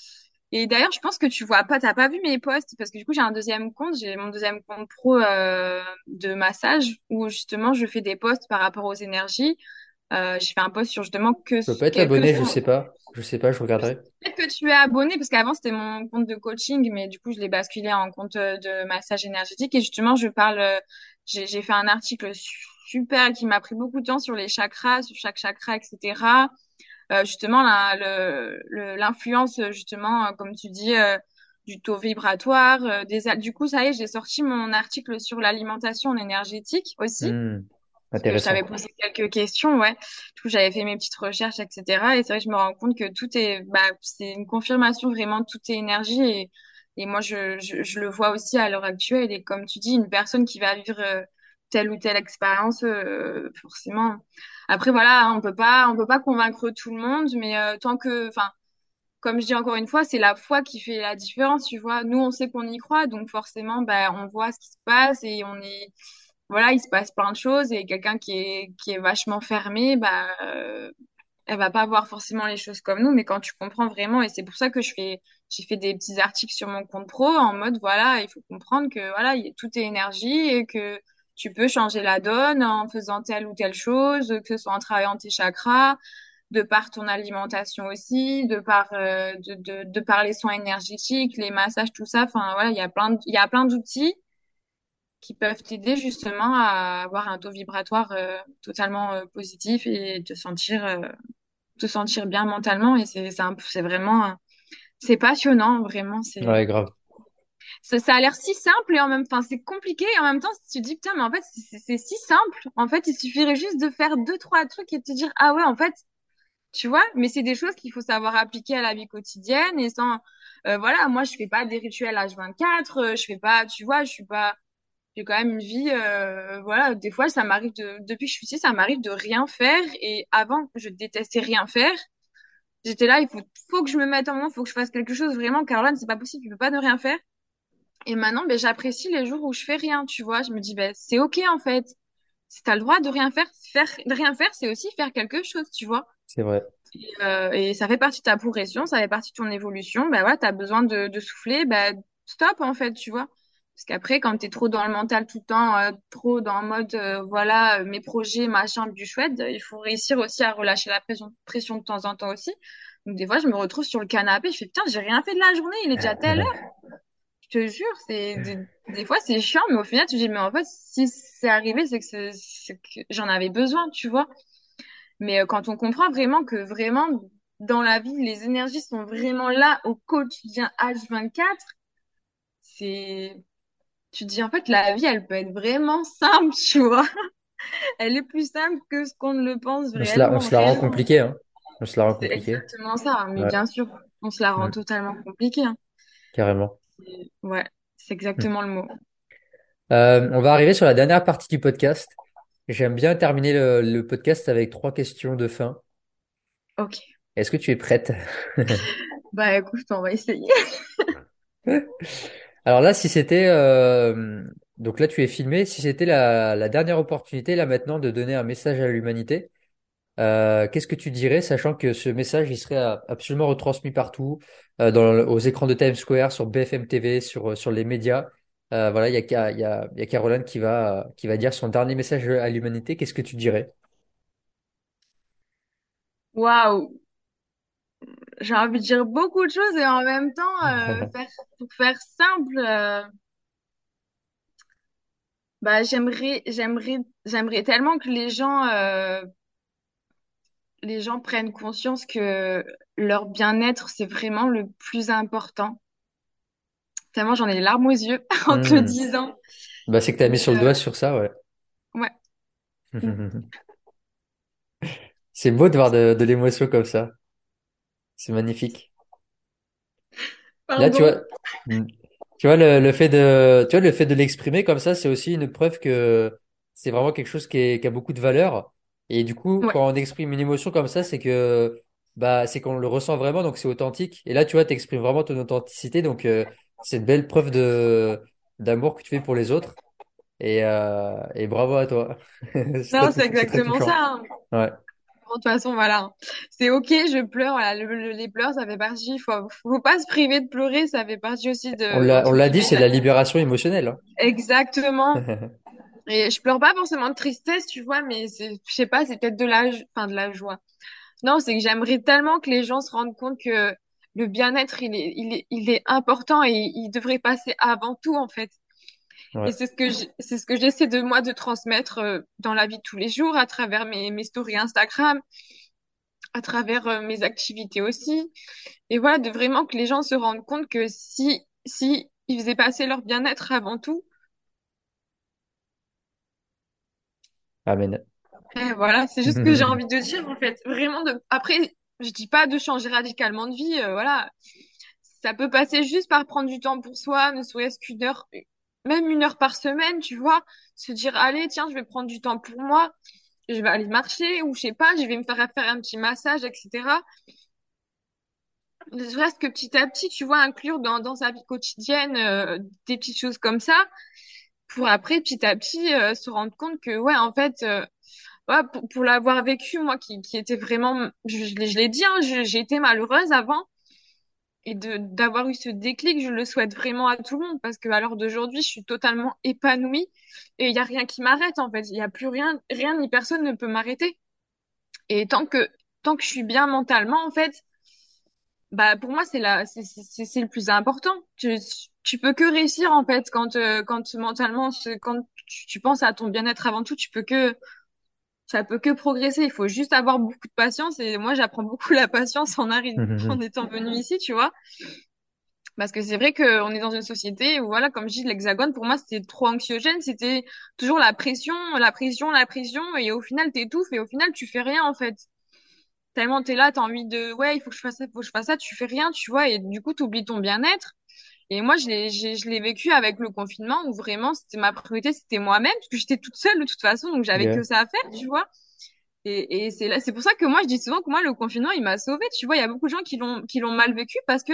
et d'ailleurs, je pense que tu vois pas, t'as pas vu mes posts parce que du coup, j'ai un deuxième compte, j'ai mon deuxième compte pro euh, de massage où justement je fais des posts par rapport aux énergies. Euh, j'ai fait un post sur justement que. Je peux pas être abonné, je sais pas. Je sais pas, je regarderai. Peut-être que tu es abonné parce qu'avant c'était mon compte de coaching, mais du coup je l'ai basculé en compte de massage énergétique et justement je parle, euh, j'ai fait un article super qui m'a pris beaucoup de temps sur les chakras, sur chaque chakra, etc. Euh, justement l'influence justement euh, comme tu dis euh, du taux vibratoire, des du coup ça y est j'ai sorti mon article sur l'alimentation énergétique aussi. Mmh. J'avais posé quelques questions, ouais. Du coup, j'avais fait mes petites recherches, etc. Et c'est vrai que je me rends compte que tout est, bah, c'est une confirmation vraiment, tout est énergie. Et, et moi, je, je, je le vois aussi à l'heure actuelle. Et comme tu dis, une personne qui va vivre euh, telle ou telle expérience, euh, forcément. Après, voilà, on peut pas, on peut pas convaincre tout le monde, mais euh, tant que, enfin, comme je dis encore une fois, c'est la foi qui fait la différence, tu vois. Nous, on sait qu'on y croit, donc forcément, bah, on voit ce qui se passe et on est voilà, il se passe plein de choses et quelqu'un qui est, qui est vachement fermé, bah, euh, elle va pas voir forcément les choses comme nous, mais quand tu comprends vraiment, et c'est pour ça que je fais, j'ai fait des petits articles sur mon compte pro en mode, voilà, il faut comprendre que, voilà, tout est énergie et que tu peux changer la donne en faisant telle ou telle chose, que ce soit en travaillant tes chakras, de par ton alimentation aussi, de par, euh, de, de, de par les soins énergétiques, les massages, tout ça. Enfin, voilà, il y a plein, il y a plein d'outils qui peuvent t'aider justement à avoir un taux vibratoire euh, totalement euh, positif et te sentir euh, te sentir bien mentalement et c'est c'est vraiment c'est passionnant vraiment ouais grave ça, ça a l'air si simple et en même temps c'est compliqué et en même temps tu te dis putain mais en fait c'est si simple en fait il suffirait juste de faire deux trois trucs et te dire ah ouais en fait tu vois mais c'est des choses qu'il faut savoir appliquer à la vie quotidienne et sans voilà moi je fais pas des rituels H24 je fais pas tu vois je suis pas j'ai quand même une vie, euh, voilà, des fois, ça m'arrive de, depuis que je suis ici, ça m'arrive de rien faire. Et avant, je détestais rien faire. J'étais là, il faut, faut que je me mette en moment, faut que je fasse quelque chose. Vraiment, Caroline, c'est pas possible, tu peux pas ne rien faire. Et maintenant, ben, j'apprécie les jours où je fais rien, tu vois. Je me dis, ben, c'est ok, en fait. Si t'as le droit de rien faire, faire, de rien faire, c'est aussi faire quelque chose, tu vois. C'est vrai. Et, euh, et ça fait partie de ta progression, ça fait partie de ton évolution. Ben, voilà, t'as besoin de, de souffler, ben, stop, en fait, tu vois. Parce qu'après, quand t'es trop dans le mental tout le temps, euh, trop dans le mode, euh, voilà, euh, mes projets, machin, du chouette, il faut réussir aussi à relâcher la pression, pression de temps en temps aussi. Donc des fois, je me retrouve sur le canapé, je fais putain, j'ai rien fait de la journée, il est déjà telle heure. Je te jure, c'est des, des fois c'est chiant, mais au final, tu te dis mais en fait, si c'est arrivé, c'est que, c'est c'est que j'en avais besoin, tu vois. Mais euh, quand on comprend vraiment que vraiment dans la vie, les énergies sont vraiment là au quotidien H24, c'est tu te dis en fait la vie elle peut être vraiment simple tu vois elle est plus simple que ce qu'on ne le pense On se la, on se la rend compliquée, hein. On se la rend c'est compliquée. exactement ça mais Ouais. bien sûr on se la rend totalement compliquée hein. Carrément. C'est- ouais c'est exactement le mot Euh, on va arriver sur la dernière partie du podcast. J'aime bien terminer le, le podcast avec trois questions de fin. ok Est-ce que tu es prête? bah écoute on va essayer Alors là, si c'était euh, donc là tu es filmé, si c'était la, la dernière opportunité là maintenant de donner un message à l'humanité, euh, qu'est-ce que tu dirais, sachant que ce message il serait euh, absolument retransmis partout, euh, dans, aux écrans de Times Square, sur BFM TV, sur sur les médias? Euh, voilà, il y a, Ca- il y a, il y a Caroline qui va qui va dire son dernier message à l'humanité. Qu'est-ce que tu dirais? waouh j'ai envie de dire beaucoup de choses et en même temps euh, faire pour faire simple euh, bah j'aimerais j'aimerais j'aimerais tellement que les gens euh, les gens prennent conscience que leur bien-être, c'est vraiment le plus important. Tellement j'en ai les larmes aux yeux en te le Hmm. disant. Bah c'est que tu as mis sur le doigt euh, sur ça, ouais. ouais. C'est beau de voir de, de l'émotion comme ça. C'est magnifique. Là, tu vois, mm, tu vois le, le fait de, tu vois le fait de l'exprimer comme ça, c'est aussi une preuve que c'est vraiment quelque chose qui est, qui a beaucoup de valeur. Et du coup, Ouais. quand on exprime une émotion comme ça, c'est que, bah, c'est qu'on le ressent vraiment, donc c'est authentique. Et là, tu vois, t'exprimes vraiment ton authenticité, donc euh, c'est une belle preuve de d'amour que tu fais pour les autres. Et, euh, et bravo à toi. Non, c'est exactement ça. hein. Ouais. De toute façon, voilà. C'est ok, je pleure. Voilà, le- le- les pleurs, ça fait partie. Faut, faut pas se priver de pleurer. Ça fait partie aussi de, on l'a dit, c'est la... la libération émotionnelle. Exactement. Et je pleure pas forcément de tristesse, tu vois, mais c'est, je sais pas, c'est peut-être de la, enfin, de la joie. Non, c'est que j'aimerais tellement que les gens se rendent compte que le bien-être, il est, il est, il est important et il devrait passer avant tout, en fait. Et c'est ce que c'est ce que j'essaie de moi de transmettre euh, dans la vie de tous les jours, à travers mes, mes stories Instagram, à travers euh, mes activités aussi. Et voilà, de vraiment que les gens se rendent compte que si, si ils faisaient passer leur bien-être avant tout, Amen. et voilà, c'est juste ce que j'ai envie de dire, en fait. Vraiment de, après, je dis pas de changer radicalement de vie, euh, voilà. Ça peut passer juste par prendre du temps pour soi, ne serait-ce qu'une heure, même une heure par semaine, tu vois. Se dire, allez, tiens, je vais prendre du temps pour moi. Je vais aller marcher ou je sais pas, je vais me faire faire un petit massage, etc. Ne serait-ce que petit à petit, tu vois, inclure dans, dans sa vie quotidienne euh, des petites choses comme ça pour après, petit à petit, euh, se rendre compte que, ouais, en fait, euh, pour, pour l'avoir vécu, moi qui, qui était vraiment, je, je l'ai dit, hein, j'ai été malheureuse avant et de d'avoir eu ce déclic, je le souhaite vraiment à tout le monde parce que à l'heure d'aujourd'hui, je suis totalement épanouie et il y a rien qui m'arrête en fait, il y a plus rien, rien ni personne ne peut m'arrêter. Et tant que tant que je suis bien mentalement en fait, bah pour moi c'est la c'est le plus important. Tu peux que réussir en fait quand euh, quand mentalement quand tu, tu penses à ton bien-être avant tout, tu peux que ça peut que progresser. Il faut juste avoir beaucoup de patience et moi j'apprends beaucoup la patience en arrivant en étant venue ici, tu vois. Parce que c'est vrai qu'on est dans une société où, voilà, comme je dis, l'hexagone, pour moi, c'était trop anxiogène. C'était toujours la pression, la pression, la pression. Et au final, t'étouffes et au final, tu fais rien, en fait. Tellement t'es là, t'as envie de, ouais, il faut que je fasse ça, il faut que je fasse ça, tu fais rien, tu vois. Et du coup, t'oublies ton bien-être. Et moi, je l'ai, j'ai- je l'ai vécu avec le confinement où vraiment, c'était ma priorité, c'était moi-même, parce que j'étais toute seule de toute façon, donc j'avais Yeah. que ça à faire, tu vois. Et, et c'est là, c'est pour ça que moi, je dis souvent que moi, le confinement, il m'a sauvée. Tu vois, il y a beaucoup de gens qui l'ont, qui l'ont mal vécu parce que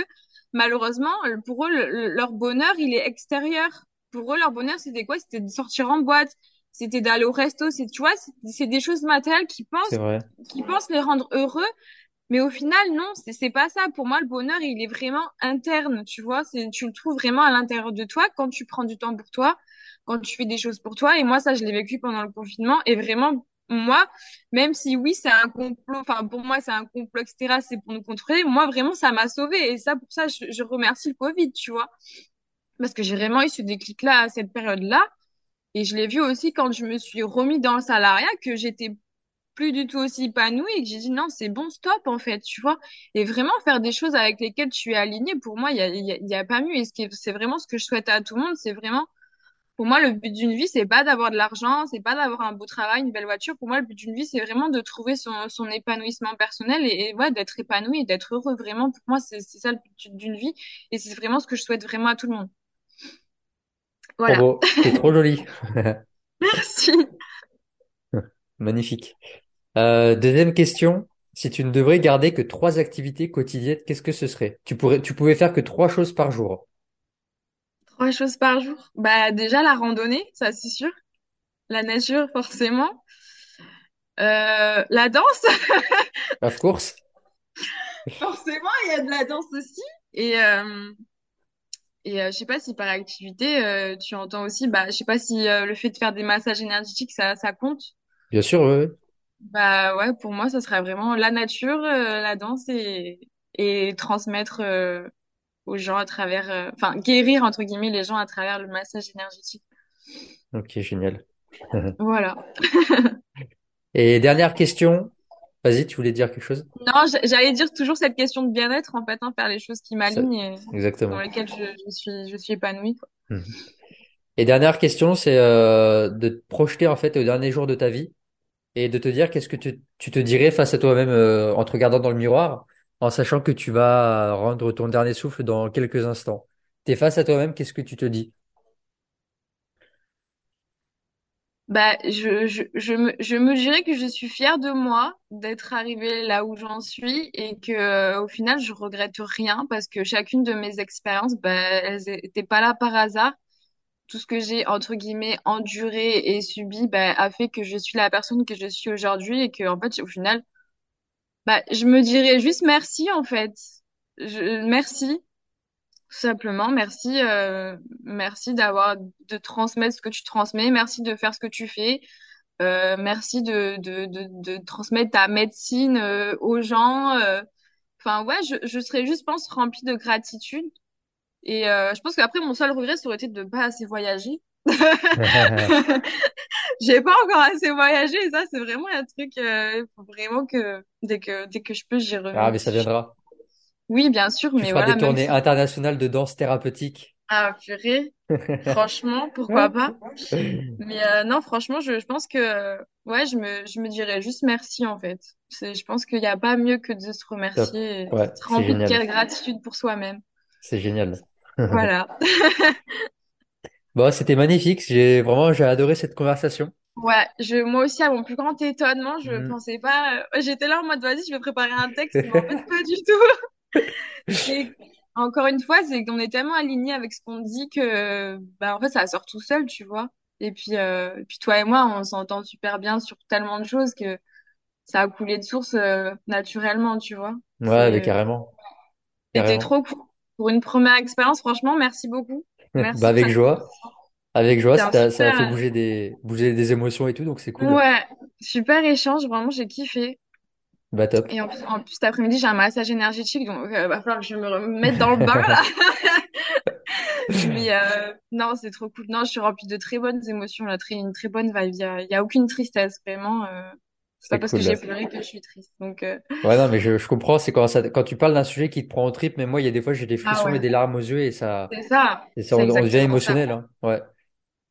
malheureusement, pour eux, le- le- leur bonheur, il est extérieur. Pour eux, leur bonheur, c'était quoi? C'était de sortir en boîte, c'était d'aller au resto, c'est, tu vois, c'est des choses matérielles qui pensent, qui pensent les rendre heureux. Mais au final, non, c'est pas ça. Pour moi, le bonheur, il est vraiment interne, tu vois. Tu le trouves vraiment à l'intérieur de toi quand tu prends du temps pour toi, quand tu fais des choses pour toi. Et moi, ça, je l'ai vécu pendant le confinement. Et vraiment, moi, même si oui, c'est un complot, enfin, pour moi, c'est un complot, etc., c'est pour nous contrôler. Moi, vraiment, ça m'a sauvée. Et ça, pour ça, je, je remercie le Covid, tu vois. Parce que j'ai vraiment eu ce déclic-là à cette période-là. Et je l'ai vu aussi quand je me suis remis dans le salariat, que j'étais plus du tout aussi épanouie et que j'ai dit non, c'est bon, stop en fait, tu vois. Et vraiment faire des choses avec lesquelles tu es aligné, pour moi, il y a, y a, il y a pas mieux. Et ce qui est- c'est vraiment ce que je souhaite à tout le monde, c'est vraiment, pour moi, le but d'une vie, c'est pas d'avoir de l'argent, c'est pas d'avoir un beau travail, une belle voiture. Pour moi, le but d'une vie, c'est vraiment de trouver son, son épanouissement personnel et, et ouais, d'être épanoui d'être heureux. Vraiment, pour moi, c'est ça le but d'une vie. Et c'est vraiment ce que je souhaite vraiment à tout le monde. Voilà. C'est trop joli. Merci. Magnifique. Euh, deuxième question. Si tu ne devrais garder que trois activités quotidiennes, qu'est-ce que ce serait? Tu pourrais, tu pouvais faire que trois choses par jour. Trois choses par jour? Bah, déjà, la randonnée, ça, c'est sûr. La nature, forcément. Euh, la danse, Of course. forcément, il y a de la danse aussi. Et, euh, et euh, je sais pas si par activité, euh, tu entends aussi, bah, je sais pas si euh, le fait de faire des massages énergétiques, ça, ça compte? Bien sûr, oui. oui. Bah ouais, pour moi, ça serait vraiment la nature, euh, la danse et, et transmettre euh, aux gens à travers, euh, enfin, guérir, entre guillemets, les gens à travers le massage énergétique. Ok, génial. Voilà. Et dernière question. Vas-y, tu voulais dire quelque chose? Non, j- j'allais dire toujours cette question de bien-être, en fait, hein, faire les choses qui Ça- m'alignent et dans exactement. lesquelles je, je suis, je suis épanouie, quoi. Mhm. Et dernière question, c'est euh, de te projeter en fait au dernier jour de ta vie et de te dire qu'est-ce que tu, tu te dirais face à toi-même euh, en te regardant dans le miroir, en sachant que tu vas rendre ton dernier souffle dans quelques instants. T'es face à toi-même, qu'est-ce que tu te dis? Bah, je, me, dirais que je suis fière de moi d'être arrivée là où j'en suis et que, euh, au final, je regrette rien parce que chacune de mes expériences, bah, elles étaient pas là par hasard. Tout ce que j'ai, entre guillemets, enduré et subi, bah, a fait que je suis la personne que je suis aujourd'hui et que, en fait, au final, bah, je me dirais juste merci, en fait. Je, merci. Tout simplement, merci, euh, merci d'avoir de transmettre ce que tu transmets, merci de faire ce que tu fais, euh, merci de, de, de, de transmettre ta médecine euh, aux gens. euh. Enfin ouais, je, je serais juste, pense, remplie de gratitude. Et euh, je pense qu'après mon seul regret, ça aurait été de pas assez voyager. J'ai pas encore assez voyagé et ça, c'est vraiment un truc. Euh, faut vraiment que dès que dès que je peux, j'y Ah, mais ça reviens. viendra. Oui, bien sûr, Tu mais feras voilà, des tournées si internationales de danse thérapeutique. ah purée. Franchement, pourquoi pas? Mais euh, non, franchement, je, je pense que euh, ouais, je me, je me dirais juste merci en fait. Je pense qu'il n'y a pas mieux que de se Top. remercier et Ouais, d'être c'est rempli de gratitude pour soi-même. C'est génial. Voilà. Bon, c'était magnifique. J'ai vraiment, j'ai adoré cette conversation. Ouais, je, moi aussi, à mon plus grand étonnement, je Mhm. pensais pas. euh, J'étais là en mode vas-y, je vais préparer un texte, mais en fait, pas du tout. Et encore une fois, c'est qu'on est tellement alignés avec ce qu'on dit que, bah, en fait, ça sort tout seul, tu vois. Et puis, euh, et puis toi et moi, on s'entend super bien sur tellement de choses que ça a coulé de source euh, naturellement, tu vois. Ouais, mais carrément, c'était trop cool. Pour une première expérience, franchement, merci beaucoup. Bah, avec joie. Avec joie, ça, a fait bouger des, bouger des émotions et tout, donc c'est cool. ouais, super échange. Vraiment, j'ai kiffé. Bah, top. Et en plus, en plus cet après-midi, j'ai un massage énergétique, donc euh, va falloir que je me remette dans le bain là. Mais euh, non, c'est trop cool. Non, je suis remplie de très bonnes émotions, là, très, une très bonne vibe. Il y a, il y a aucune tristesse, vraiment. Euh, c'est pas parce que j'ai pleuré que je suis triste. Donc, euh, Ouais, non, mais je, je comprends, c'est quand ça, quand tu parles d'un sujet qui te prend au trip, mais moi, il y a des fois, j'ai des ah frissons et ouais, des larmes aux yeux et ça, c'est ça. et ça, on, on devient émotionnel, hein. Ouais.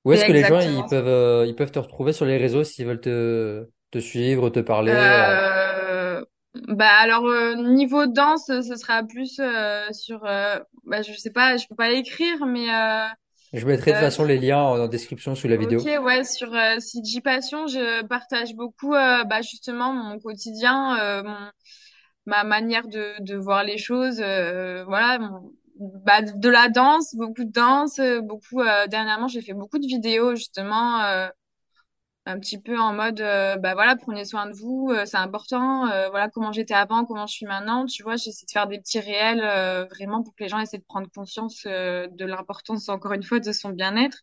Où est-ce que les gens, ils peuvent, euh, ils peuvent te retrouver sur les réseaux s'ils veulent te, te suivre, te parler, euh, Euh, Bah alors euh, niveau danse, ce sera plus euh, sur, euh, bah je sais pas, je peux pas écrire, mais euh, Je mettrai de toute euh, façon les liens en, en description sous la ok vidéo. ouais sur euh, CG Passion, je partage beaucoup euh, bah justement mon quotidien, euh, mon, ma manière de de voir les choses, euh, voilà, mon- bah de la danse, beaucoup de danse, beaucoup euh, dernièrement j'ai fait beaucoup de vidéos justement. Un petit peu en mode euh, bah voilà prenez soin de vous euh, c'est important euh, voilà comment j'étais avant comment je suis maintenant tu vois j'essaie de faire des petits réels vraiment pour que les gens essaient de prendre conscience de l'importance encore une fois de son bien-être.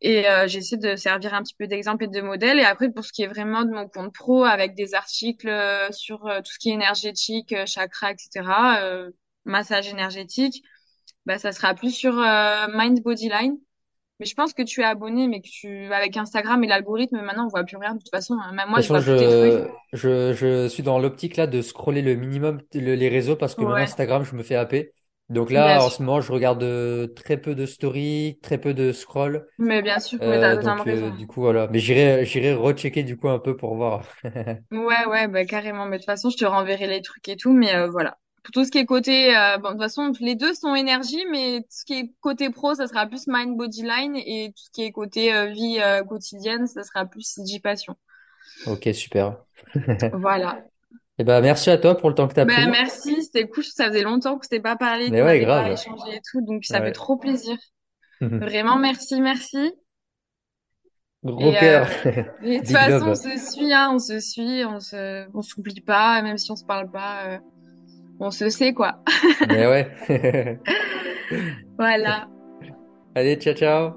Et j'essaie de servir un petit peu d'exemple et de modèle. Et après pour ce qui est vraiment de mon compte pro avec des articles sur tout ce qui est énergétique chakra etc massage énergétique bah ça sera plus sur Mind Body Line mais je pense que tu es abonné, mais que tu, avec Instagram et l'algorithme, maintenant, on voit plus rien. De toute façon, hein, même moi, je vois plus tes trucs. je, je, je suis dans l'optique là de scroller le minimum le- les réseaux parce que Ouais, Instagram, je me fais happer. Donc bien là, en sûr. ce moment, je regarde euh, très peu de stories, très peu de scroll. Mais bien sûr, mais t'as Euh, totalement donc raison. euh, du coup, voilà. Mais j'irai, j'irai rechecker du coup un peu pour voir. Ouais, ouais, bah, carrément. Mais de toute façon, je te renverrai les trucs et tout. Mais euh, voilà. Tout ce qui est côté, euh, bon, de toute façon, les deux sont énergie, mais tout ce qui est côté pro, ça sera plus mind body line et tout ce qui est côté euh, vie euh, quotidienne, ça sera plus CG passion. Ok, super. Voilà. Et ben, merci à toi pour le temps que tu as Ben pris. merci, c'était cool. Ça faisait longtemps que s'était pas parlé, Mais ouais, n'avait pas grave. échangé et tout, donc ça fait trop plaisir. Vraiment, merci, merci. Gros Et, cœur. euh, et de toute façon, on se suit, hein, on se suit, on se, on s'oublie pas, même si on se parle pas, on se sait quoi. Mais ouais. Voilà. Allez, ciao, ciao.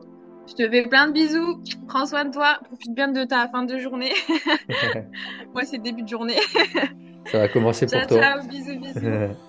Je te fais plein de bisous. Prends soin de toi. Profite bien de ta fin de journée. Moi, c'est début de journée. Ça va commencer pour toi. ciao. Bisous, bisous.